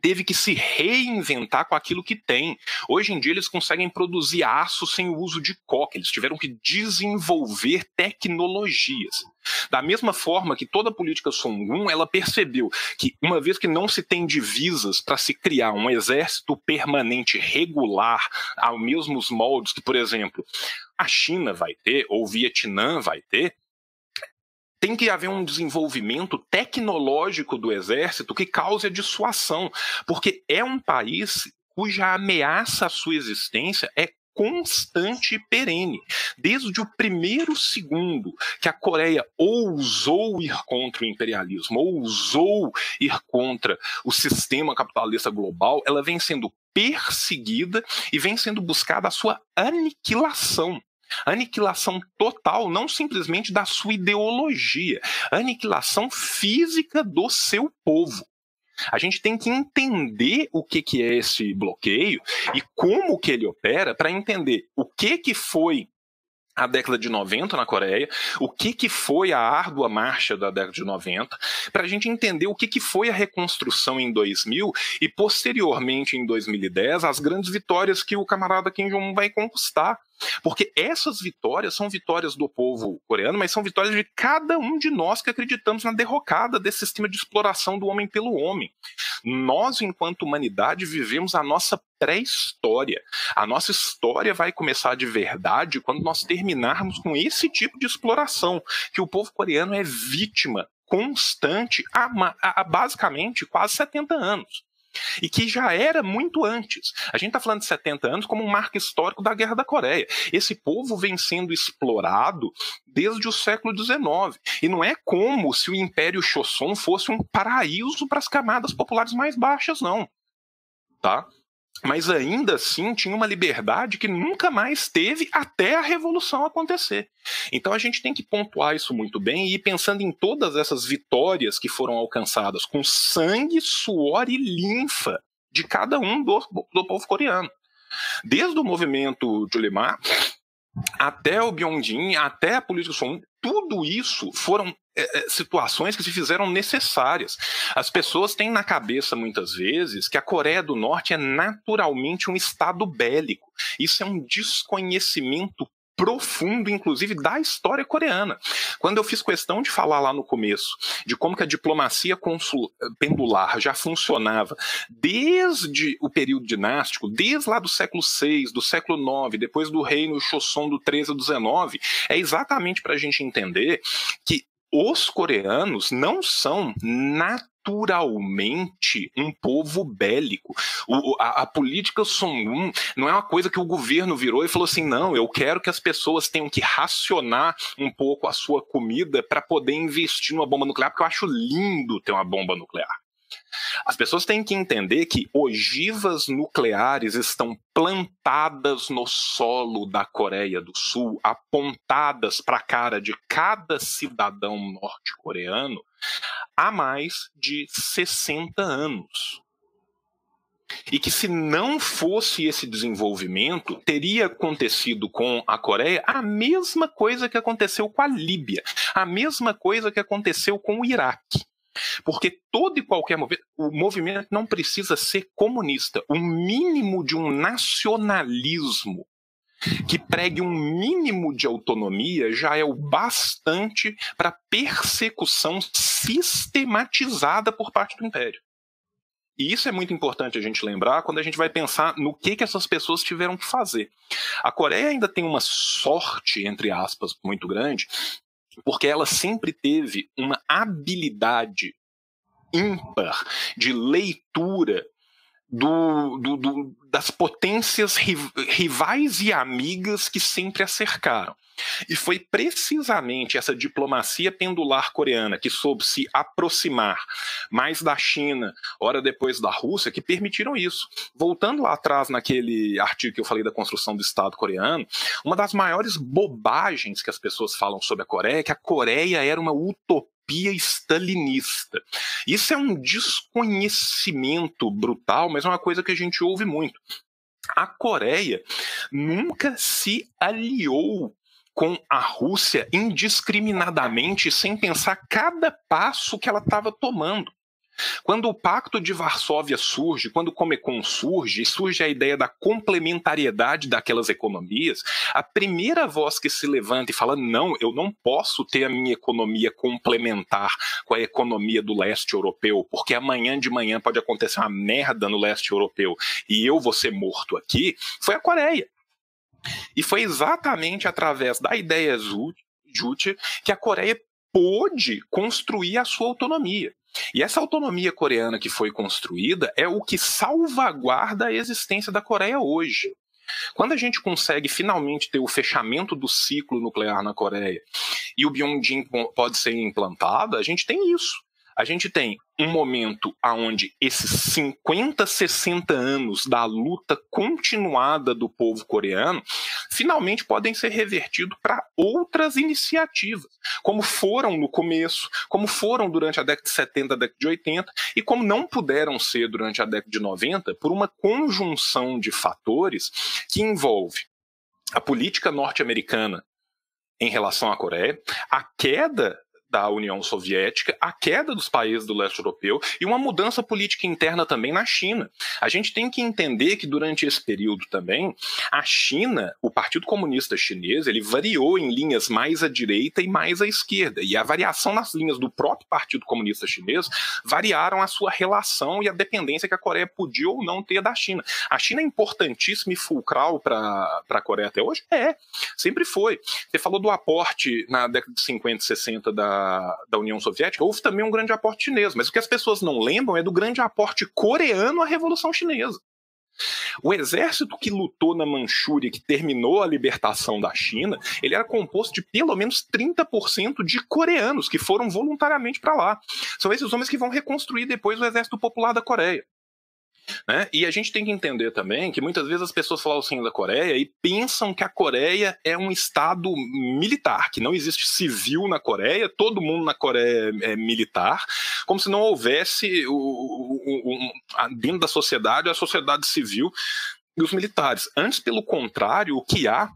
teve que se reinventar com aquilo que tem. Hoje em dia eles conseguem produzir aço sem o uso de coque, eles tiveram que desenvolver tecnologias. Da mesma forma que toda a política Songun, ela percebeu que uma vez que não se tem divisas para se criar um exército permanente regular aos mesmos moldes que, por exemplo, a China vai ter ou o Vietnã vai ter, tem que haver um desenvolvimento tecnológico do exército que cause a dissuasão, porque é um país cuja ameaça à sua existência é constante e perene. Desde o primeiro segundo que a Coreia ousou ir contra o imperialismo, ousou ir contra o sistema capitalista global, ela vem sendo perseguida e vem sendo buscada a sua aniquilação. Aniquilação total, não simplesmente da sua ideologia, aniquilação física do seu povo. A gente tem que entender o que, que é esse bloqueio e como que ele opera para entender o que, que foi a década de 90 na Coreia, o que, que foi a árdua marcha da década de 90, para a gente entender o que, que foi a reconstrução em 2000 e, posteriormente, em 2010, as grandes vitórias que o camarada Kim Jong-un vai conquistar. Porque essas vitórias são vitórias do povo coreano, mas são vitórias de cada um de nós que acreditamos na derrocada desse sistema de exploração do homem pelo homem. Nós, enquanto humanidade, vivemos a nossa pré-história. A nossa história vai começar de verdade quando nós terminarmos com esse tipo de exploração, que o povo coreano é vítima constante há, basicamente quase 70 anos e que já era muito antes. A gente está falando de 70 anos como um marco histórico da Guerra da Coreia. Esse povo vem sendo explorado desde o século XIX. E não é como se o Império Choson fosse um paraíso para as camadas populares mais baixas, não. Tá? Mas ainda assim tinha uma liberdade que nunca mais teve até a revolução acontecer. Então a gente tem que pontuar isso muito bem e ir pensando em todas essas vitórias que foram alcançadas com sangue, suor e linfa de cada um do, do povo coreano. Desde o movimento Julimar até o Byung-jin, até a política Sun, tudo isso foram é, é, situações que se fizeram necessárias. As pessoas têm na cabeça, muitas vezes, que a Coreia do Norte é naturalmente um estado bélico. Isso é um desconhecimento profundo, inclusive, da história coreana. Quando eu fiz questão de falar lá no começo de como que a diplomacia consul, pendular já funcionava desde o período dinástico, desde lá do século VI, do século IX, depois do reino Choson do 13 ao 19, é exatamente para a gente entender que os coreanos não são naturalmente um povo bélico. O, a, a, política Songun não é uma coisa que o governo virou e falou assim: não, eu quero que as pessoas tenham que racionar um pouco a sua comida para poder investir numa bomba nuclear, porque eu acho lindo ter uma bomba nuclear. As pessoas têm que entender que ogivas nucleares estão plantadas no solo da Coreia do Sul, apontadas para a cara de cada cidadão norte-coreano há mais de 60 anos. E que se não fosse esse desenvolvimento, teria acontecido com a Coreia a mesma coisa que aconteceu com a Líbia, a mesma coisa que aconteceu com o Iraque. Porque todo e qualquer movimento, o movimento não precisa ser comunista. O mínimo de um nacionalismo que pregue um mínimo de autonomia já é o bastante para persecução sistematizada por parte do império. E isso é muito importante a gente lembrar quando a gente vai pensar no que, que essas pessoas tiveram que fazer. A Coreia ainda tem uma sorte, entre aspas, muito grande, porque ela sempre teve uma habilidade ímpar de leitura do, do, do, das potências rivais e amigas que sempre a cercaram. E foi precisamente essa diplomacia pendular coreana que soube se aproximar mais da China, hora depois da Rússia, que permitiram isso. Voltando lá atrás naquele artigo que eu falei da construção do Estado coreano, uma das maiores bobagens que as pessoas falam sobre a Coreia é que a Coreia era uma utopia stalinista. Isso é um desconhecimento brutal, mas é uma coisa que a gente ouve muito. A Coreia nunca se aliou com a Rússia indiscriminadamente, sem pensar cada passo que ela estava tomando. Quando o Pacto de Varsóvia surge, quando o Comecon surge, surge a ideia da complementariedade daquelas economias, a primeira voz que se levanta e fala: não, eu não posso ter a minha economia complementar com a economia do leste europeu, porque amanhã de manhã pode acontecer uma merda no leste europeu e eu vou ser morto aqui, foi a Coreia. E foi exatamente através da ideia Juche que a Coreia pôde construir a sua autonomia. E essa autonomia coreana que foi construída é o que salvaguarda a existência da Coreia hoje. Quando a gente consegue finalmente ter o fechamento do ciclo nuclear na Coreia e o Byung-jin pode ser implantado, a gente tem isso a gente tem um momento onde esses 50, 60 anos da luta continuada do povo coreano finalmente podem ser revertidos para outras iniciativas, como foram no começo, como foram durante a década de 70, a década de 80 e como não puderam ser durante a década de 90 por uma conjunção de fatores que envolve a política norte-americana em relação à Coreia, a queda da União Soviética, a queda dos países do leste europeu e uma mudança política interna também na China. A gente tem que entender que durante esse período também, a China, o Partido Comunista Chinês, ele variou em linhas mais à direita e mais à esquerda. E a variação nas linhas do próprio Partido Comunista Chinês variaram a sua relação e a dependência que a Coreia podia ou não ter da China. A China é importantíssima e fulcral para a Coreia até hoje? É, sempre foi. Você falou do aporte na década de 50 e 60 da, da União Soviética, houve também um grande aporte chinês, mas o que as pessoas não lembram é do grande aporte coreano à Revolução Chinesa. O exército que lutou na Manchúria, que terminou a libertação da China, ele era composto de pelo menos 30% de coreanos que foram voluntariamente para lá. São esses homens que vão reconstruir depois o exército popular da Coreia. Né? E a gente tem que entender também que muitas vezes as pessoas falam assim da Coreia e pensam que a Coreia é um estado militar, que não existe civil na Coreia, todo mundo na Coreia é, é militar, como se não houvesse o, o, o, dentro da sociedade a sociedade civil e os militares. Antes, pelo contrário, o que há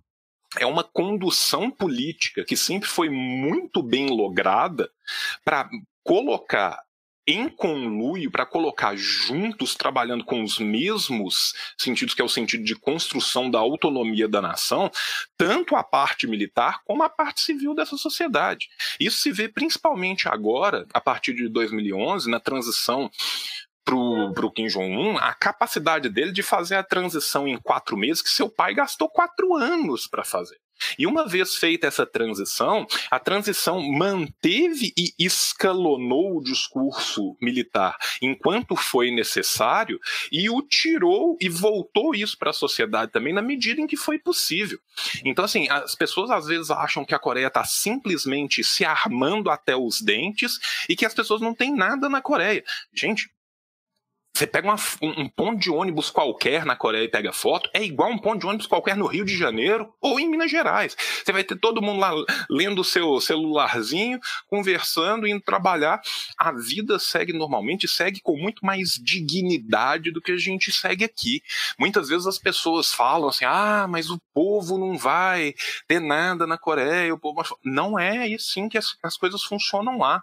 é uma condução política que sempre foi muito bem lograda para colocar em conluio para colocar juntos, trabalhando com os mesmos sentidos, que é o sentido de construção da autonomia da nação, tanto a parte militar como a parte civil dessa sociedade. Isso se vê principalmente agora, a partir de 2011, na transição para o Kim Jong-un, a capacidade dele de fazer a transição em quatro meses, que seu pai gastou quatro anos para fazer. E uma vez feita essa transição, a transição manteve e escalonou o discurso militar enquanto foi necessário e o tirou e voltou isso para a sociedade também na medida em que foi possível. Então, assim, as pessoas às vezes acham que a Coreia está simplesmente se armando até os dentes e que as pessoas não têm nada na Coreia. Gente, você pega uma, um, um, ponto de ônibus qualquer na Coreia e pega foto, é igual um ponto de ônibus qualquer no Rio de Janeiro ou em Minas Gerais. Você vai ter todo mundo lá lendo o seu celularzinho, conversando, indo trabalhar. A vida segue normalmente, segue com muito mais dignidade do que a gente segue aqui. Muitas vezes as pessoas falam assim: ah, mas o povo não vai ter nada na Coreia. O povo... Não é assim que as, as coisas funcionam lá.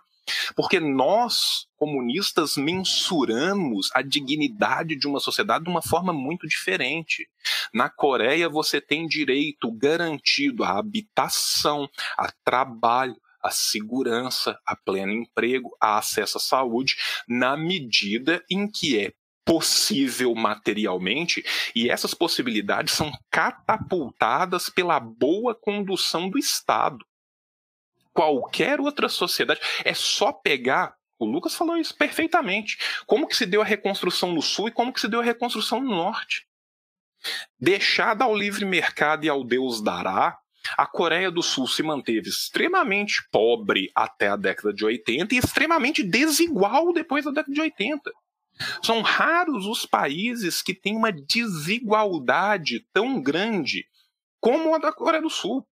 Porque nós, comunistas, mensuramos a dignidade de uma sociedade de uma forma muito diferente. Na Coreia, você tem direito garantido à habitação, a trabalho, a segurança, a pleno emprego, a acesso à saúde, na medida em que é possível materialmente, e essas possibilidades são catapultadas pela boa condução do Estado qualquer outra sociedade. É só pegar. O Lucas falou isso perfeitamente. Como que se deu a reconstrução no Sul e como que se deu a reconstrução no Norte? Deixada ao livre mercado e ao Deus dará, a Coreia do Sul se manteve extremamente pobre até a década de 80 e extremamente desigual depois da década de 80. São raros os países que têm uma desigualdade tão grande como a da Coreia do Sul.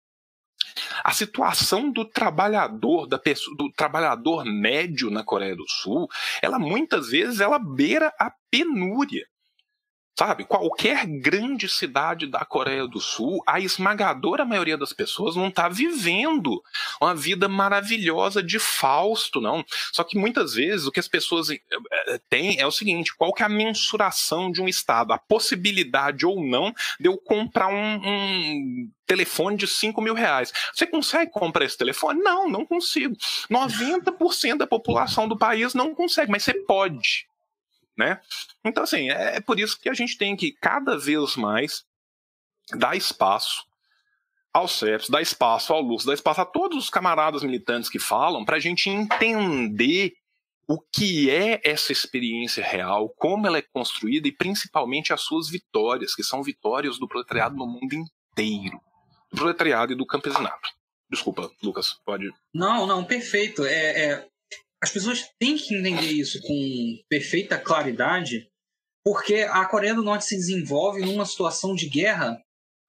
A situação do trabalhador, da pessoa, do trabalhador médio na Coreia do Sul, ela muitas vezes ela beira a penúria. Sabe, qualquer grande cidade da Coreia do Sul, a esmagadora maioria das pessoas não está vivendo uma vida maravilhosa de Fausto, não. Só que muitas vezes o que as pessoas eh, eh, têm é o seguinte: qual que é a mensuração de um Estado? A possibilidade ou não de eu comprar um, um telefone de 5 mil reais. Você consegue comprar esse telefone? Não, não consigo. 90% da população do país não consegue, mas você pode né? Então, assim, é, é por isso que a gente tem que cada vez mais dar espaço ao CEPS, dar espaço ao Lúcio, dar espaço a todos os camaradas militantes que falam, para a gente entender o que é essa experiência real, como ela é construída e principalmente as suas vitórias, que são vitórias do proletariado no mundo inteiro, do proletariado e do campesinato. Desculpa, Lucas, pode. Não, não, perfeito. É, é, as pessoas têm que entender isso com perfeita claridade, porque a Coreia do Norte se desenvolve numa situação de guerra.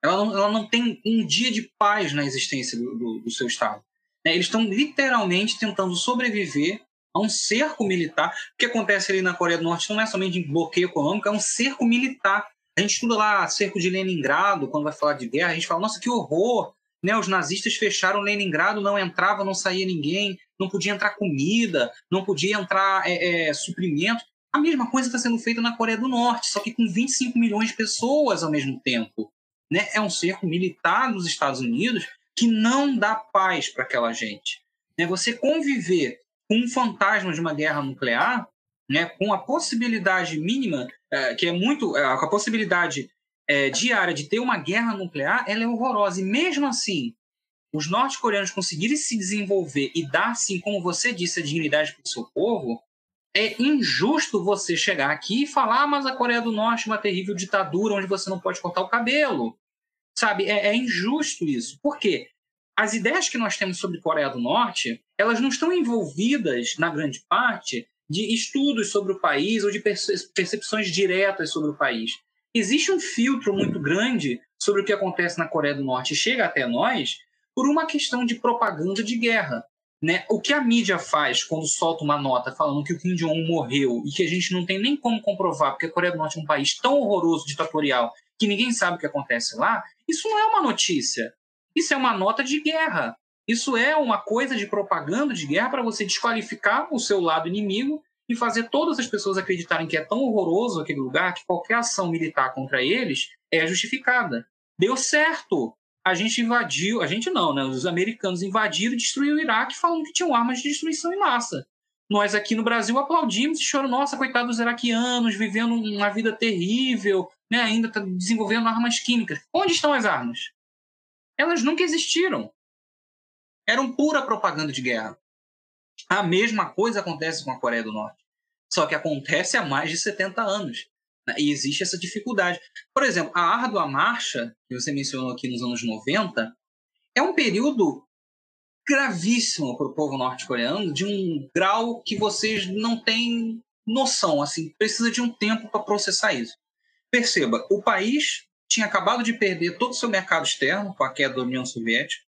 Ela não, ela não tem um dia de paz na existência do, do, do seu Estado. Né? Eles estão literalmente tentando sobreviver a um cerco militar. O que acontece ali na Coreia do Norte não é somente um bloqueio econômico, é um cerco militar. A gente estuda lá cerco de Leningrado, quando vai falar de guerra, a gente fala, nossa, que horror! Né, os nazistas fecharam Leningrado, não entrava, não saía ninguém não podia entrar comida, não podia entrar é, é, suprimento. A mesma coisa está sendo feita na Coreia do Norte, só que com 25 milhões de pessoas ao mesmo tempo. Né? É um cerco militar dos Estados Unidos que não dá paz para aquela gente. Né? Você conviver com um fantasma de uma guerra nuclear, né, com a possibilidade mínima, é, que é muito. É, a possibilidade é, diária de ter uma guerra nuclear, ela é horrorosa. E mesmo assim, os norte-coreanos conseguirem se desenvolver e dar, sim, como você disse, a dignidade para o seu povo, é injusto você chegar aqui e falar, ah, mas a Coreia do Norte é uma terrível ditadura onde você não pode cortar o cabelo. Sabe, é, é injusto isso. Por quê? As ideias que nós temos sobre Coreia do Norte, elas não estão envolvidas, na grande parte, de estudos sobre o país ou de percepções diretas sobre o país. Existe um filtro muito grande sobre o que acontece na Coreia do Norte e chega até nós por uma questão de propaganda de guerra. Né? O que a mídia faz quando solta uma nota falando que o Kim Jong-un morreu e que a gente não tem nem como comprovar, porque a Coreia do Norte é um país tão horroroso, ditatorial, que ninguém sabe o que acontece lá, isso não é uma notícia. Isso é uma nota de guerra. Isso é uma coisa de propaganda de guerra para você desqualificar o seu lado inimigo e fazer todas as pessoas acreditarem que é tão horroroso aquele lugar que qualquer ação militar contra eles é justificada. Deu certo. A gente invadiu, a gente não, né? Os americanos invadiram e destruíram o Iraque falando que tinham armas de destruição em massa. Nós aqui no Brasil aplaudimos e choramos, nossa, coitados dos iraquianos, vivendo uma vida terrível, né? ainda tá desenvolvendo armas químicas. Onde estão as armas? Elas nunca existiram. Eram pura propaganda de guerra. A mesma coisa acontece com a Coreia do Norte. Só que acontece há mais de 70 anos. Né? E existe essa dificuldade. Por exemplo, a Árdua Marcha, que você mencionou aqui nos anos 90, é um período gravíssimo para o povo norte-coreano, de um grau que vocês não têm noção. Assim, precisa de um tempo para processar isso. Perceba, o país tinha acabado de perder todo o seu mercado externo com a queda da União Soviética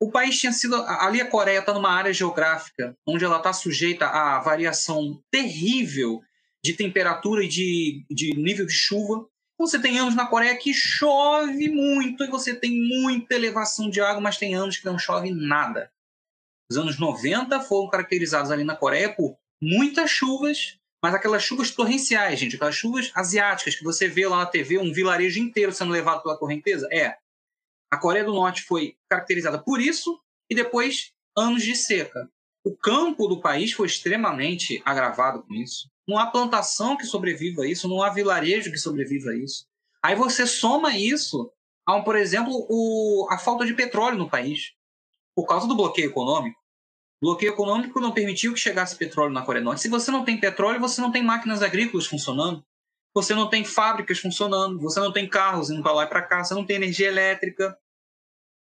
o país tinha sido. Ali a Coreia está numa área geográfica onde ela está sujeita a variação terrível de temperatura e de, de nível de chuva. Você tem anos na Coreia que chove muito e você tem muita elevação de água, mas tem anos que não chove nada. Os anos 90 foram caracterizados ali na Coreia por muitas chuvas, mas aquelas chuvas torrenciais, gente, aquelas chuvas asiáticas que você vê lá na TV, um vilarejo inteiro sendo levado pela correnteza. É, a Coreia do Norte foi caracterizada por isso e depois anos de seca. O campo do país foi extremamente agravado com isso. Não há plantação que sobreviva a isso, não há vilarejo que sobreviva a isso. Aí você soma isso a, por exemplo, o, a falta de petróleo no país, por causa do bloqueio econômico. O bloqueio econômico não permitiu que chegasse petróleo na Coreia do Norte. Se você não tem petróleo, você não tem máquinas agrícolas funcionando, você não tem fábricas funcionando, você não tem carros indo para lá e para cá, você não tem energia elétrica,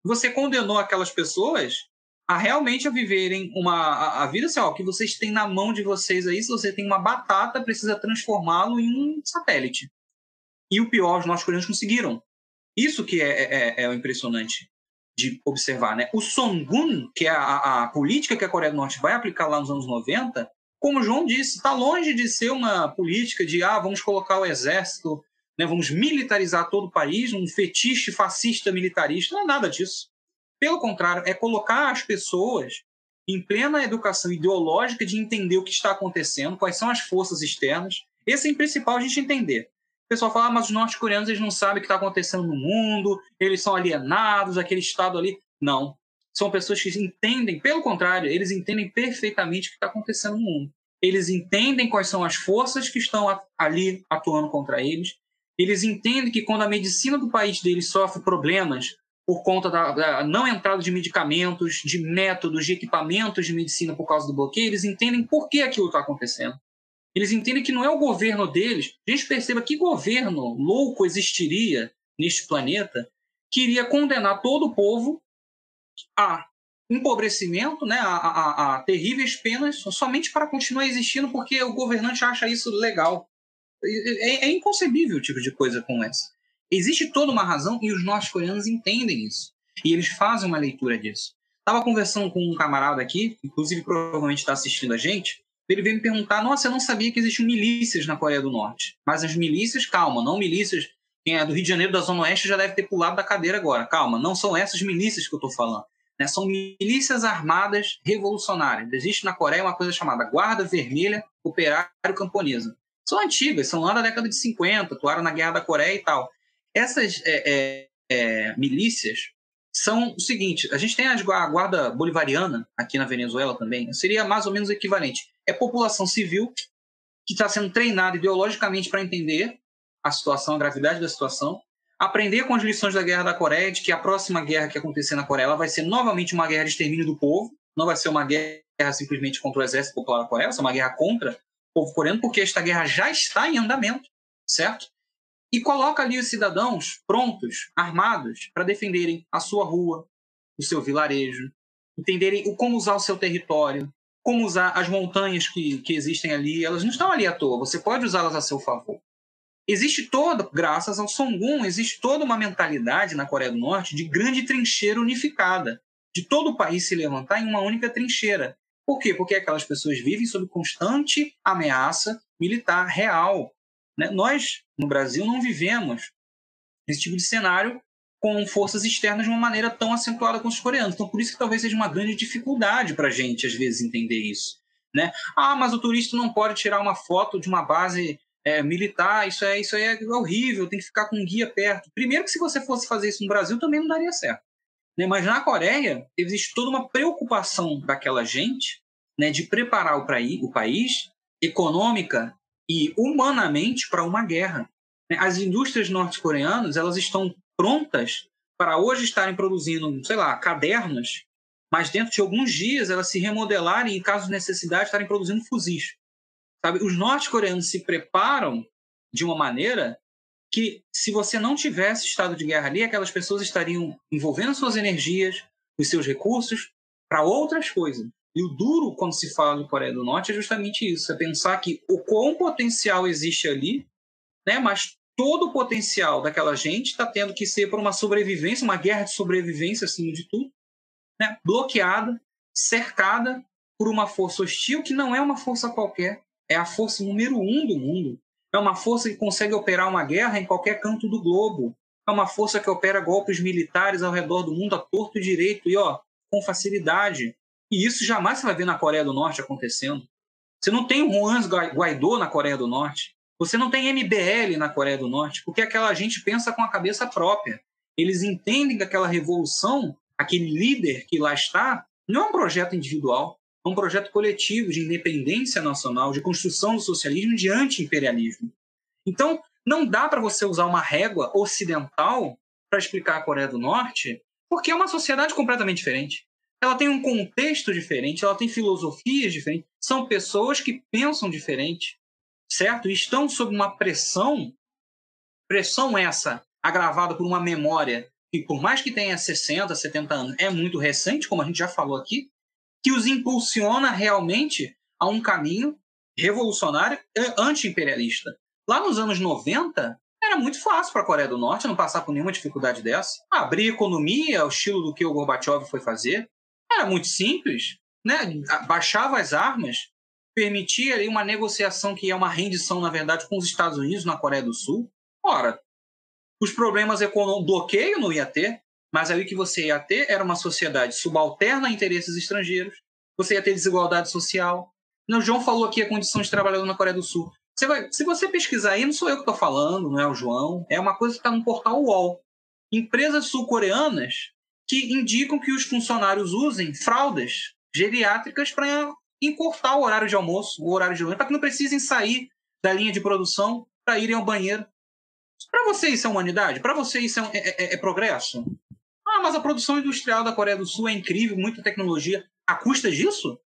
você condenou aquelas pessoas a realmente a viverem uma a, a, vida assim, ó, que vocês têm na mão de vocês aí, se você tem uma batata, precisa transformá-lo em um satélite. E o pior, os nossos coreanos conseguiram. Isso que é, é, é, é o impressionante de observar, né? O Songun, que é a, a, política que a Coreia do Norte vai aplicar lá nos anos 90, como o João disse, está longe de ser uma política de ah, vamos colocar o exército né, vamos militarizar todo o país, um fetiche fascista militarista, não é nada disso. Pelo contrário, é colocar as pessoas em plena educação ideológica de entender o que está acontecendo, quais são as forças externas. Esse é o principal a gente entender. O pessoal fala, ah, mas os norte-coreanos eles não sabem o que está acontecendo no mundo, eles são alienados, aquele Estado ali. Não. São pessoas que entendem, pelo contrário, eles entendem perfeitamente o que está acontecendo no mundo. Eles entendem quais são as forças que estão ali atuando contra eles, eles entendem que quando a medicina do país deles sofre problemas por conta da, da, não entrada de medicamentos, de métodos, de equipamentos de medicina por causa do bloqueio, eles entendem por que aquilo está acontecendo. Eles entendem que não é o governo deles. A gente perceba que governo louco existiria neste planeta que iria condenar todo o povo a empobrecimento, né, a, a, a terríveis penas, somente para continuar existindo porque o governante acha isso legal. É, é inconcebível o tipo de coisa como essa. Existe toda uma razão e os norte-coreanos entendem isso. E eles fazem uma leitura disso. Estava conversando com um camarada aqui, inclusive provavelmente está assistindo a gente. Ele veio me perguntar: Nossa, eu não sabia que existiam milícias na Coreia do Norte. Mas as milícias, calma, não milícias. Quem é do Rio de Janeiro, da Zona Oeste, já deve ter pulado da cadeira agora. Calma, não são essas milícias que eu estou falando. Né? São milícias armadas revolucionárias. Existe na Coreia uma coisa chamada Guarda Vermelha Operário Camponesa. São antigas, são lá da década de 50, atuaram na Guerra da Coreia e tal. Essas é, é, é, milícias são o seguinte: a gente tem a guarda bolivariana aqui na Venezuela também, seria mais ou menos equivalente. É população civil que está sendo treinada ideologicamente para entender a situação, a gravidade da situação, aprender com as lições da Guerra da Coreia, de que a próxima guerra que acontecer na Coreia vai ser novamente uma guerra de extermínio do povo, não vai ser uma guerra simplesmente contra o exército popular da Coreia, vai ser uma guerra contra o povo coreano, porque esta guerra já está em andamento, certo? E coloca ali os cidadãos prontos, armados, para defenderem a sua rua, o seu vilarejo, entenderem como usar o seu território, como usar as montanhas que, que existem ali. Elas não estão ali à toa, você pode usá-las a seu favor existe toda, graças ao Songun, existe toda uma mentalidade na Coreia do Norte de grande trincheira unificada, de todo o país se levantar em uma única trincheira. Por quê? Porque aquelas pessoas vivem sob constante ameaça militar real. Né? Nós, no Brasil, não vivemos esse tipo de cenário com forças externas de uma maneira tão acentuada com os coreanos. Então, por isso que talvez seja uma grande dificuldade para a gente, às vezes, entender isso. Né? Ah, mas o turista não pode tirar uma foto de uma base é, militar, isso é, isso é horrível, tem que ficar com um guia perto. Primeiro que se você fosse fazer isso no Brasil também não daria certo. Né? Mas na Coreia existe toda uma preocupação daquela gente né, de preparar o, praí, o país econômica e humanamente para uma guerra. Né? As indústrias norte-coreanas elas estão prontas para hoje estarem produzindo, sei lá, cadernos, mas dentro de alguns dias elas se remodelarem e, caso de necessidade, estarem produzindo fuzis. Sabe? Os norte-coreanos se preparam de uma maneira que, se você não tivesse estado de guerra ali, aquelas pessoas estariam envolvendo suas energias, os seus recursos, para outras coisas. E o duro, quando se fala de Coreia do Norte, é justamente isso: é pensar que o quão potencial existe ali, né, mas todo o potencial daquela gente está tendo que ser por uma sobrevivência, uma guerra de sobrevivência acima de tudo, né, bloqueada, cercada por uma força hostil que não é uma força qualquer, é a força número um do mundo. É uma força que consegue operar uma guerra em qualquer canto do globo. É uma força que opera golpes militares ao redor do mundo a torto e direito e ó, com facilidade. E isso jamais você vai ver na Coreia do Norte acontecendo. Você não tem Juan Guaidó na Coreia do Norte. Você não tem MBL na Coreia do Norte, porque aquela gente pensa com a cabeça própria. Eles entendem que aquela revolução, aquele líder que lá está, não é um projeto individual, um projeto coletivo de independência nacional, de construção do socialismo e de anti-imperialismo. Então, não dá para você usar uma régua ocidental para explicar a Coreia do Norte, porque é uma sociedade completamente diferente. Ela tem um contexto diferente, ela tem filosofias diferentes, são pessoas que pensam diferente, certo? E estão sob uma pressão, pressão essa agravada por uma memória que, por mais que tenha 60, 70 anos, é muito recente, como a gente já falou aqui, que os impulsiona realmente a um caminho revolucionário anti-imperialista. Lá nos anos 90, era muito fácil para a Coreia do Norte não passar por nenhuma dificuldade dessa. Abrir economia, ao estilo do que o Gorbachev foi fazer, era muito simples. Né? Baixava as armas, permitia ali uma negociação que é uma rendição, na verdade, com os Estados Unidos na Coreia do Sul. Ora, os problemas econômicos, bloqueio não ia ter, mas aí o que você ia ter era uma sociedade subalterna a interesses estrangeiros, você ia ter desigualdade social. O João falou aqui a condição de trabalhador na Coreia do Sul. Você vai, se você pesquisar aí, não sou eu que estou falando, não é o João, é uma coisa que está no portal UOL. Empresas sul-coreanas que indicam que os funcionários usem fraldas geriátricas para encurtar o horário de almoço, o horário de lanche, para que não precisem sair da linha de produção para irem ao banheiro. Para você isso é humanidade? Para você isso é, é, é, é progresso? Ah, mas a produção industrial da Coreia do Sul é incrível, muita tecnologia. A custa disso?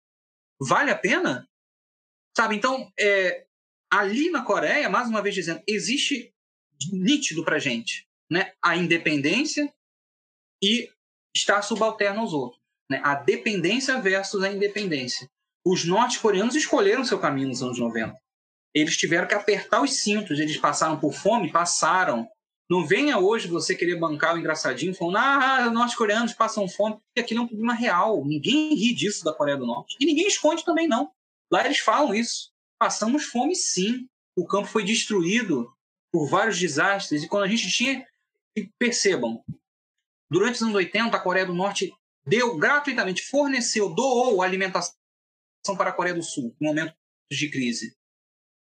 Vale a pena? Sabe, então, é, ali na Coreia, mais uma vez dizendo, existe nítido para gente né, a independência e estar subalterno aos outros. Né? A dependência versus a independência. Os norte-coreanos escolheram seu caminho nos anos 90. Eles tiveram que apertar os cintos, eles passaram por fome, passaram. Não venha hoje você querer bancar o engraçadinho falando, ah, os norte-coreanos passam fome, porque aquilo é um problema real. Ninguém ri disso da Coreia do Norte. E ninguém esconde também, não. Lá eles falam isso. Passamos fome sim. O campo foi destruído por vários desastres. E quando a gente tinha. Percebam, durante os anos 80, a Coreia do Norte deu gratuitamente, forneceu, doou alimentação para a Coreia do Sul no momento de crise.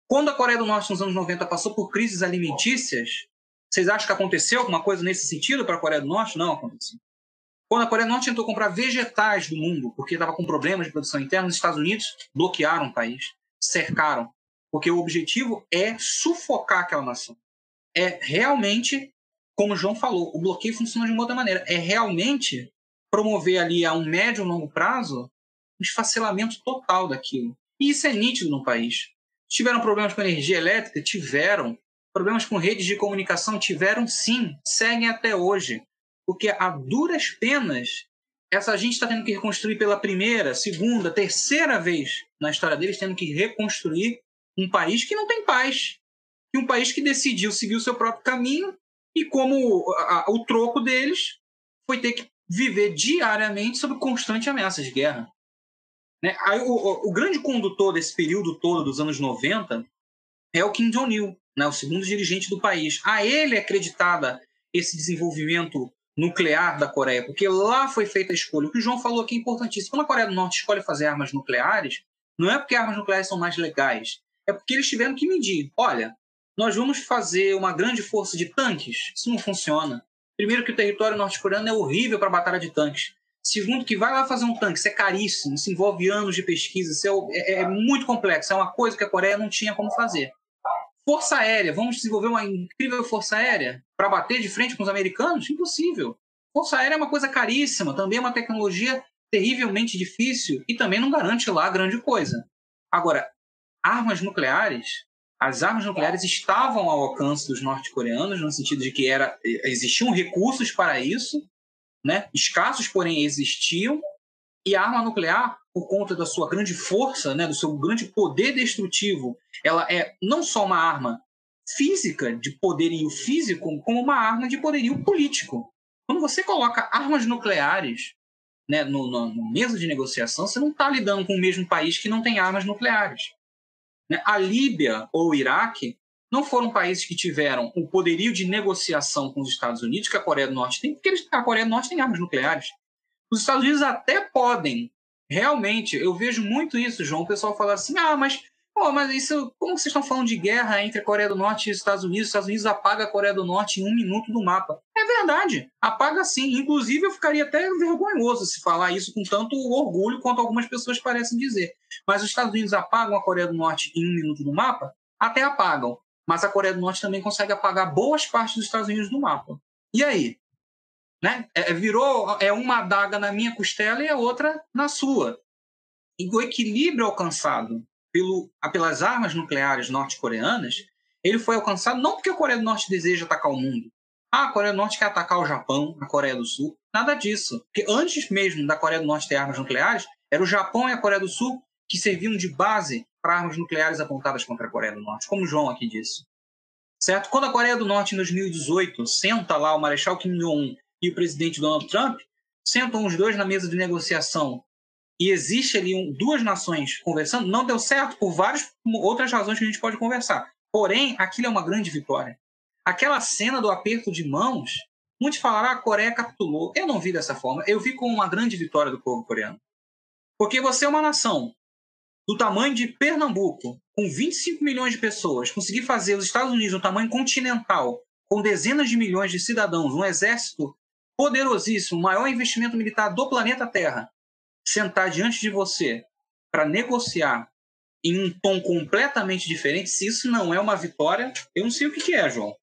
Quando a Coreia do Norte, nos anos 90, passou por crises alimentícias, vocês acham que aconteceu alguma coisa nesse sentido para a Coreia do Norte? Não aconteceu. Quando a Coreia do Norte tentou comprar vegetais do mundo, porque estava com problemas de produção interna, os Estados Unidos bloquearam o país, cercaram, porque o objetivo é sufocar aquela nação. É realmente, como o João falou, o bloqueio funciona de uma outra maneira. É realmente promover ali a um médio e longo prazo um esfacelamento total daquilo. E isso é nítido no país. Tiveram problemas com energia elétrica? Tiveram. Problemas com redes de comunicação? Tiveram sim. Seguem até hoje. Porque a duras penas, essa gente está tendo que reconstruir pela primeira, segunda, terceira vez na história deles, tendo que reconstruir um país que não tem paz. E um país que decidiu seguir o seu próprio caminho e como a, a, o troco deles foi ter que viver diariamente sob constante ameaça de guerra. Né? Aí, o, o, o, grande condutor desse período todo dos anos 90 é o Kim Jong-il, né? o segundo dirigente do país. A ele é acreditada esse desenvolvimento nuclear da Coreia, porque lá foi feita a escolha. O que o João falou aqui é importantíssimo. Quando a Coreia do Norte escolhe fazer armas nucleares, não é porque armas nucleares são mais legais, é porque eles tiveram que medir. Olha, nós vamos fazer uma grande força de tanques. Isso não funciona. Primeiro que o território norte-coreano é horrível para batalha de tanques. Segundo que vai lá fazer um tanque, isso é caríssimo, isso envolve anos de pesquisa, isso é, é, é muito complexo, é uma coisa que a Coreia não tinha como fazer. Força aérea, vamos desenvolver uma incrível força aérea para bater de frente com os americanos? Impossível. Força aérea é uma coisa caríssima, também é uma tecnologia terrivelmente difícil e também não garante lá grande coisa. Agora, armas nucleares, as armas nucleares estavam ao alcance dos norte-coreanos, no sentido de que era, existiam recursos para isso, né? escassos, porém existiam, e a arma nuclear, por conta da sua grande força, né, do seu grande poder destrutivo, ela é não só uma arma física, de poderio físico, como uma arma de poderio político. Quando você coloca armas nucleares né, no, no, no mesa de negociação, você não está lidando com o mesmo país que não tem armas nucleares. Né? A Líbia ou o Iraque não foram países que tiveram o poderio de negociação com os Estados Unidos que a Coreia do Norte tem, porque a Coreia do Norte tem armas nucleares. Os Estados Unidos até podem, realmente, eu vejo muito isso, João, o pessoal fala assim, ah, mas mas isso, como vocês estão falando de guerra entre a Coreia do Norte e os Estados Unidos? Os Estados Unidos apaga a Coreia do Norte em um minuto do mapa. É verdade, apaga sim. Inclusive, eu ficaria até vergonhoso se falar isso com tanto orgulho quanto algumas pessoas parecem dizer. Mas os Estados Unidos apagam a Coreia do Norte em um minuto do mapa? Até apagam. Mas a Coreia do Norte também consegue apagar boas partes dos Estados Unidos do mapa. E aí? Né? É, virou é uma adaga na minha costela e a outra na sua. E o equilíbrio alcançado pelo, pelas armas nucleares norte-coreanas, ele foi alcançado não porque a Coreia do Norte deseja atacar o mundo. Ah, a Coreia do Norte quer atacar o Japão, a Coreia do Sul. Nada disso. Porque antes mesmo da Coreia do Norte ter armas nucleares, era o Japão e a Coreia do Sul que serviam de base para armas nucleares apontadas contra a Coreia do Norte, como o João aqui disse. Certo? Quando a Coreia do Norte, em 2018, senta lá o Marechal Kim Jong-un e o presidente Donald Trump, sentam os dois na mesa de negociação e existe ali um, duas nações conversando, não deu certo por várias outras razões que a gente pode conversar. Porém, aquilo é uma grande vitória. Aquela cena do aperto de mãos, muitos falaram, ah, a Coreia capitulou. Eu não vi dessa forma. Eu vi como uma grande vitória do povo coreano. Porque você é uma nação do tamanho de Pernambuco, com 25 milhões de pessoas, conseguir fazer os Estados Unidos um tamanho continental, com dezenas de milhões de cidadãos, um exército poderosíssimo, maior investimento militar do planeta Terra, sentar diante de você para negociar em um tom completamente diferente, se isso não é uma vitória, eu não sei o que é, João.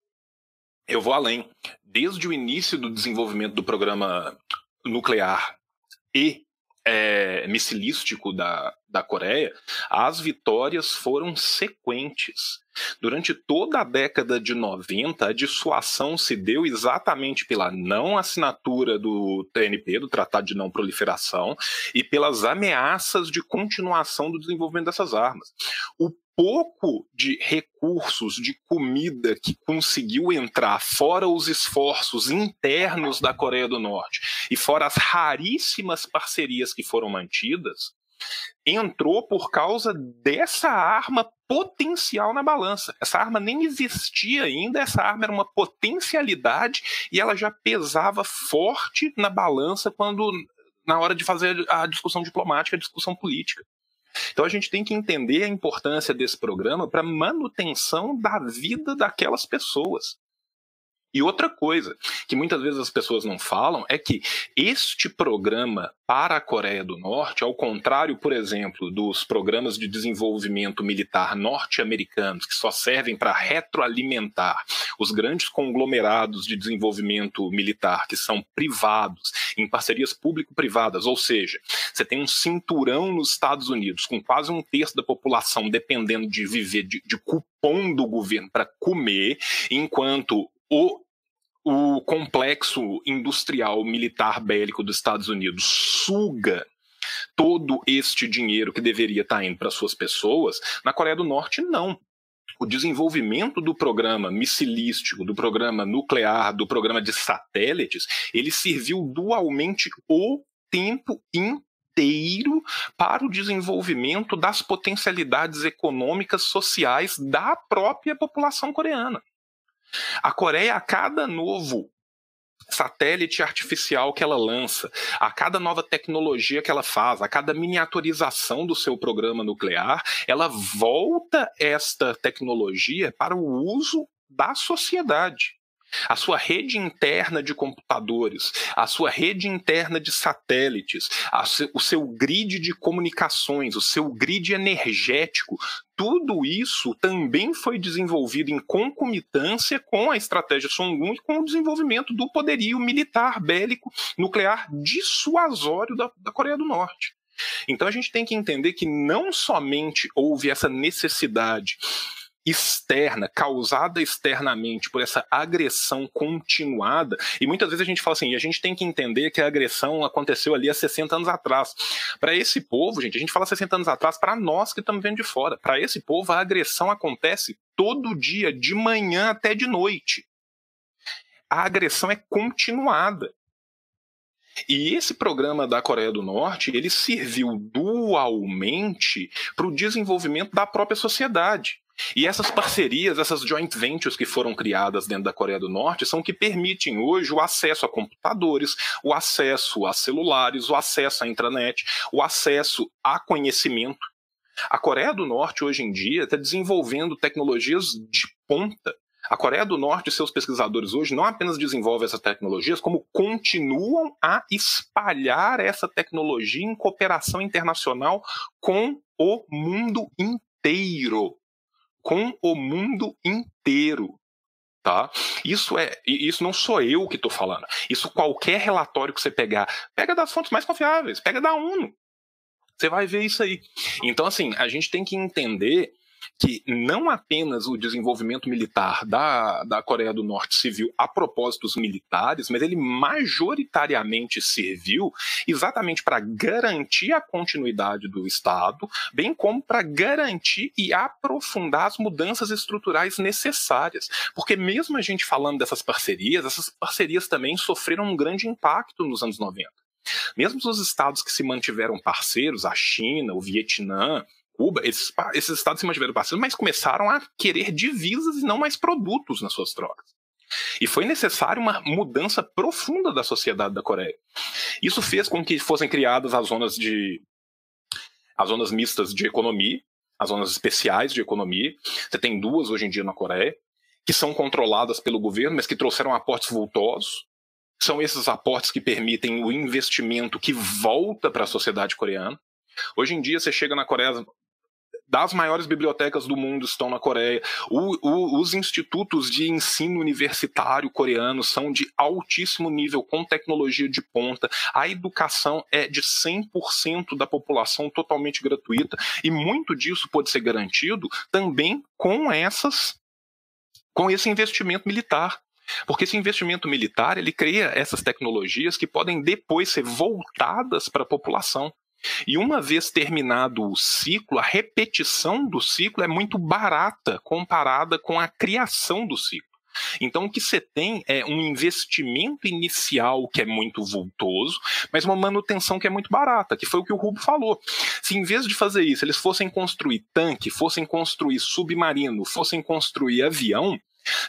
Eu vou além. Desde o início do desenvolvimento do programa nuclear e é, missilístico da, da Coreia, as vitórias foram sequentes. Durante toda a década de 90, a dissuasão se deu exatamente pela não assinatura do TNP, do Tratado de Não Proliferação, e pelas ameaças de continuação do desenvolvimento dessas armas. O pouco de recursos, de comida que conseguiu entrar, fora os esforços internos da Coreia do Norte e fora as raríssimas parcerias que foram mantidas, entrou por causa dessa arma potencial na balança. Essa arma nem existia ainda, essa arma era uma potencialidade e ela já pesava forte na balança quando na hora de fazer a discussão diplomática, a discussão política. Então a gente tem que entender a importância desse programa para manutenção da vida daquelas pessoas. E outra coisa que muitas vezes as pessoas não falam é que este programa para a Coreia do Norte, ao contrário, por exemplo, dos programas de desenvolvimento militar norte-americanos, que só servem para retroalimentar os grandes conglomerados de desenvolvimento militar, que são privados, em parcerias público-privadas, ou seja, você tem um cinturão nos Estados Unidos com quase um terço da população dependendo de viver de, de cupom do governo para comer, enquanto o o complexo industrial militar bélico dos Estados Unidos suga todo este dinheiro que deveria estar indo para suas pessoas, na Coreia do Norte não. O desenvolvimento do programa missilístico, do programa nuclear, do programa de satélites, ele serviu dualmente o tempo inteiro para o desenvolvimento das potencialidades econômicas sociais da própria população coreana. A Coreia, a cada novo satélite artificial que ela lança, a cada nova tecnologia que ela faz, a cada miniaturização do seu programa nuclear, ela volta esta tecnologia para o uso da sociedade a sua rede interna de computadores, a sua rede interna de satélites, o seu grid de comunicações, o seu grid energético, tudo isso também foi desenvolvido em concomitância com a estratégia Songun e com o desenvolvimento do poderio militar bélico nuclear dissuasório da, da Coreia do Norte. Então a gente tem que entender que não somente houve essa necessidade externa, causada externamente por essa agressão continuada, e muitas vezes a gente fala assim, a gente tem que entender que a agressão aconteceu ali há 60 anos atrás. Para esse povo, gente, a gente fala 60 anos atrás, para nós que estamos vendo de fora, para esse povo a agressão acontece todo dia, de manhã até de noite. A agressão é continuada. E esse programa da Coreia do Norte, ele serviu dualmente para o desenvolvimento da própria sociedade. E essas parcerias, essas joint ventures que foram criadas dentro da Coreia do Norte, são que permitem hoje o acesso a computadores, o acesso a celulares, o acesso à intranet, o acesso a conhecimento. A Coreia do Norte, hoje em dia, está desenvolvendo tecnologias de ponta. A Coreia do Norte e seus pesquisadores hoje não apenas desenvolvem essas tecnologias, como continuam a espalhar essa tecnologia em cooperação internacional com o mundo inteiro com o mundo inteiro. Tá? Isso é, isso não sou eu que estou falando. Isso qualquer relatório que você pegar, pega das fontes mais confiáveis, pega da ONU. Você vai ver isso aí. Então, assim, a gente tem que entender que não apenas o desenvolvimento militar da, da Coreia do Norte serviu a propósitos militares, mas ele majoritariamente serviu exatamente para garantir a continuidade do Estado, bem como para garantir e aprofundar as mudanças estruturais necessárias. Porque, mesmo a gente falando dessas parcerias, essas parcerias também sofreram um grande impacto nos anos 90. Mesmo os estados que se mantiveram parceiros, a China, o Vietnã, Cuba, esses, esses estados se mantiveram parceiros, mas começaram a querer divisas e não mais produtos nas suas trocas. E foi necessária uma mudança profunda da sociedade da Coreia. Isso fez com que fossem criadas as zonas de as zonas mistas de economia, as zonas especiais de economia. Você tem duas hoje em dia na Coreia, que são controladas pelo governo, mas que trouxeram aportes vultosos. São esses aportes que permitem o investimento que volta para a sociedade coreana. Hoje em dia, você chega na Coreia, das maiores bibliotecas do mundo estão na Coreia. O, o, os institutos de ensino universitário coreanos são de altíssimo nível, com tecnologia de ponta. A educação é de 100% da população totalmente gratuita. E muito disso pode ser garantido também com essas com esse investimento militar. Porque esse investimento militar, ele cria essas tecnologias que podem depois ser voltadas para a população. E uma vez terminado o ciclo, a repetição do ciclo é muito barata comparada com a criação do ciclo. Então, o que você tem é um investimento inicial que é muito vultoso, mas uma manutenção que é muito barata, que foi o que o Rubo falou. Se em vez de fazer isso, eles fossem construir tanque, fossem construir submarino, fossem construir avião,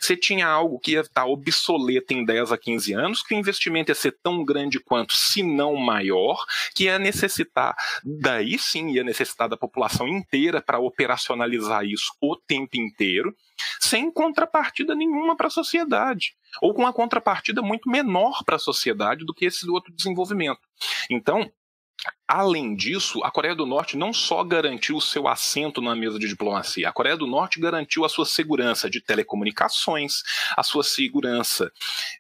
Você tinha algo que ia estar obsoleto em 10 a 15 anos, que o investimento ia ser tão grande quanto, se não maior, que ia necessitar, daí sim ia necessitar da população inteira para operacionalizar isso o tempo inteiro, sem contrapartida nenhuma para a sociedade, ou com uma contrapartida muito menor para a sociedade do que esse outro desenvolvimento. Então, Além disso, a Coreia do Norte não só garantiu seu assento na mesa de diplomacia, a Coreia do Norte garantiu a sua segurança de telecomunicações, a sua segurança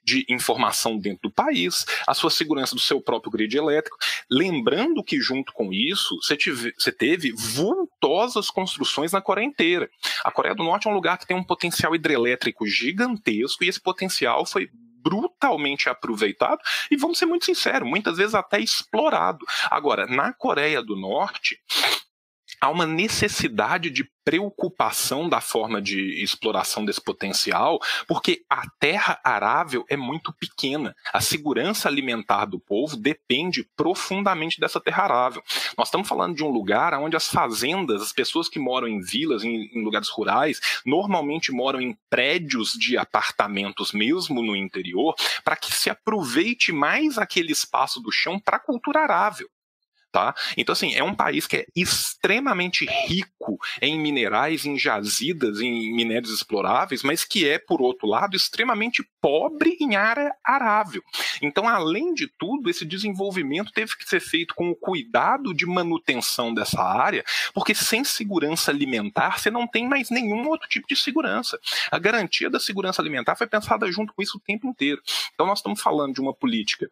de informação dentro do país, a sua segurança do seu próprio grid elétrico. Lembrando que, junto com isso, você, tive, você teve vultosas construções na Coreia inteira. A Coreia do Norte é um lugar que tem um potencial hidrelétrico gigantesco e esse potencial foi brutalmente aproveitado e vamos ser muito sinceros, muitas vezes até explorado. Agora, na Coreia do Norte, há uma necessidade de preocupação da forma de exploração desse potencial, porque a terra arável é muito pequena. A segurança alimentar do povo depende profundamente dessa terra arável. Nós estamos falando de um lugar onde as fazendas, as pessoas que moram em vilas, em, em lugares rurais, normalmente moram em prédios de apartamentos, mesmo no interior, para que se aproveite mais aquele espaço do chão para a cultura arável. Tá? Então, assim, é um país que é extremamente rico em minerais, em jazidas, em minérios exploráveis, mas que é, por outro lado, extremamente pobre em área arável. Então, além de tudo, esse desenvolvimento teve que ser feito com o cuidado de manutenção dessa área, porque sem segurança alimentar, você não tem mais nenhum outro tipo de segurança. A garantia da segurança alimentar foi pensada junto com isso o tempo inteiro. Então, nós estamos falando de uma política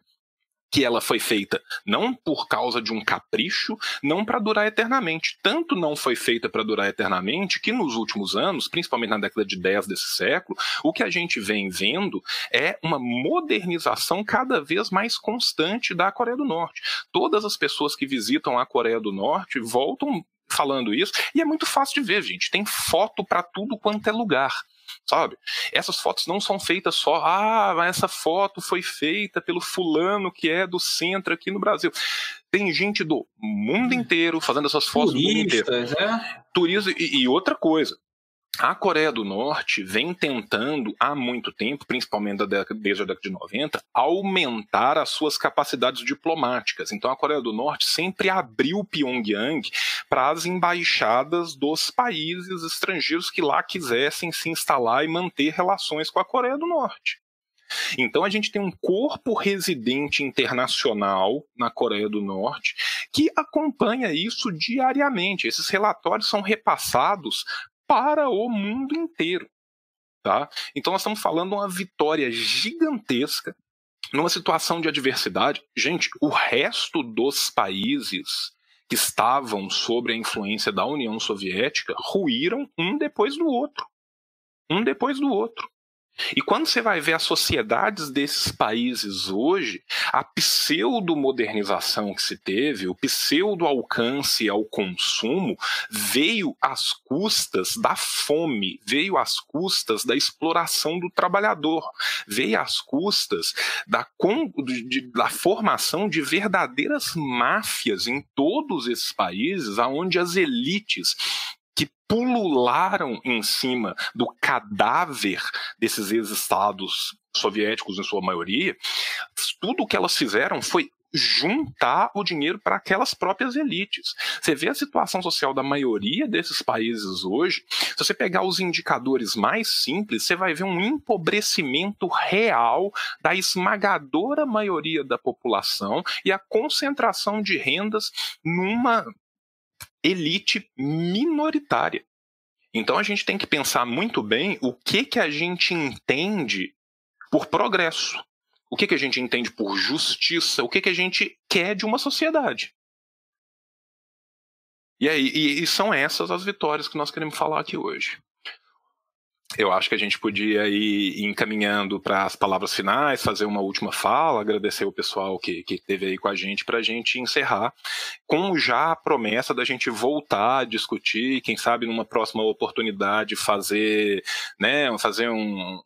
que ela foi feita não por causa de um capricho, não para durar eternamente. Tanto não foi feita para durar eternamente que nos últimos anos, principalmente na década de 10 desse século, o que a gente vem vendo é uma modernização cada vez mais constante da Coreia do Norte. Todas as pessoas que visitam a Coreia do Norte voltam falando isso, e é muito fácil de ver, gente. Tem foto para tudo quanto é lugar sabe? Essas fotos não são feitas só, ah, essa foto foi feita pelo fulano que é do centro aqui no Brasil. Tem gente do mundo inteiro fazendo essas fotos Turistas, do mundo inteiro. É? Turismo e, e outra coisa, a Coreia do Norte vem tentando há muito tempo, principalmente desde a década de 90, aumentar as suas capacidades diplomáticas. Então a Coreia do Norte sempre abriu Pyongyang para as embaixadas dos países estrangeiros que lá quisessem se instalar e manter relações com a Coreia do Norte. Então a gente tem um corpo residente internacional na Coreia do Norte que acompanha isso diariamente. Esses relatórios são repassados para o mundo inteiro. Tá? Então nós estamos falando de uma vitória gigantesca numa situação de adversidade. Gente, o resto dos países que estavam sob a influência da União Soviética ruíram um depois do outro. Um depois do outro. E quando você vai ver as sociedades desses países hoje, a pseudo-modernização que se teve, o pseudo-alcance ao consumo, veio às custas da fome, veio às custas da exploração do trabalhador, veio às custas da, de, da formação de verdadeiras máfias em todos esses países, onde as elites pulularam em cima do cadáver desses ex-estados soviéticos, em sua maioria, tudo o que elas fizeram foi juntar o dinheiro para aquelas próprias elites. Você vê a situação social da maioria desses países hoje, se você pegar os indicadores mais simples, você vai ver um empobrecimento real da esmagadora maioria da população e a concentração de rendas numa elite minoritária. Então a gente tem que pensar muito bem o que que a gente entende por progresso, o que que a gente entende por justiça, o que que a gente quer de uma sociedade. E aí, e, e são essas as vitórias que nós queremos falar aqui hoje eu acho que a gente podia ir encaminhando para as palavras finais, fazer uma última fala, agradecer o pessoal que, que esteve aí com a gente para a gente encerrar, com já a promessa da gente voltar a discutir, quem sabe numa próxima oportunidade fazer, né, fazer um,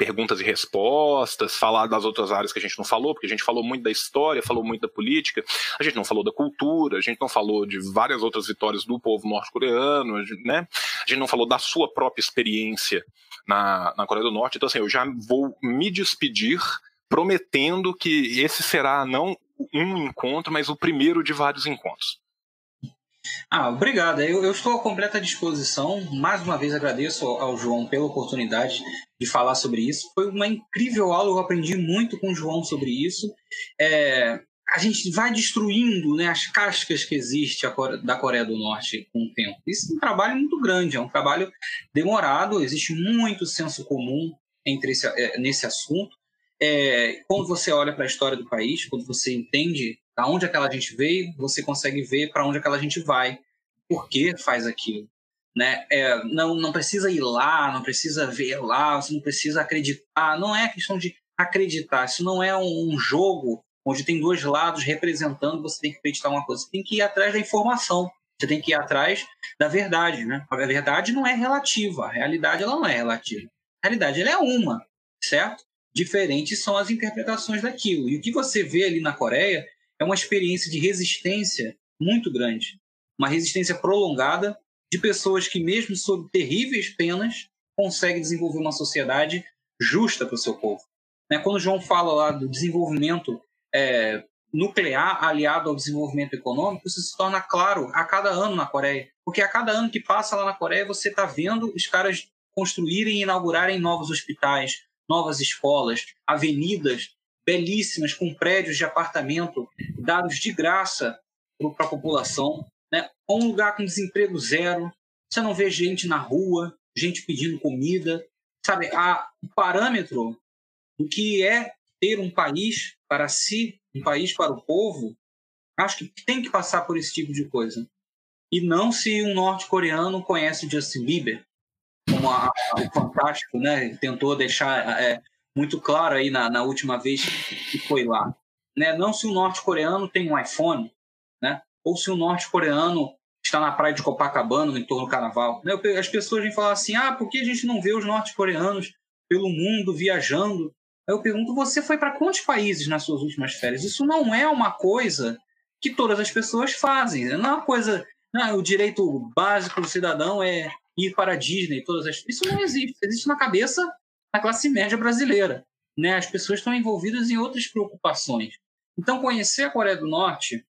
perguntas e respostas, falar das outras áreas que a gente não falou, porque a gente falou muito da história, falou muito da política, a gente não falou da cultura, a gente não falou de várias outras vitórias do povo norte-coreano, né? A gente não falou da sua própria experiência na, na Coreia do Norte. Então, assim, eu já vou me despedir prometendo que esse será não um encontro, mas o primeiro de vários encontros. Ah, obrigado. Eu, eu, estou à completa disposição. Mais uma vez agradeço ao, João pela oportunidade de falar sobre isso. Foi uma incrível aula, eu aprendi muito com o João sobre isso. É, a gente vai destruindo né, as cascas que existem da Coreia do Norte com o tempo. Isso é um trabalho muito grande, é um trabalho demorado, existe muito senso comum entre esse, é, nesse assunto. É, quando você olha para a história do país, quando você entende da onde aquela gente veio, você consegue ver para onde aquela gente vai, por que faz aquilo. Né? É, não, não precisa ir lá, não precisa ver lá, você não precisa acreditar. Não é questão de acreditar, isso não é um jogo onde tem dois lados representando, você tem que acreditar uma coisa. Você tem que ir atrás da informação, você tem que ir atrás da verdade. Né? A verdade não é relativa, a realidade ela não é relativa. A realidade ela é uma, certo? Diferentes são as interpretações daquilo. E o que você vê ali na Coreia é uma experiência de resistência muito grande. Uma resistência prolongada de pessoas que, mesmo sob terríveis penas, conseguem desenvolver uma sociedade justa para o seu povo. Né? Quando João fala lá do desenvolvimento é, nuclear aliado ao desenvolvimento econômico, isso se torna claro a cada ano na Coreia. Porque a cada ano que passa lá na Coreia, você está vendo os caras construírem e inaugurarem novos hospitais, novas escolas, avenidas belíssimas com prédios de apartamento dados de graça para a população, né? um lugar com desemprego zero, você não vê gente na rua, gente pedindo comida, sabe? O parâmetro do que é ter um país para si, um país para o povo, acho que tem que passar por esse tipo de coisa. E não se um norte-coreano conhece Justin Bieber, como a, a, o Fantástico né, tentou deixar é, muito claro aí na, na, última vez que foi lá. Né? Não se um norte-coreano tem um iPhone, né? ou se um norte-coreano está na praia de Copacabana, no entorno do carnaval. Né? As pessoas vêm falar assim, ah, por que a gente não vê os norte-coreanos pelo mundo viajando? eu pergunto, você foi para quantos países nas suas últimas férias? Isso não é uma coisa que todas as pessoas fazem. Não é uma coisa. Não, o direito básico do cidadão é ir para a Disney. Todas as... Isso não existe. Existe na cabeça da classe média brasileira. Né? As pessoas estão envolvidas em outras preocupações. Então, conhecer a Coreia do Norte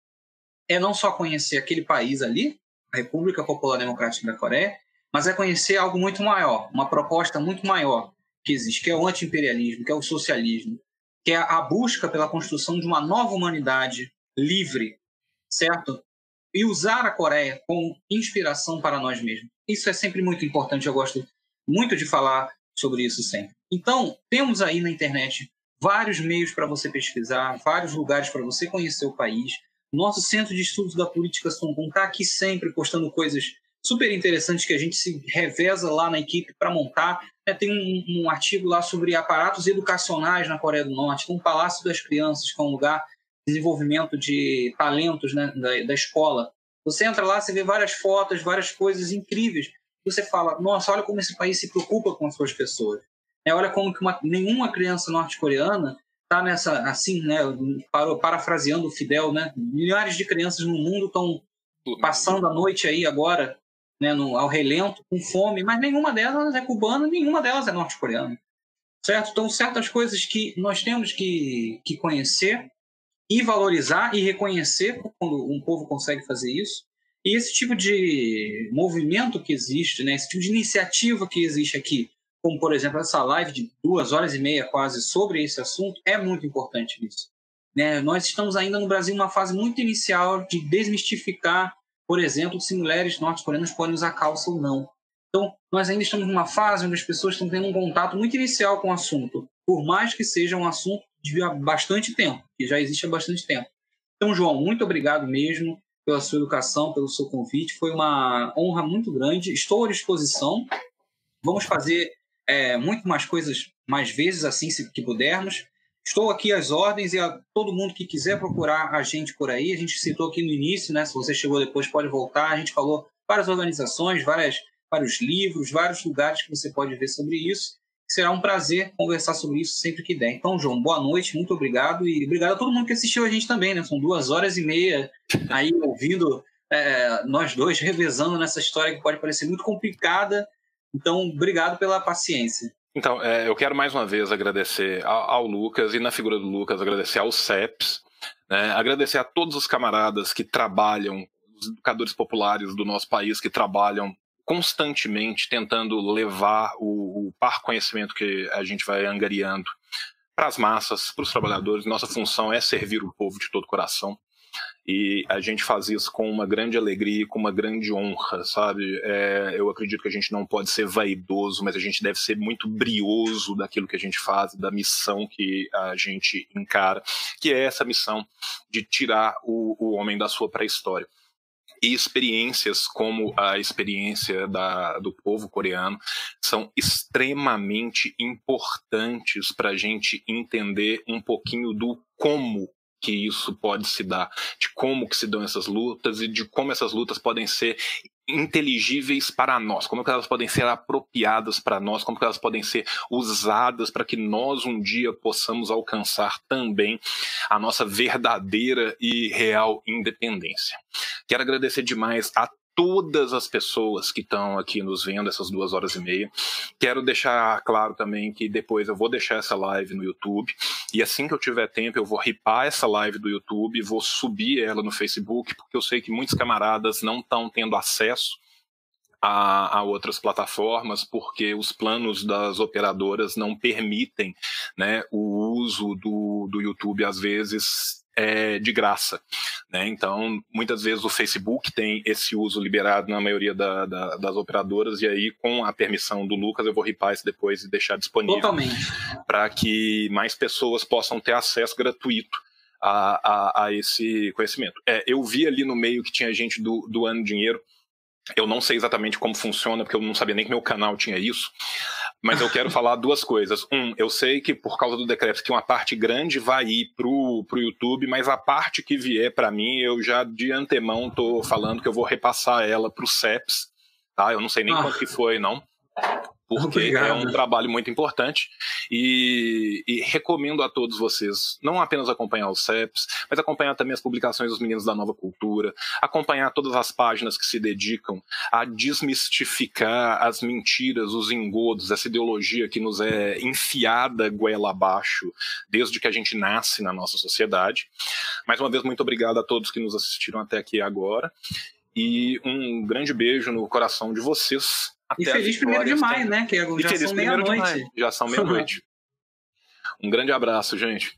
é não só conhecer aquele país ali, a República Popular Democrática da Coreia, mas é conhecer algo muito maior, uma proposta muito maior, que existe, que é o anti-imperialismo, que é o socialismo, que é a busca pela construção de uma nova humanidade livre, certo? E usar a Coreia como inspiração para nós mesmos. Isso é sempre muito importante, eu gosto muito de falar sobre isso sempre. Então, temos aí na internet vários meios para você pesquisar, vários lugares para você conhecer o país. Nosso Centro de Estudos da Política Songun está aqui sempre postando coisas super interessantes que a gente se reveza lá na equipe para montar. É, tem um, um, artigo lá sobre aparatos educacionais na Coreia do Norte, tem um Palácio das Crianças, que é um lugar de desenvolvimento de talentos né, da, da escola. Você entra lá, você vê várias fotos, várias coisas incríveis. Você fala, nossa, olha como esse país se preocupa com as suas pessoas. É, olha como que uma, nenhuma criança norte-coreana está nessa, assim, né, parafraseando o Fidel, né, milhares de crianças no mundo estão passando a noite aí agora né, no, ao relento, com fome, mas nenhuma delas é cubana, nenhuma delas é norte-coreana. Certo? Então, certas coisas que nós temos que, que conhecer e valorizar e reconhecer quando um povo consegue fazer isso. E esse tipo de movimento que existe, né, esse tipo de iniciativa que existe aqui, como por exemplo essa live de duas horas e meia quase sobre esse assunto, é muito importante isso. Né? Nós estamos ainda no Brasil numa fase muito inicial de desmistificar por exemplo, se mulheres norte-coreanas podem usar calça ou não. Então, nós ainda estamos numa fase onde as pessoas estão tendo um contato muito inicial com o assunto, por mais que seja um assunto de há bastante tempo, que já existe há bastante tempo. Então, João, muito obrigado mesmo pela sua educação, pelo seu convite. Foi uma honra muito grande. Estou à disposição. Vamos fazer é, muito mais coisas mais vezes, assim, se que pudermos. Estou aqui às ordens e a todo mundo que quiser procurar a gente por aí. A gente citou aqui no início, né? Se você chegou depois, pode voltar. A gente falou várias organizações, várias, vários livros, vários lugares que você pode ver sobre isso. Será um prazer conversar sobre isso sempre que der. Então, João, boa noite, muito obrigado. E obrigado a todo mundo que assistiu a gente também, né? São duas horas e meia aí ouvindo é, nós dois revezando nessa história que pode parecer muito complicada, Então, obrigado pela paciência. Então, é, eu quero mais uma vez agradecer ao, ao, Lucas e na figura do Lucas agradecer ao CEPS, né, agradecer a todos os camaradas que trabalham, os educadores populares do nosso país que trabalham constantemente tentando levar o, o par conhecimento que a gente vai angariando para as massas, para os trabalhadores. Nossa função é servir o povo de todo o coração. E a gente faz isso com uma grande alegria com uma grande honra, sabe? É, eu acredito que a gente não pode ser vaidoso, mas a gente deve ser muito brioso daquilo que a gente faz, da missão que a gente encara, que é essa missão de tirar o, o homem da sua pré-história e experiências como a experiência da, do povo coreano são extremamente importantes para a gente entender um pouquinho do como que isso pode se dar, de como que se dão essas lutas e de como essas lutas podem ser inteligíveis para nós, como que elas podem ser apropriadas para nós, como que elas podem ser usadas para que nós um dia possamos alcançar também a nossa verdadeira e real independência. Quero agradecer demais a todas as pessoas que estão aqui nos vendo essas duas horas e meia. Quero deixar claro também que depois eu vou deixar essa live no YouTube e assim que eu tiver tempo eu vou ripar essa live do YouTube, vou subir ela no Facebook, porque eu sei que muitos camaradas não estão tendo acesso a, a, outras plataformas, porque os planos das operadoras não permitem né, o uso do, do YouTube, às vezes, é, de graça. Né? Então, muitas vezes o Facebook tem esse uso liberado na maioria da, da, das operadoras, e aí, com a permissão do Lucas, eu vou ripar isso depois e deixar disponível para que mais pessoas possam ter acesso gratuito a, a, a esse conhecimento. É, eu vi ali no meio que tinha gente do, doando dinheiro. Eu não sei exatamente como funciona, porque eu não sabia nem que meu canal tinha isso. Mas eu quero falar duas coisas. Um, eu sei que por causa do decreto que uma parte grande vai ir pro, pro YouTube, mas a parte que vier para mim, eu já de antemão tô falando que eu vou repassar ela pro CEPS, tá? Eu não sei nem ah. quanto que foi, não porque Obrigado. é um trabalho muito importante e, e, recomendo a todos vocês não apenas acompanhar os CEPs, mas acompanhar também as publicações dos Meninos da Nova Cultura, acompanhar todas as páginas que se dedicam a desmistificar as mentiras, os engodos, essa ideologia que nos é enfiada goela abaixo desde que a gente nasce na nossa sociedade. Mais uma vez, muito obrigado a todos que nos assistiram até aqui agora e um grande beijo no coração de vocês e feliz primeiro de maio, né? Que já são meia-noite. Já são meia-noite. um grande abraço, gente.